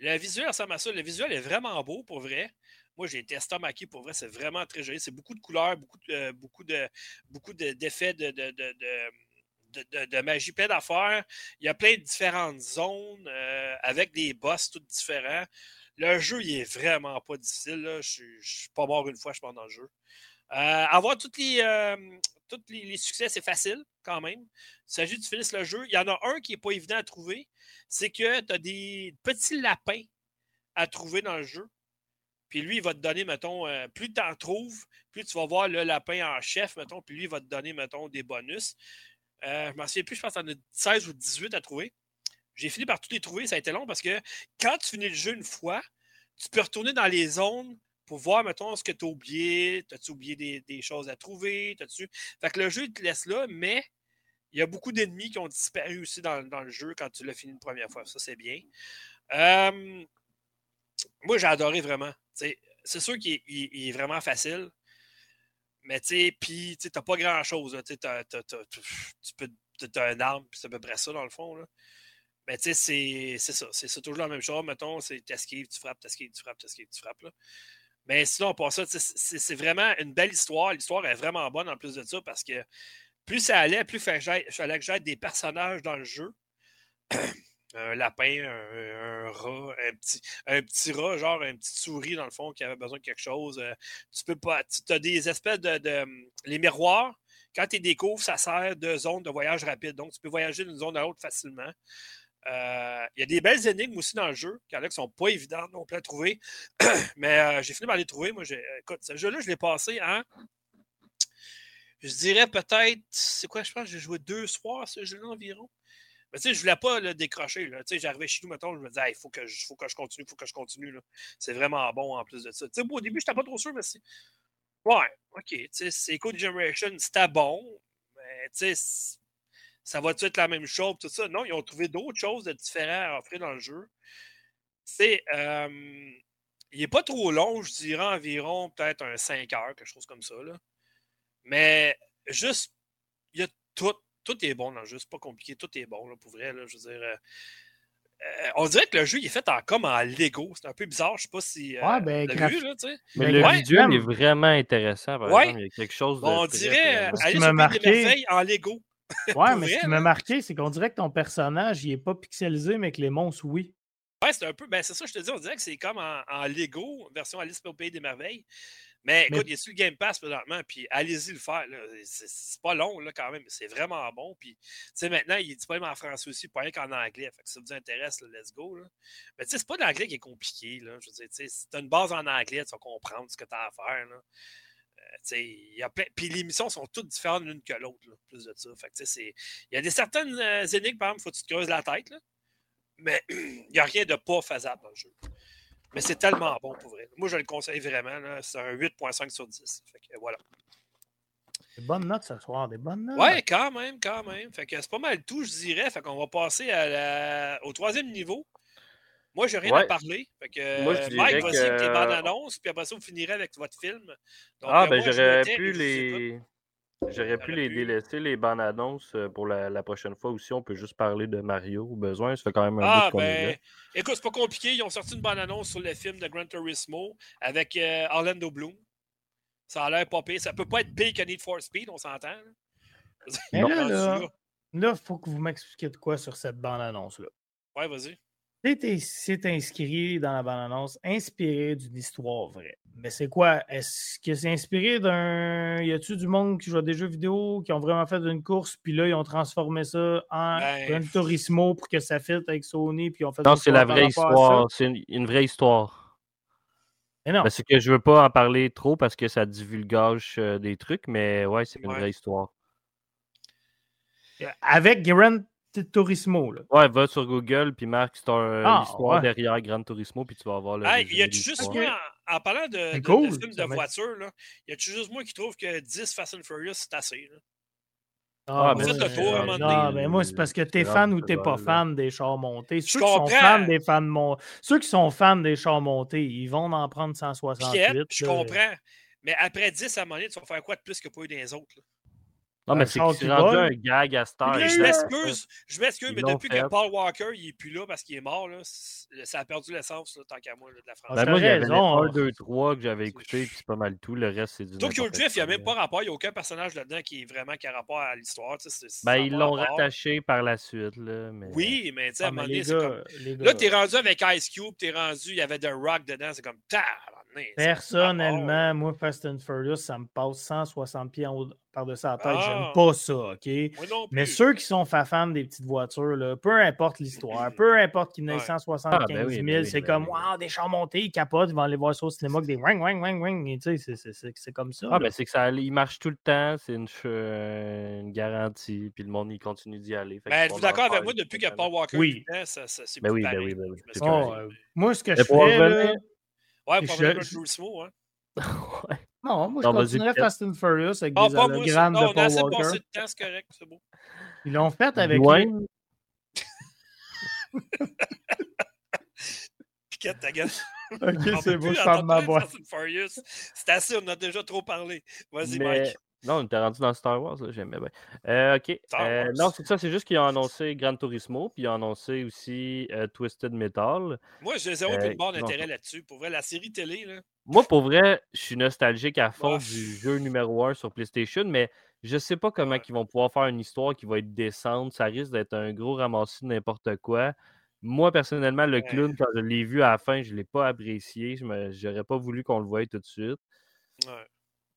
Le visuel ressemble à ça. Le visuel est vraiment beau, pour vrai. Moi, j'ai été estomaqué, pour vrai. C'est vraiment très joli. C'est beaucoup de couleurs, beaucoup, de, euh, beaucoup, de, beaucoup d'effets de, de, de, de, magie, plein d'affaires. Il y a plein de différentes zones euh, avec des boss tous différents. Le jeu, il est vraiment pas difficile. Je ne suis pas mort une fois, je pense, dans le jeu. Euh, avoir tous les, tous les, succès, c'est facile quand même. Il s'agit que tu finisses le jeu. Il y en a un qui n'est pas évident à trouver. C'est que tu as des petits lapins à trouver dans le jeu. Puis lui, il va te donner, mettons, euh, plus tu en trouves, plus tu vas voir le lapin en chef, mettons, puis lui, il va te donner, mettons, des bonus. Euh, je m'en souviens plus, je pense que tu en as 16 ou 18 à trouver. J'ai fini par tous les trouver, ça a été long parce que quand tu finis le jeu une fois, tu peux retourner dans les zones pour voir, mettons, ce que tu as oublié. As-tu oublié des, choses à trouver? -tu... Fait que le jeu, il te laisse là, mais il y a beaucoup d'ennemis qui ont disparu aussi dans, le jeu quand tu l'as fini une première fois. Ça, c'est bien. moi, j'ai adoré vraiment. C'est sûr qu'il est, vraiment facile. Mais tu sais, puis tu n'as pas grand-chose. Tu peux as un arme, puis c'est à peu près ça dans le fond. Là. Mais tu sais, c'est ça. C'est toujours la même chose. Mettons, c'est t'esquives, tu frappes, t'esquives, tu frappes, t'esquives, tu frappes. Mais sinon, pour ça, c'est vraiment une belle histoire. L'histoire est vraiment bonne en plus de ça parce que plus ça allait, plus il fallait que j'aide des personnages dans le jeu. [CLEARS THROAT] un lapin, un, rat, un petit, un petit rat, genre un petit souris dans le fond qui avait besoin de quelque chose. Euh, tu peux pas. Tu as des espèces de, Les miroirs, quand tu les découvres, ça sert de zone de voyage rapide. Donc, tu peux voyager d'une zone à l'autre facilement. Euh, il y a des belles énigmes aussi dans le jeu, qui ne sont pas évidentes non plus à trouver. [CLEARS THROAT] Mais euh, j'ai fini par les trouver. Moi, écoute, ce jeu-là, je l'ai passé en. Je dirais peut-être. C'est quoi, je pense j'ai joué deux soirs ce jeu-là environ. Mais tu sais, je voulais pas le décrocher. Tu sais, j'arrivais chez nous, mettons, je me disais, il faut, que je, faut que je continue, il faut que je continue. C'est vraiment bon en plus de ça. Tu sais, au début, je n'étais pas trop sûr, mais c'est. Ouais, ok. Tu sais, c'est Code Generation, c'était bon. Mais tu sais, ça va être la même chose, tout ça? Non, ils ont trouvé d'autres choses de différentes à offrir dans le jeu. C'est. Euh, il n'est pas trop long, je dirais environ peut-être un 5 heures, quelque chose comme ça. Là. Mais juste, il y a tout. Tout est bon dans le jeu, c'est pas compliqué, tout est bon, là, pour vrai. Là, je veux dire, euh, euh, on dirait que le jeu il est fait en, comme en Lego. C'est un peu bizarre. Je sais pas si. Euh, ouais, ben, vu, là, tu sais. Mais le visuel est vraiment intéressant. Par exemple. Il y a quelque chose de. On dirait euh, aller sur marqué... en Lego. [LAUGHS] Ouais, mais ce qui m'a marqué, c'est qu'on dirait que ton personnage, il est pas pixelisé, mais que les monstres, oui. Ouais, c'est un peu. Ben, c'est ça, je te dis. On dirait que c'est comme en, en, Lego, version Alice au Pays des Merveilles. Mais écoute, il est sur le Game Pass présentement, puis allez-y le faire. C'est pas long là, quand même, c'est vraiment bon. Puis maintenant, il est disponible en français aussi, pas rien qu'en anglais. Fait que si ça vous intéresse, let's go. Là. Mais tu sais, c'est pas l'anglais qui est compliqué. Là. Je veux dire, si tu as une base en anglais, tu vas comprendre ce que tu as à faire. Là. Euh, y a Puis les missions sont toutes différentes l'une que l'autre, plus de ça. Il y a des certaines euh, énigmes, par exemple, il faut que tu te creuses la tête. Là. Mais [CLEARS THROAT] il n'y a rien de pas faisable dans le jeu. Mais c'est tellement bon pour vrai. Moi, je le conseille vraiment. C'est un 8.5 sur 10. Fait que voilà. Des bonnes notes ce soir, des bonnes notes. Ouais, quand même, quand même. Fait que c'est pas mal tout, je dirais. Fait qu'on va passer à au troisième niveau. Moi, j'ai rien à parler. Fait que, moi, je Mike, vas-y avec tes bandes annonces, puis après ça, vous finirez avec votre film. ah, euh, ben j'aurais pu les. J'aurais pu les délaisser, les bandes annonces, euh, pour la, prochaine fois aussi. On peut juste parler de Mario au besoin. Ça fait quand même un ah, ben, Écoute, c'est pas compliqué. Ils ont sorti une bande annonce sur le film de Gran Turismo avec euh, Orlando Bloom. Ça a l'air pas pire. Ça peut pas être pire que Need for Speed, on s'entend. là, [LAUGHS] il faut que vous m'expliquiez de quoi sur cette bande annonce-là. Ouais, vas-y. C'est inscrit dans la bande-annonce, inspiré d'une histoire vraie. Mais c'est quoi? Est-ce que c'est inspiré d'un. Y a-tu du monde qui joue à des jeux vidéo, qui ont vraiment fait une course, puis là, ils ont transformé ça en ben... un Turismo pour que ça fitte avec Sony, puis ont fait. Non, c'est la vraie histoire. C'est une, vraie histoire. Mais non. C'est que je veux pas en parler trop parce que ça divulgage euh, des trucs, mais ouais, c'est une vraie histoire. Avec Gran Turismo. Là. Ouais, va sur Google puis marque ah, l'histoire derrière Gran Turismo puis tu vas avoir le. Hey, y a juste moi, en, parlant de, de, de films de voiture, là, y a juste moi qui trouve que 10 Fast and Furious c'est assez. Là? Ah, tour, non, mais moi, c'est parce que t'es fan ou t'es pas fan des chars montés. Ceux qui, sont fans des fans mon... Ceux qui sont fans des chars montés, ils vont en prendre 168. je comprends. Mais après 10 à un moment donné, tu vas faire quoi de plus que pas eu des autres? Là? Non, mais c'est rendu un gag à Star. Je m'excuse, je m'excuse, mais depuis que Paul Walker il est plus là parce qu'il est mort, là, ça a perdu l'essence tant qu'à moi de la France. Ben moi, il y avait 1, 2, 3 que j'avais écouté, puis c'est pas mal tout. Le reste, c'est du. Tokyo Drift, il n'y a même pas rapport, il n'y a aucun personnage là-dedans qui est vraiment qui a rapport à l'histoire. Ben, ils l'ont rattaché par la suite. Là, mais... Oui, mais tu sais, à un ah, moment donné, c'est comme. Là, t'es rendu avec Ice Cube, t'es rendu, il y avait The Rock dedans, c'est comme. Personnellement, moi, Fast and Furious, ça me passe 160 pieds par-dessus la tête. J'aime ah! pas ça, OK? Mais ceux qui sont fans des petites voitures, là, peu importe l'histoire, peu importe qu'ils n'aient 175 000, c'est comme, waouh, des chars montés, ils capotent, ils vont aller voir ça au cinéma avec des wing, wing, wing, wing. C'est comme ça. Ah, ben c'est que ça il marche tout le temps, c'est une, euh, une, garantie, puis le monde, il continue d'y aller. Ben, êtes-vous d'accord avec moi, depuis que Paul Walker oui. ça, c'est ben oui, ben oui, ben oui. Oh, euh, moi, ce que je fais, Ouais, pour revenir à Turismo, hein. [LAUGHS] ouais. Non, moi, je continuerais Fast and Furious avec ah, des hologrammes de Paul Walker. On a assez passé de temps, c'est correct, c'est beau. Ils l'ont fait avec ouais. [LAUGHS] Piquette ta gueule. Ok, c'est beau, je parle de ma boîte. C'est assez, on a déjà trop parlé. Vas-y, Mike. Non, on était rendu dans Star Wars, j'aimais bien. Euh, ok. Euh, non, c'est ça, c'est juste qu'ils ont annoncé Gran Turismo, puis ils ont annoncé aussi euh, Twisted Metal. Moi, j'ai zéro euh, bon d'intérêt là-dessus. Pour vrai, la série télé, là. Moi, pour vrai, je suis nostalgique à fond du jeu numéro 1 sur PlayStation, mais je sais pas comment ils vont pouvoir faire une histoire qui va être décente. Ça risque d'être un gros ramassis de n'importe quoi. Moi, personnellement, le clown, quand je l'ai vu à la fin, je ne l'ai pas apprécié. Je n'aurais pas voulu qu'on le voie tout de suite. Ouais.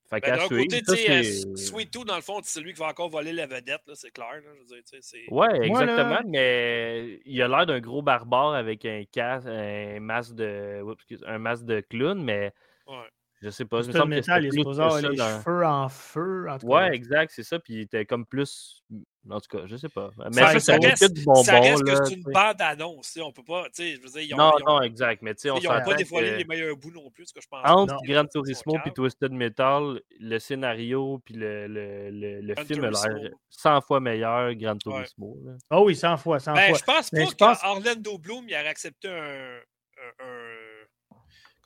Fait ben, d'un côté, tu sais, Sweet Tooth, dans le fond, c'est lui qui va encore voler la vedette, c'est clair. Là, je veux dire, ouais, exactement, mais il a l'air d'un gros barbare avec un casque, un masque de, un masque de clown, mais ouais. Je sais pas. Je me métal, il est supposé avoir les cheveux en feu. En tout ouais, exact, c'est ça. Puis il était comme plus. En tout cas, je sais pas. Mais ça, ça, reste, du bonbon, ça reste que c'est une bande-annonce. On peut pas. Je veux dire, ils ont, non, ils ont, non, exact. Mais ils n'ont pas dévoilé les meilleurs bouts non plus, ce que je pense. Entre Gran Turismo et Twisted Metal, le scénario puis le, le, le, le film a l'air 100 fois meilleur, Gran Turismo. Ah oh oui, 100 fois, 100 ben, fois. Je pense pas qu'Orlando Bloom il aurait accepté un, un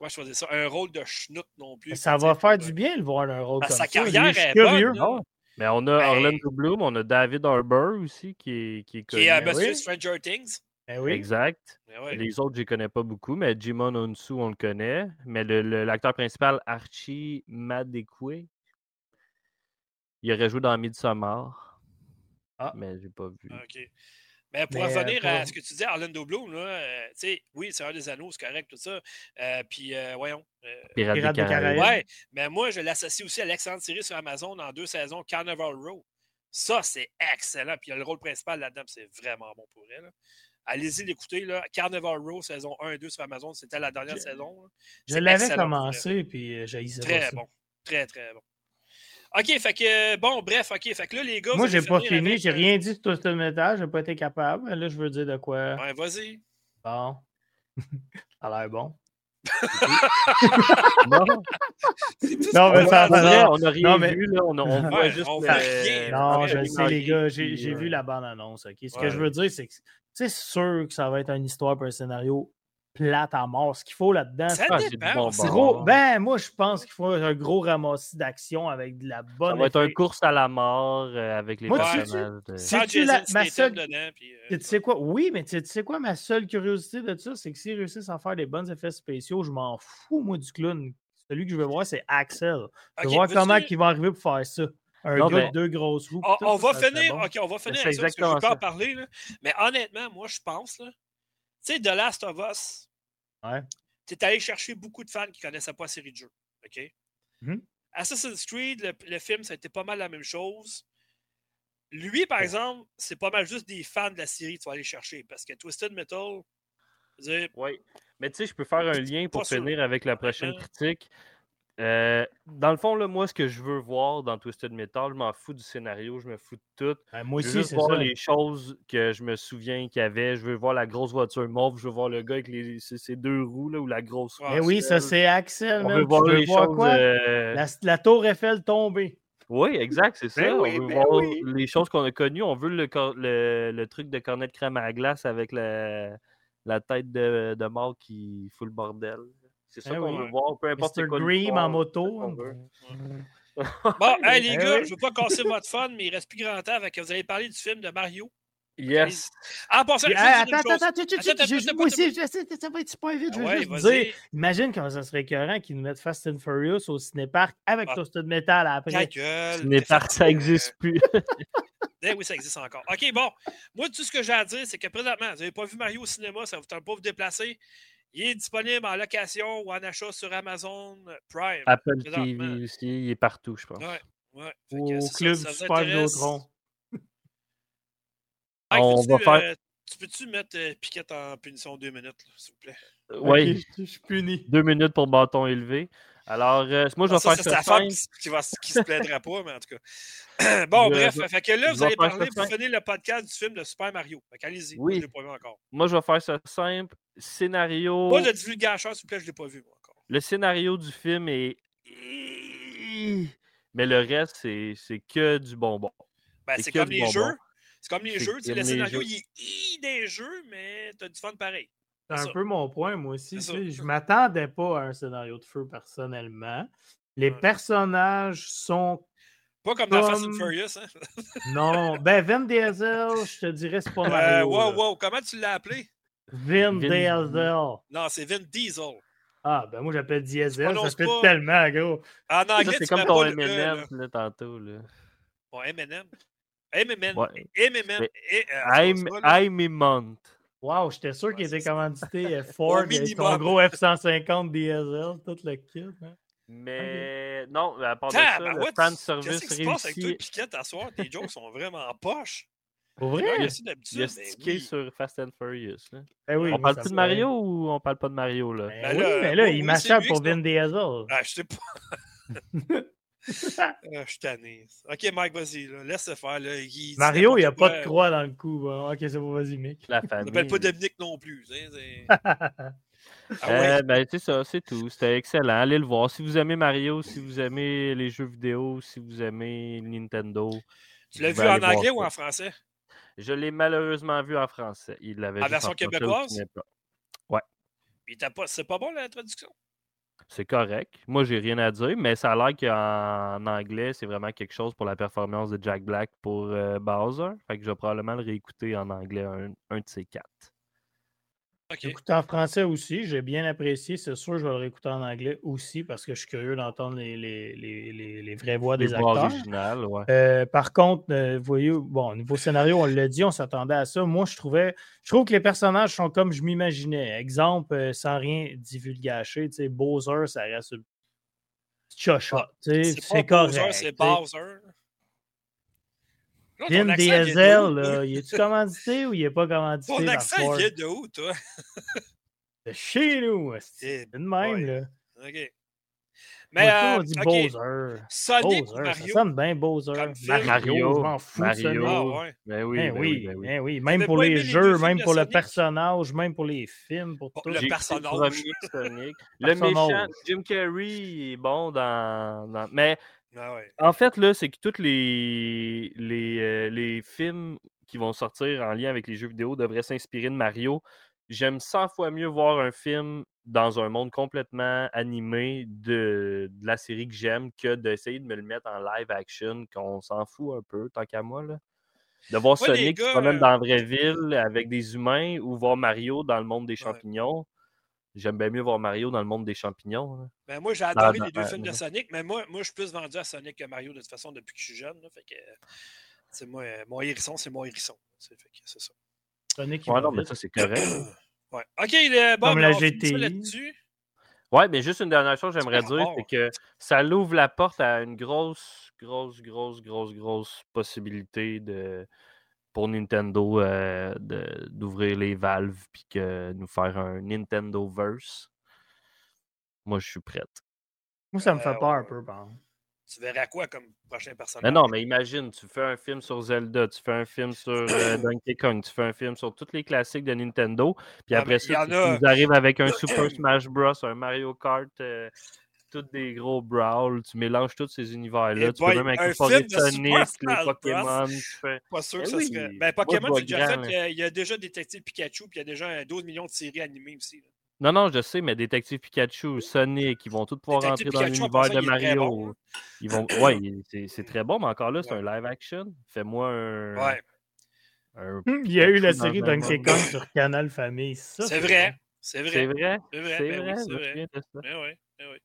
comment je faisais ça, un rôle de schnout non plus. Ça va faire du bien le voir un rôle comme sa ça. Sa carrière est bonne. Ah mais on a ben Orlando Bloom, on a David Harbour aussi qui est, qui est connu. Qui est Monsieur Stranger Things. Ben oui. Exact. Ben les autres, je ne connais pas beaucoup, mais Jimon Onsu, on le connaît. Mais l'acteur principal, Archie Madekwe, il aurait joué dans Midsommar. Ah. Mais j'ai pas vu. OK. Mais pour revenir à ce que tu dis, Orlando Bloom, là, euh, sais, oui, c'est un des anneaux, c'est correct, tout ça. Euh, puis, euh, voyons. Pirates, des Caraïbes. Ouais, mais moi, je l'associe aussi à l'excellente série sur Amazon en deux saisons, Carnival Row. Ça, c'est excellent. Puis, il y a le rôle principal là-dedans, c'est vraiment bon pour elle. Allez-y l'écouter. Carnival Row, saison 1 et 2 sur Amazon, c'était la dernière saison. Je l'avais commencé, puis j'ai Très bon. Très, très bon. OK, fait que, bon, bref, OK, fait que là, les gars. Moi, j'ai pas fini, j'ai euh, rien dit sur ce métal, j'ai pas été capable. Là, je veux dire de quoi. Ouais, vas-y. Bon. [LAUGHS] ça a l'air bon. [LAUGHS] non. non, mais ça, vrai, on n'a rien vu, là. On, on voit juste. On rien. Non, je sais, les gars, j'ai vu la bande-annonce. OK? Ce que je veux dire, c'est que c'est sûr que ça va être une histoire pour un scénario plate à mort. Ce qu'il faut là-dedans, c'est bon gros. Ben, moi, je pense qu'il faut un gros ramassis d'action avec de la bonne. Ça va être un course à la mort euh, avec les moi, personnages. Tu, tu, la, ma seule... tu sais quoi? Oui, mais tu sais quoi? Ma seule curiosité de ça, c'est que s'ils réussissent à faire des bons effets spéciaux, je m'en fous, moi, du clown. Celui que je veux voir, c'est Axel. Je veux voir comment il va arriver pour faire ça. Un gars de deux grosses roues. On, va finir, OK, on va finir avec ça, parce que je peux en parler. Là. Mais honnêtement, moi, je pense, là, sais, The Last of Us, ouais. tu es allé chercher beaucoup de fans qui ne connaissaient pas la série de jeux. OK? Mm-hmm. Assassin's Creed, le, film, ça a été pas mal la même chose. Lui, par exemple, c'est pas mal juste des fans de la série que tu vas aller chercher. Parce que Twisted Metal. Oui. Mais tu sais, je peux faire un lien pour finir avec la prochaine critique. Euh, dans le fond, là, moi, ce que je veux voir dans Twisted Metal, je m'en fous du scénario, je me fous de tout. Ben, moi je veux juste voir les choses que je me souviens qu'il y avait. Je veux voir la grosse voiture mauve, je veux voir le gars avec les, ses deux roues là, ou la grosse roue. Eh oui, ça c'est Axel. On veut voir les choses. Euh, la, tour Eiffel tombée. Oui, exact, c'est ben ça. on veut ben voir les choses qu'on a connues. On veut le, le, truc de cornet de crème à glace avec la, la tête de, de mort qui fout le bordel. C'est ça eh qu'on veut voir, peu importe Mr. Dream en moto. [LAUGHS] bon, hey, les eh gars, je ne veux pas casser votre fun, mais il reste plus grand temps. Avec, vous allez parler du film de Mario. Yes. En passant, attends, attends, attends, attends, moi aussi, ça va être super vite. Je veux juste dire, imagine comment ça serait écœurant qu'ils nous mettent Fast and Furious au cinépark avec ah. Toasted Metal après. Cinépark, ça n'existe plus. [LAUGHS] Eh oui, ça existe encore. OK, bon. Moi, tout ce que j'ai à dire, c'est que présentement, vous n'avez pas vu Mario au cinéma, ça vous tente pas de vous déplacer. Il est disponible en location ou en achat sur Amazon Prime. Apple TV aussi, il est partout, je pense. Ouais, ouais. Au club ça, Super Vidéotron. [LAUGHS] On va faire... Euh, tu peux-tu mettre euh, Piquette en punition deux minutes, s'il vous plaît? oui. [LAUGHS] je suis puni. Deux minutes pour bâton élevé. Alors, euh, moi, je vais faire ça. C'est sa femme qui, va, qui se plaindra pas, mais en tout cas. [CLEARS THROAT] bon, bref. fait que là, vous allez parler, vous finir le podcast du film de Super Mario. Fait allez-y. Oui. je l'ai pas vu encore. Moi, je vais faire ça simple. Scénario. Pas de divulgation, s'il vous plaît, je l'ai pas vu moi, encore. Le scénario du film est. [CLEARS THROAT] Mais le reste, c'est que du bonbon. Ben, c'est comme, les jeux. C'est comme les jeux. Le scénario, il est des jeux, mais t'as du fun pareil. C'est un peu mon point, moi aussi. Je m'attendais pas à un scénario de feu personnellement. Les personnages sont. Pas comme, dans Fast and Furious, hein? [LAUGHS] non, ben Vin Diesel, je te dirais, c'est pas euh, Mario. wow, wow, comment tu l'as appelé? Vin, Diesel. Non, c'est Vin Diesel. Ah, ben moi j'appelle Diesel, ça fait tellement, gros. Ah non, c'est comme ton M&M, là, tantôt, là. Bon, M&M. M&M. Ouais. M&M. I'm, I'm Wow, j'étais sûr qu'il était commandité [LAUGHS] Ford avec son gros F-150 diesel, tout le kit. Hein. Mais non, à part de ça, le fan service réussi. Qu'est-ce qui se passe avec toi et Piquette à soir? Tes jokes sont vraiment en poche. Pour vrai? Il y a stické sur Fast and Furious. Là. Ben oui, on parle-tu de Mario ou on parle pas de Mario? Là? Ben, ben oui, mais là, il m'achète pour Vin Diesel. Ah, je sais pas. [LAUGHS] [LAUGHS] ah, je suis tanné. Ok, Mike, vas-y. Laisse faire. Là. Mario, il n'y a pas de croix dans le cou. Ok, c'est bon, vas-y, mec. La famille. On n'appelle pas Dominique non plus. [LAUGHS] ah, ouais. ben, c'est ça, c'est tout. C'était excellent. Allez le voir. Si vous aimez Mario, si vous aimez les jeux vidéo, si vous aimez Nintendo. Tu l'as vu en anglais ou en français? Je l'ai malheureusement vu en français. Il l'avait En version québécoise? Ouais. C'est pas bon la traduction? C'est correct. Moi, j'ai rien à dire, mais ça a l'air qu'en anglais, c'est vraiment quelque chose pour la performance de Jack Black pour euh, Bowser. Fait que je vais probablement le réécouter en anglais, un, de ces quatre. Écouter en français aussi, j'ai bien apprécié. C'est sûr, je vais le réécouter en anglais aussi parce que je suis curieux d'entendre les, les, les, les, vraies voix des acteurs. Originales, ouais. Euh, par contre, euh, vous voyez, bon, au niveau scénario, on l'a dit, on s'attendait à ça. Moi, je trouvais, je trouve que les personnages sont comme je m'imaginais. Exemple, euh, sans rien divulgacher, tu sais, Bowser, ça reste chocha. C'est correct. C'est Bowser? Vin Diesel, là, il est-tu commandité ou il n'est pas commandité? Ton accent, il vient de où, toi? de chez nous, c'est une même, là. OK. Mais euh, on dit Bowser. Sonic Bowser, Mario? Ça sonne bien Bowser. Mario, je m'en fous Mario. de Ah, ouais. ben oui, ben, ben oui, ben oui, ben oui. Même pour les jeux, même pour le personnage, même pour les films, pour tout. Le personnage. Sonic. Le méchant, Jim Carrey est bon dans... dans... Mais ah en fait, là, c'est que tous les, les, euh, les, films qui vont sortir en lien avec les jeux vidéo devraient s'inspirer de Mario. J'aime 100 fois mieux voir un film dans un monde complètement animé de, la série que j'aime que d'essayer de me le mettre en live action, qu'on s'en fout un peu, tant qu'à moi. Là. De voir Sonic quand même dans la vraie ville avec des humains ou voir Mario dans le monde des champignons. J'aime bien mieux voir Mario dans le monde des champignons. Ben moi, j'ai adoré les deux films de Sonic, mais moi, moi, je suis plus vendu à Sonic que Mario de toute façon depuis que je suis jeune. fait que, moi, mon hérisson, c'est mon hérisson. C'est ça. Sonic, ouais, non, mais ça, c'est correct. [COUGHS] ouais. OK, le, bon, Comme la GTI. Ouais, mais juste une dernière chose, j'aimerais dire, c'est que ça l'ouvre la porte à une grosse, grosse, grosse, grosse, grosse possibilité de pour Nintendo euh, d'ouvrir les valves puis que nous faire un Nintendo Verse. Moi, je suis prête. Moi, ça me fait euh, peur un peu, bon. Tu verrais quoi comme prochain personnage? Mais non, mais imagine, tu fais un film sur Zelda, tu fais un film sur euh, [COUGHS] Donkey Kong, tu fais un film sur tous les classiques de Nintendo, puis après ça, tu, arrives avec un [COUGHS] Super Smash Bros, un Mario Kart, tous des gros brawls, tu mélanges tous ces univers-là. Tu peux même incorporer Sonic, les Pokémon. Pas sûr que eh ça serait. Ben, Pokémon, c'est déjà fait. Il y a déjà Détective Pikachu, puis il y a déjà 12 millions de séries animées aussi. Non, non, je sais, mais Détective Pikachu, Sonic, ils vont tous pouvoir rentrer dans l'univers de Mario. Hein. Ils vont... Ouais, c'est très bon, mais encore là, c'est un live action. Fais-moi un. Ouais. [LAUGHS] il y a eu la série Donkey Kong sur Canal Famille. C'est vrai. C'est vrai. C'est vrai? C'est vrai. C'est vrai. C'est vrai.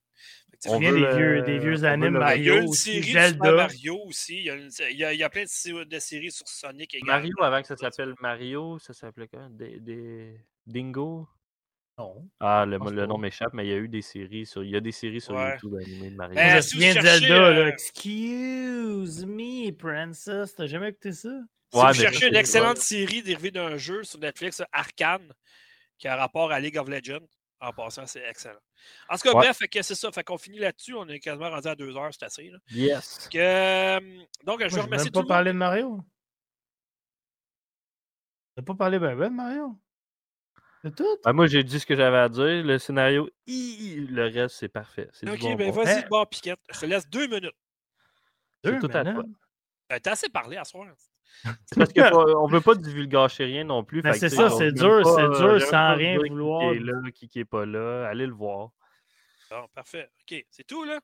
Oui. On des, vieux, des vieux animes Mario. Il y a une série Zelda. Mario aussi. Il y, a il, y a, il y, a plein de, de, séries sur Sonic également. Mario, avant que ça s'appelle Mario, ça s'appelait quoi des, des... Dingo? Non. Ah, le, le nom m'échappe, mais il y a eu des séries sur, il y a des séries sur ouais. YouTube animées de Mario. Ben, je si de Zelda, euh... là. Excuse me, Princess. T'as jamais écouté ça? Si ouais, vous cherchez une excellente série dérivée d'un jeu sur Netflix, Arcane, qui a rapport à League of Legends, en passant, c'est excellent. En tout cas, bref, c'est ça. Fait qu'on finit là-dessus. On est quasiment rendu à deux heures, c'est assez. Là. Yes. Que, euh, donc, je vais remercier tout pas parlé de Mario. T'as pas parlé ben, ben de Mario. C'est tout? Ben, moi, j'ai dit ce que j'avais à dire. Le scénario, le reste, c'est parfait. Ok, bon ben vas-y, bon, Piquette. Je te laisse deux minutes. Deux tout à toi. Ben, t'as assez parlé à soir. C'est parce qu'on [LAUGHS] ne veut pas divulgacher rien non plus. c'est ça, c'est dur, c'est dur sans rien vouloir. Qui est là, qui n'est pas là, allez le voir. Bon, parfait. OK, c'est tout, là?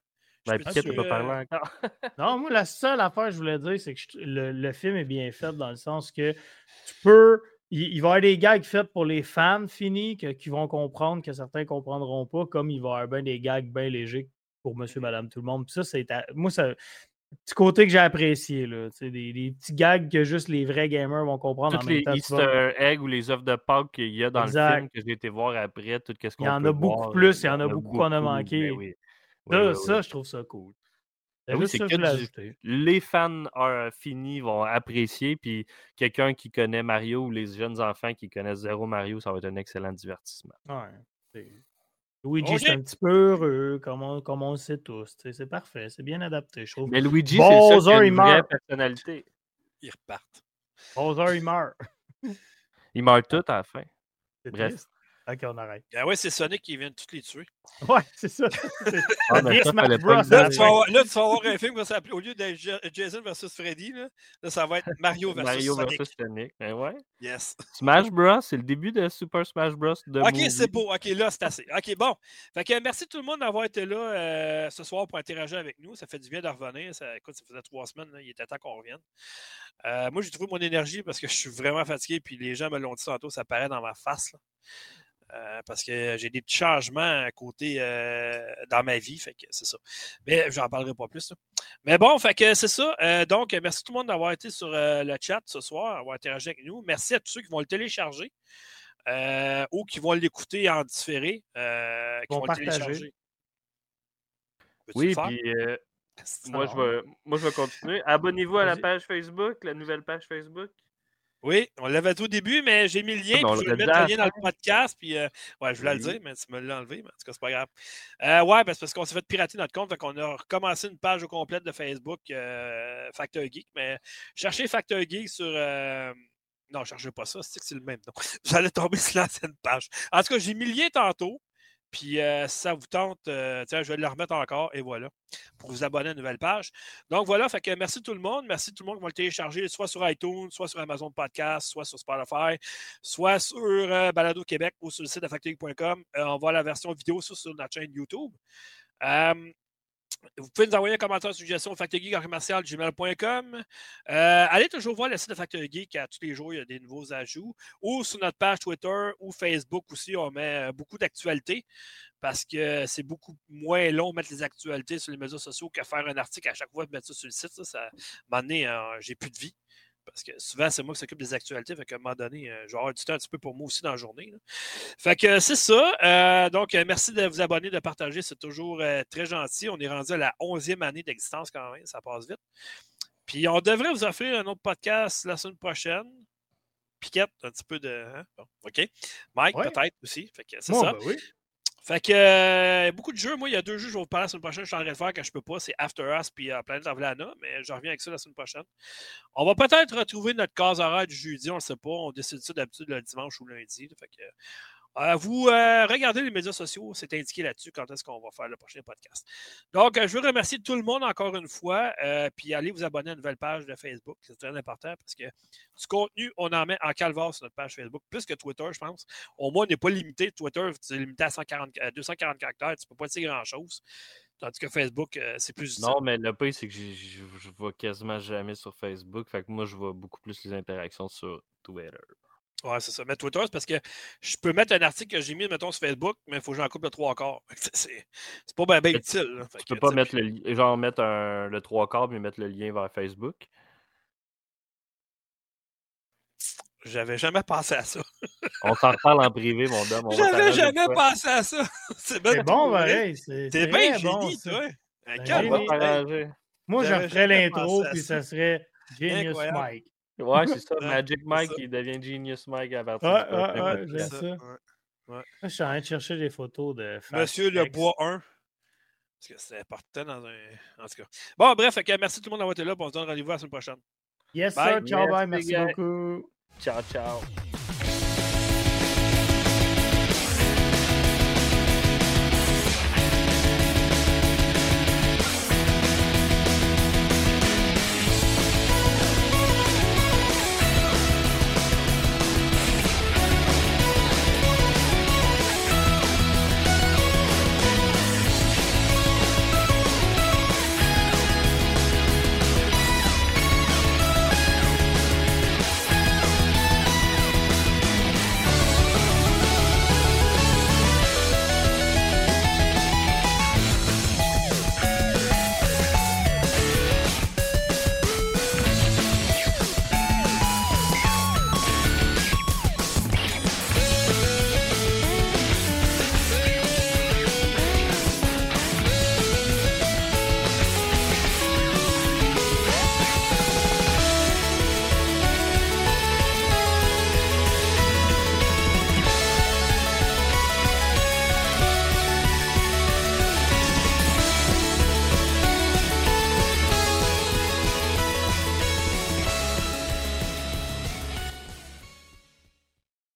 Ben, Piquet, tu pas parler euh, encore. [LAUGHS] non, moi, la seule affaire que je voulais dire, c'est que le, le, film est bien fait dans le sens que tu peux. Il, il, va y avoir des gags faits pour les fans finis que, qui vont comprendre, que certains ne comprendront pas, comme il va y avoir des gags bien légers pour monsieur, madame, tout le monde. Puis ça, c'est. Moi, ça, petit côté que j'ai apprécié. Là, des, des, petits gags que juste les vrais gamers vont comprendre. Toutes les Easter eggs ou les œuvres de Pâques qu'il y a dans le film que j'ai été voir après, tout ce qu'on Il y en a beaucoup plus, il y en a beaucoup qu'on a manqué. Ben ça, je trouve ça cool. Ben oui, c'est que les fans euh, finis vont apprécier, puis quelqu'un qui connaît Mario ou les jeunes enfants qui connaissent zéro Mario, ça va être un excellent divertissement. Ouais, Luigi, c'est un petit peu heureux, comme on, comme on le sait tous. C'est parfait, c'est bien adapté, je trouve. Mais Luigi, c'est ça une vraie personnalité. Ils repartent. Bowser, il meurt. il meurt tout à la fin. Bref. Ok, on arrête. Ah ouais, c'est Sonic qui vient de toutes les tuer. [LAUGHS] Ouais, c'est ça. ah, ben, ça là, tu vas avoir, là, tu vas avoir un film qui va s'appeler, au lieu d'être Jason vs Freddy, là, là, ça va être Mario vs Mario Sonic. Mario Sonic. Ben ouais. Yes. Smash Bros, c'est le début de Super Smash Bros. De ok, c'est beau. Ok, là, c'est assez. Ok, bon. Fait que merci tout le monde d'avoir été là euh, ce soir pour interagir avec nous. Ça fait du bien de revenir. Ça, écoute, ça faisait trois semaines. Là, il était temps qu'on revienne. Euh, moi, j'ai trouvé mon énergie parce que je suis vraiment fatigué. Puis les gens me l'ont dit tantôt, ça paraît dans ma face. Là. Euh, parce que j'ai des petits changements à côté euh, dans ma vie, fait que c'est ça. Mais j'en parlerai pas plus. Mais bon, fait que c'est ça. Euh, donc, merci tout le monde d'avoir été sur le chat ce soir, d'avoir interagi avec nous. Merci à tous ceux qui vont le télécharger ou qui vont l'écouter en différé, qui vont, le télécharger. Oui, puis moi, je vais, moi, je vais continuer. Abonnez-vous à la page Facebook, la nouvelle page Facebook. Oui, on l'avait tout au début, mais j'ai mis le lien. puis je vais mettre le lien dans le podcast. Puis, euh, ouais, je voulais le dire, mais tu me l'as enlevé. Mais en tout cas, c'est pas grave. Euh, ouais, parce, parce qu'on s'est fait pirater notre compte. Donc, on a recommencé une page au complète de Facebook, euh, Geek. Mais cherchez Factor Geek sur. Euh, non, ne cherchez pas ça. C'est que c'est le même nom. [LAUGHS] J'allais tomber sur l'ancienne page. En tout cas, j'ai mis le lien tantôt. Puis euh, ça vous tente, euh, je vais le remettre encore et voilà, pour vous abonner à une nouvelle page. Donc voilà, fait que merci tout le monde. Merci tout le monde qui va le télécharger, soit sur iTunes, soit sur Amazon Podcast, soit sur Spotify, soit sur euh, Balado Québec ou sur le site de factory.com. on voit la version vidéo sur, sur notre chaîne YouTube. Vous pouvez nous envoyer un commentaire, suggestion factorgeek.gmail.com. Euh, allez toujours voir le site de Factor Geek. À tous les jours, il y a des nouveaux ajouts. Ou sur notre page Twitter ou Facebook aussi, on met euh, beaucoup d'actualités parce que c'est beaucoup moins long de mettre les actualités sur les médias sociaux que faire un article à chaque fois de mettre ça sur le site. Ça, ça à euh, j'ai plus de vie. Parce que souvent, c'est moi qui s'occupe des actualités. Fait qu'à un moment donné, euh, je vais avoir du temps un petit peu pour moi aussi dans la journée. Fait que c'est ça. Euh, donc, euh, merci de vous abonner, de partager. C'est toujours très gentil. On est rendu à la 11e année d'existence quand même. Ça passe vite. Puis, on devrait vous offrir un autre podcast la semaine prochaine. Piquette, un petit peu de. Hein? OK. Mike, peut-être aussi. Fait que c'est ça. Ben oui. Fait que euh, beaucoup de jeux. Moi, il y a deux jeux, je vais vous parler la semaine prochaine. Je suis en train de faire que je peux pas. C'est After Us puis euh, Planet of Lana, mais je reviens avec ça la semaine prochaine. On va peut-être retrouver notre case horaire du jeudi, on ne sait pas. On décide ça d'habitude le dimanche ou lundi. Fait que euh, vous euh, regardez les médias sociaux, c'est indiqué là-dessus quand est-ce qu'on va faire le prochain podcast. Donc, euh, je veux remercier tout le monde encore une fois, puis allez vous abonner à une nouvelle page de Facebook, c'est très important parce que du contenu, on en met en calvaire sur notre page Facebook, plus que Twitter, je pense. Au moins, on n'est pas limité. Twitter, c'est limité à 140, 240 caractères, tu ne peux pas dire grand-chose. Tandis que Facebook, c'est plus. Non, mais le pire, c'est que je ne vois quasiment jamais sur Facebook. Fait que moi, je vois beaucoup plus les interactions sur Twitter. Ouais, c'est ça. Mais Twitter, c'est parce que je peux mettre un article que j'ai mis, mettons, sur Facebook, mais il faut que j'en coupe le trois quarts. [LAUGHS] C'est pas bien utile. Tu peux pas mettre le, genre mettre un, le trois quarts mais mettre le lien vers Facebook? J'avais jamais pensé à ça. On s'en parle en privé, mon dame. J'avais jamais pensé à ça. [LAUGHS] C'est bon, pareil. C'est bien génie, toi. Moi, je ferais l'intro, puis ça serait Genius Mike. Ouais, c'est [LAUGHS] ça. Magic Mike, il devient Genius Mike à partir ouais, de ouais, ouais, j'aime ça. Ouais. Je suis en train de chercher des photos de Monsieur Le Bois 1. Parce que c'est important dans un. En tout cas. Bon, bref, okay, merci tout le monde d'avoir été là. On se donne rendez-vous la semaine prochaine. Yes, bye. sir. Ciao, bye. Merci beaucoup. Ciao, ciao.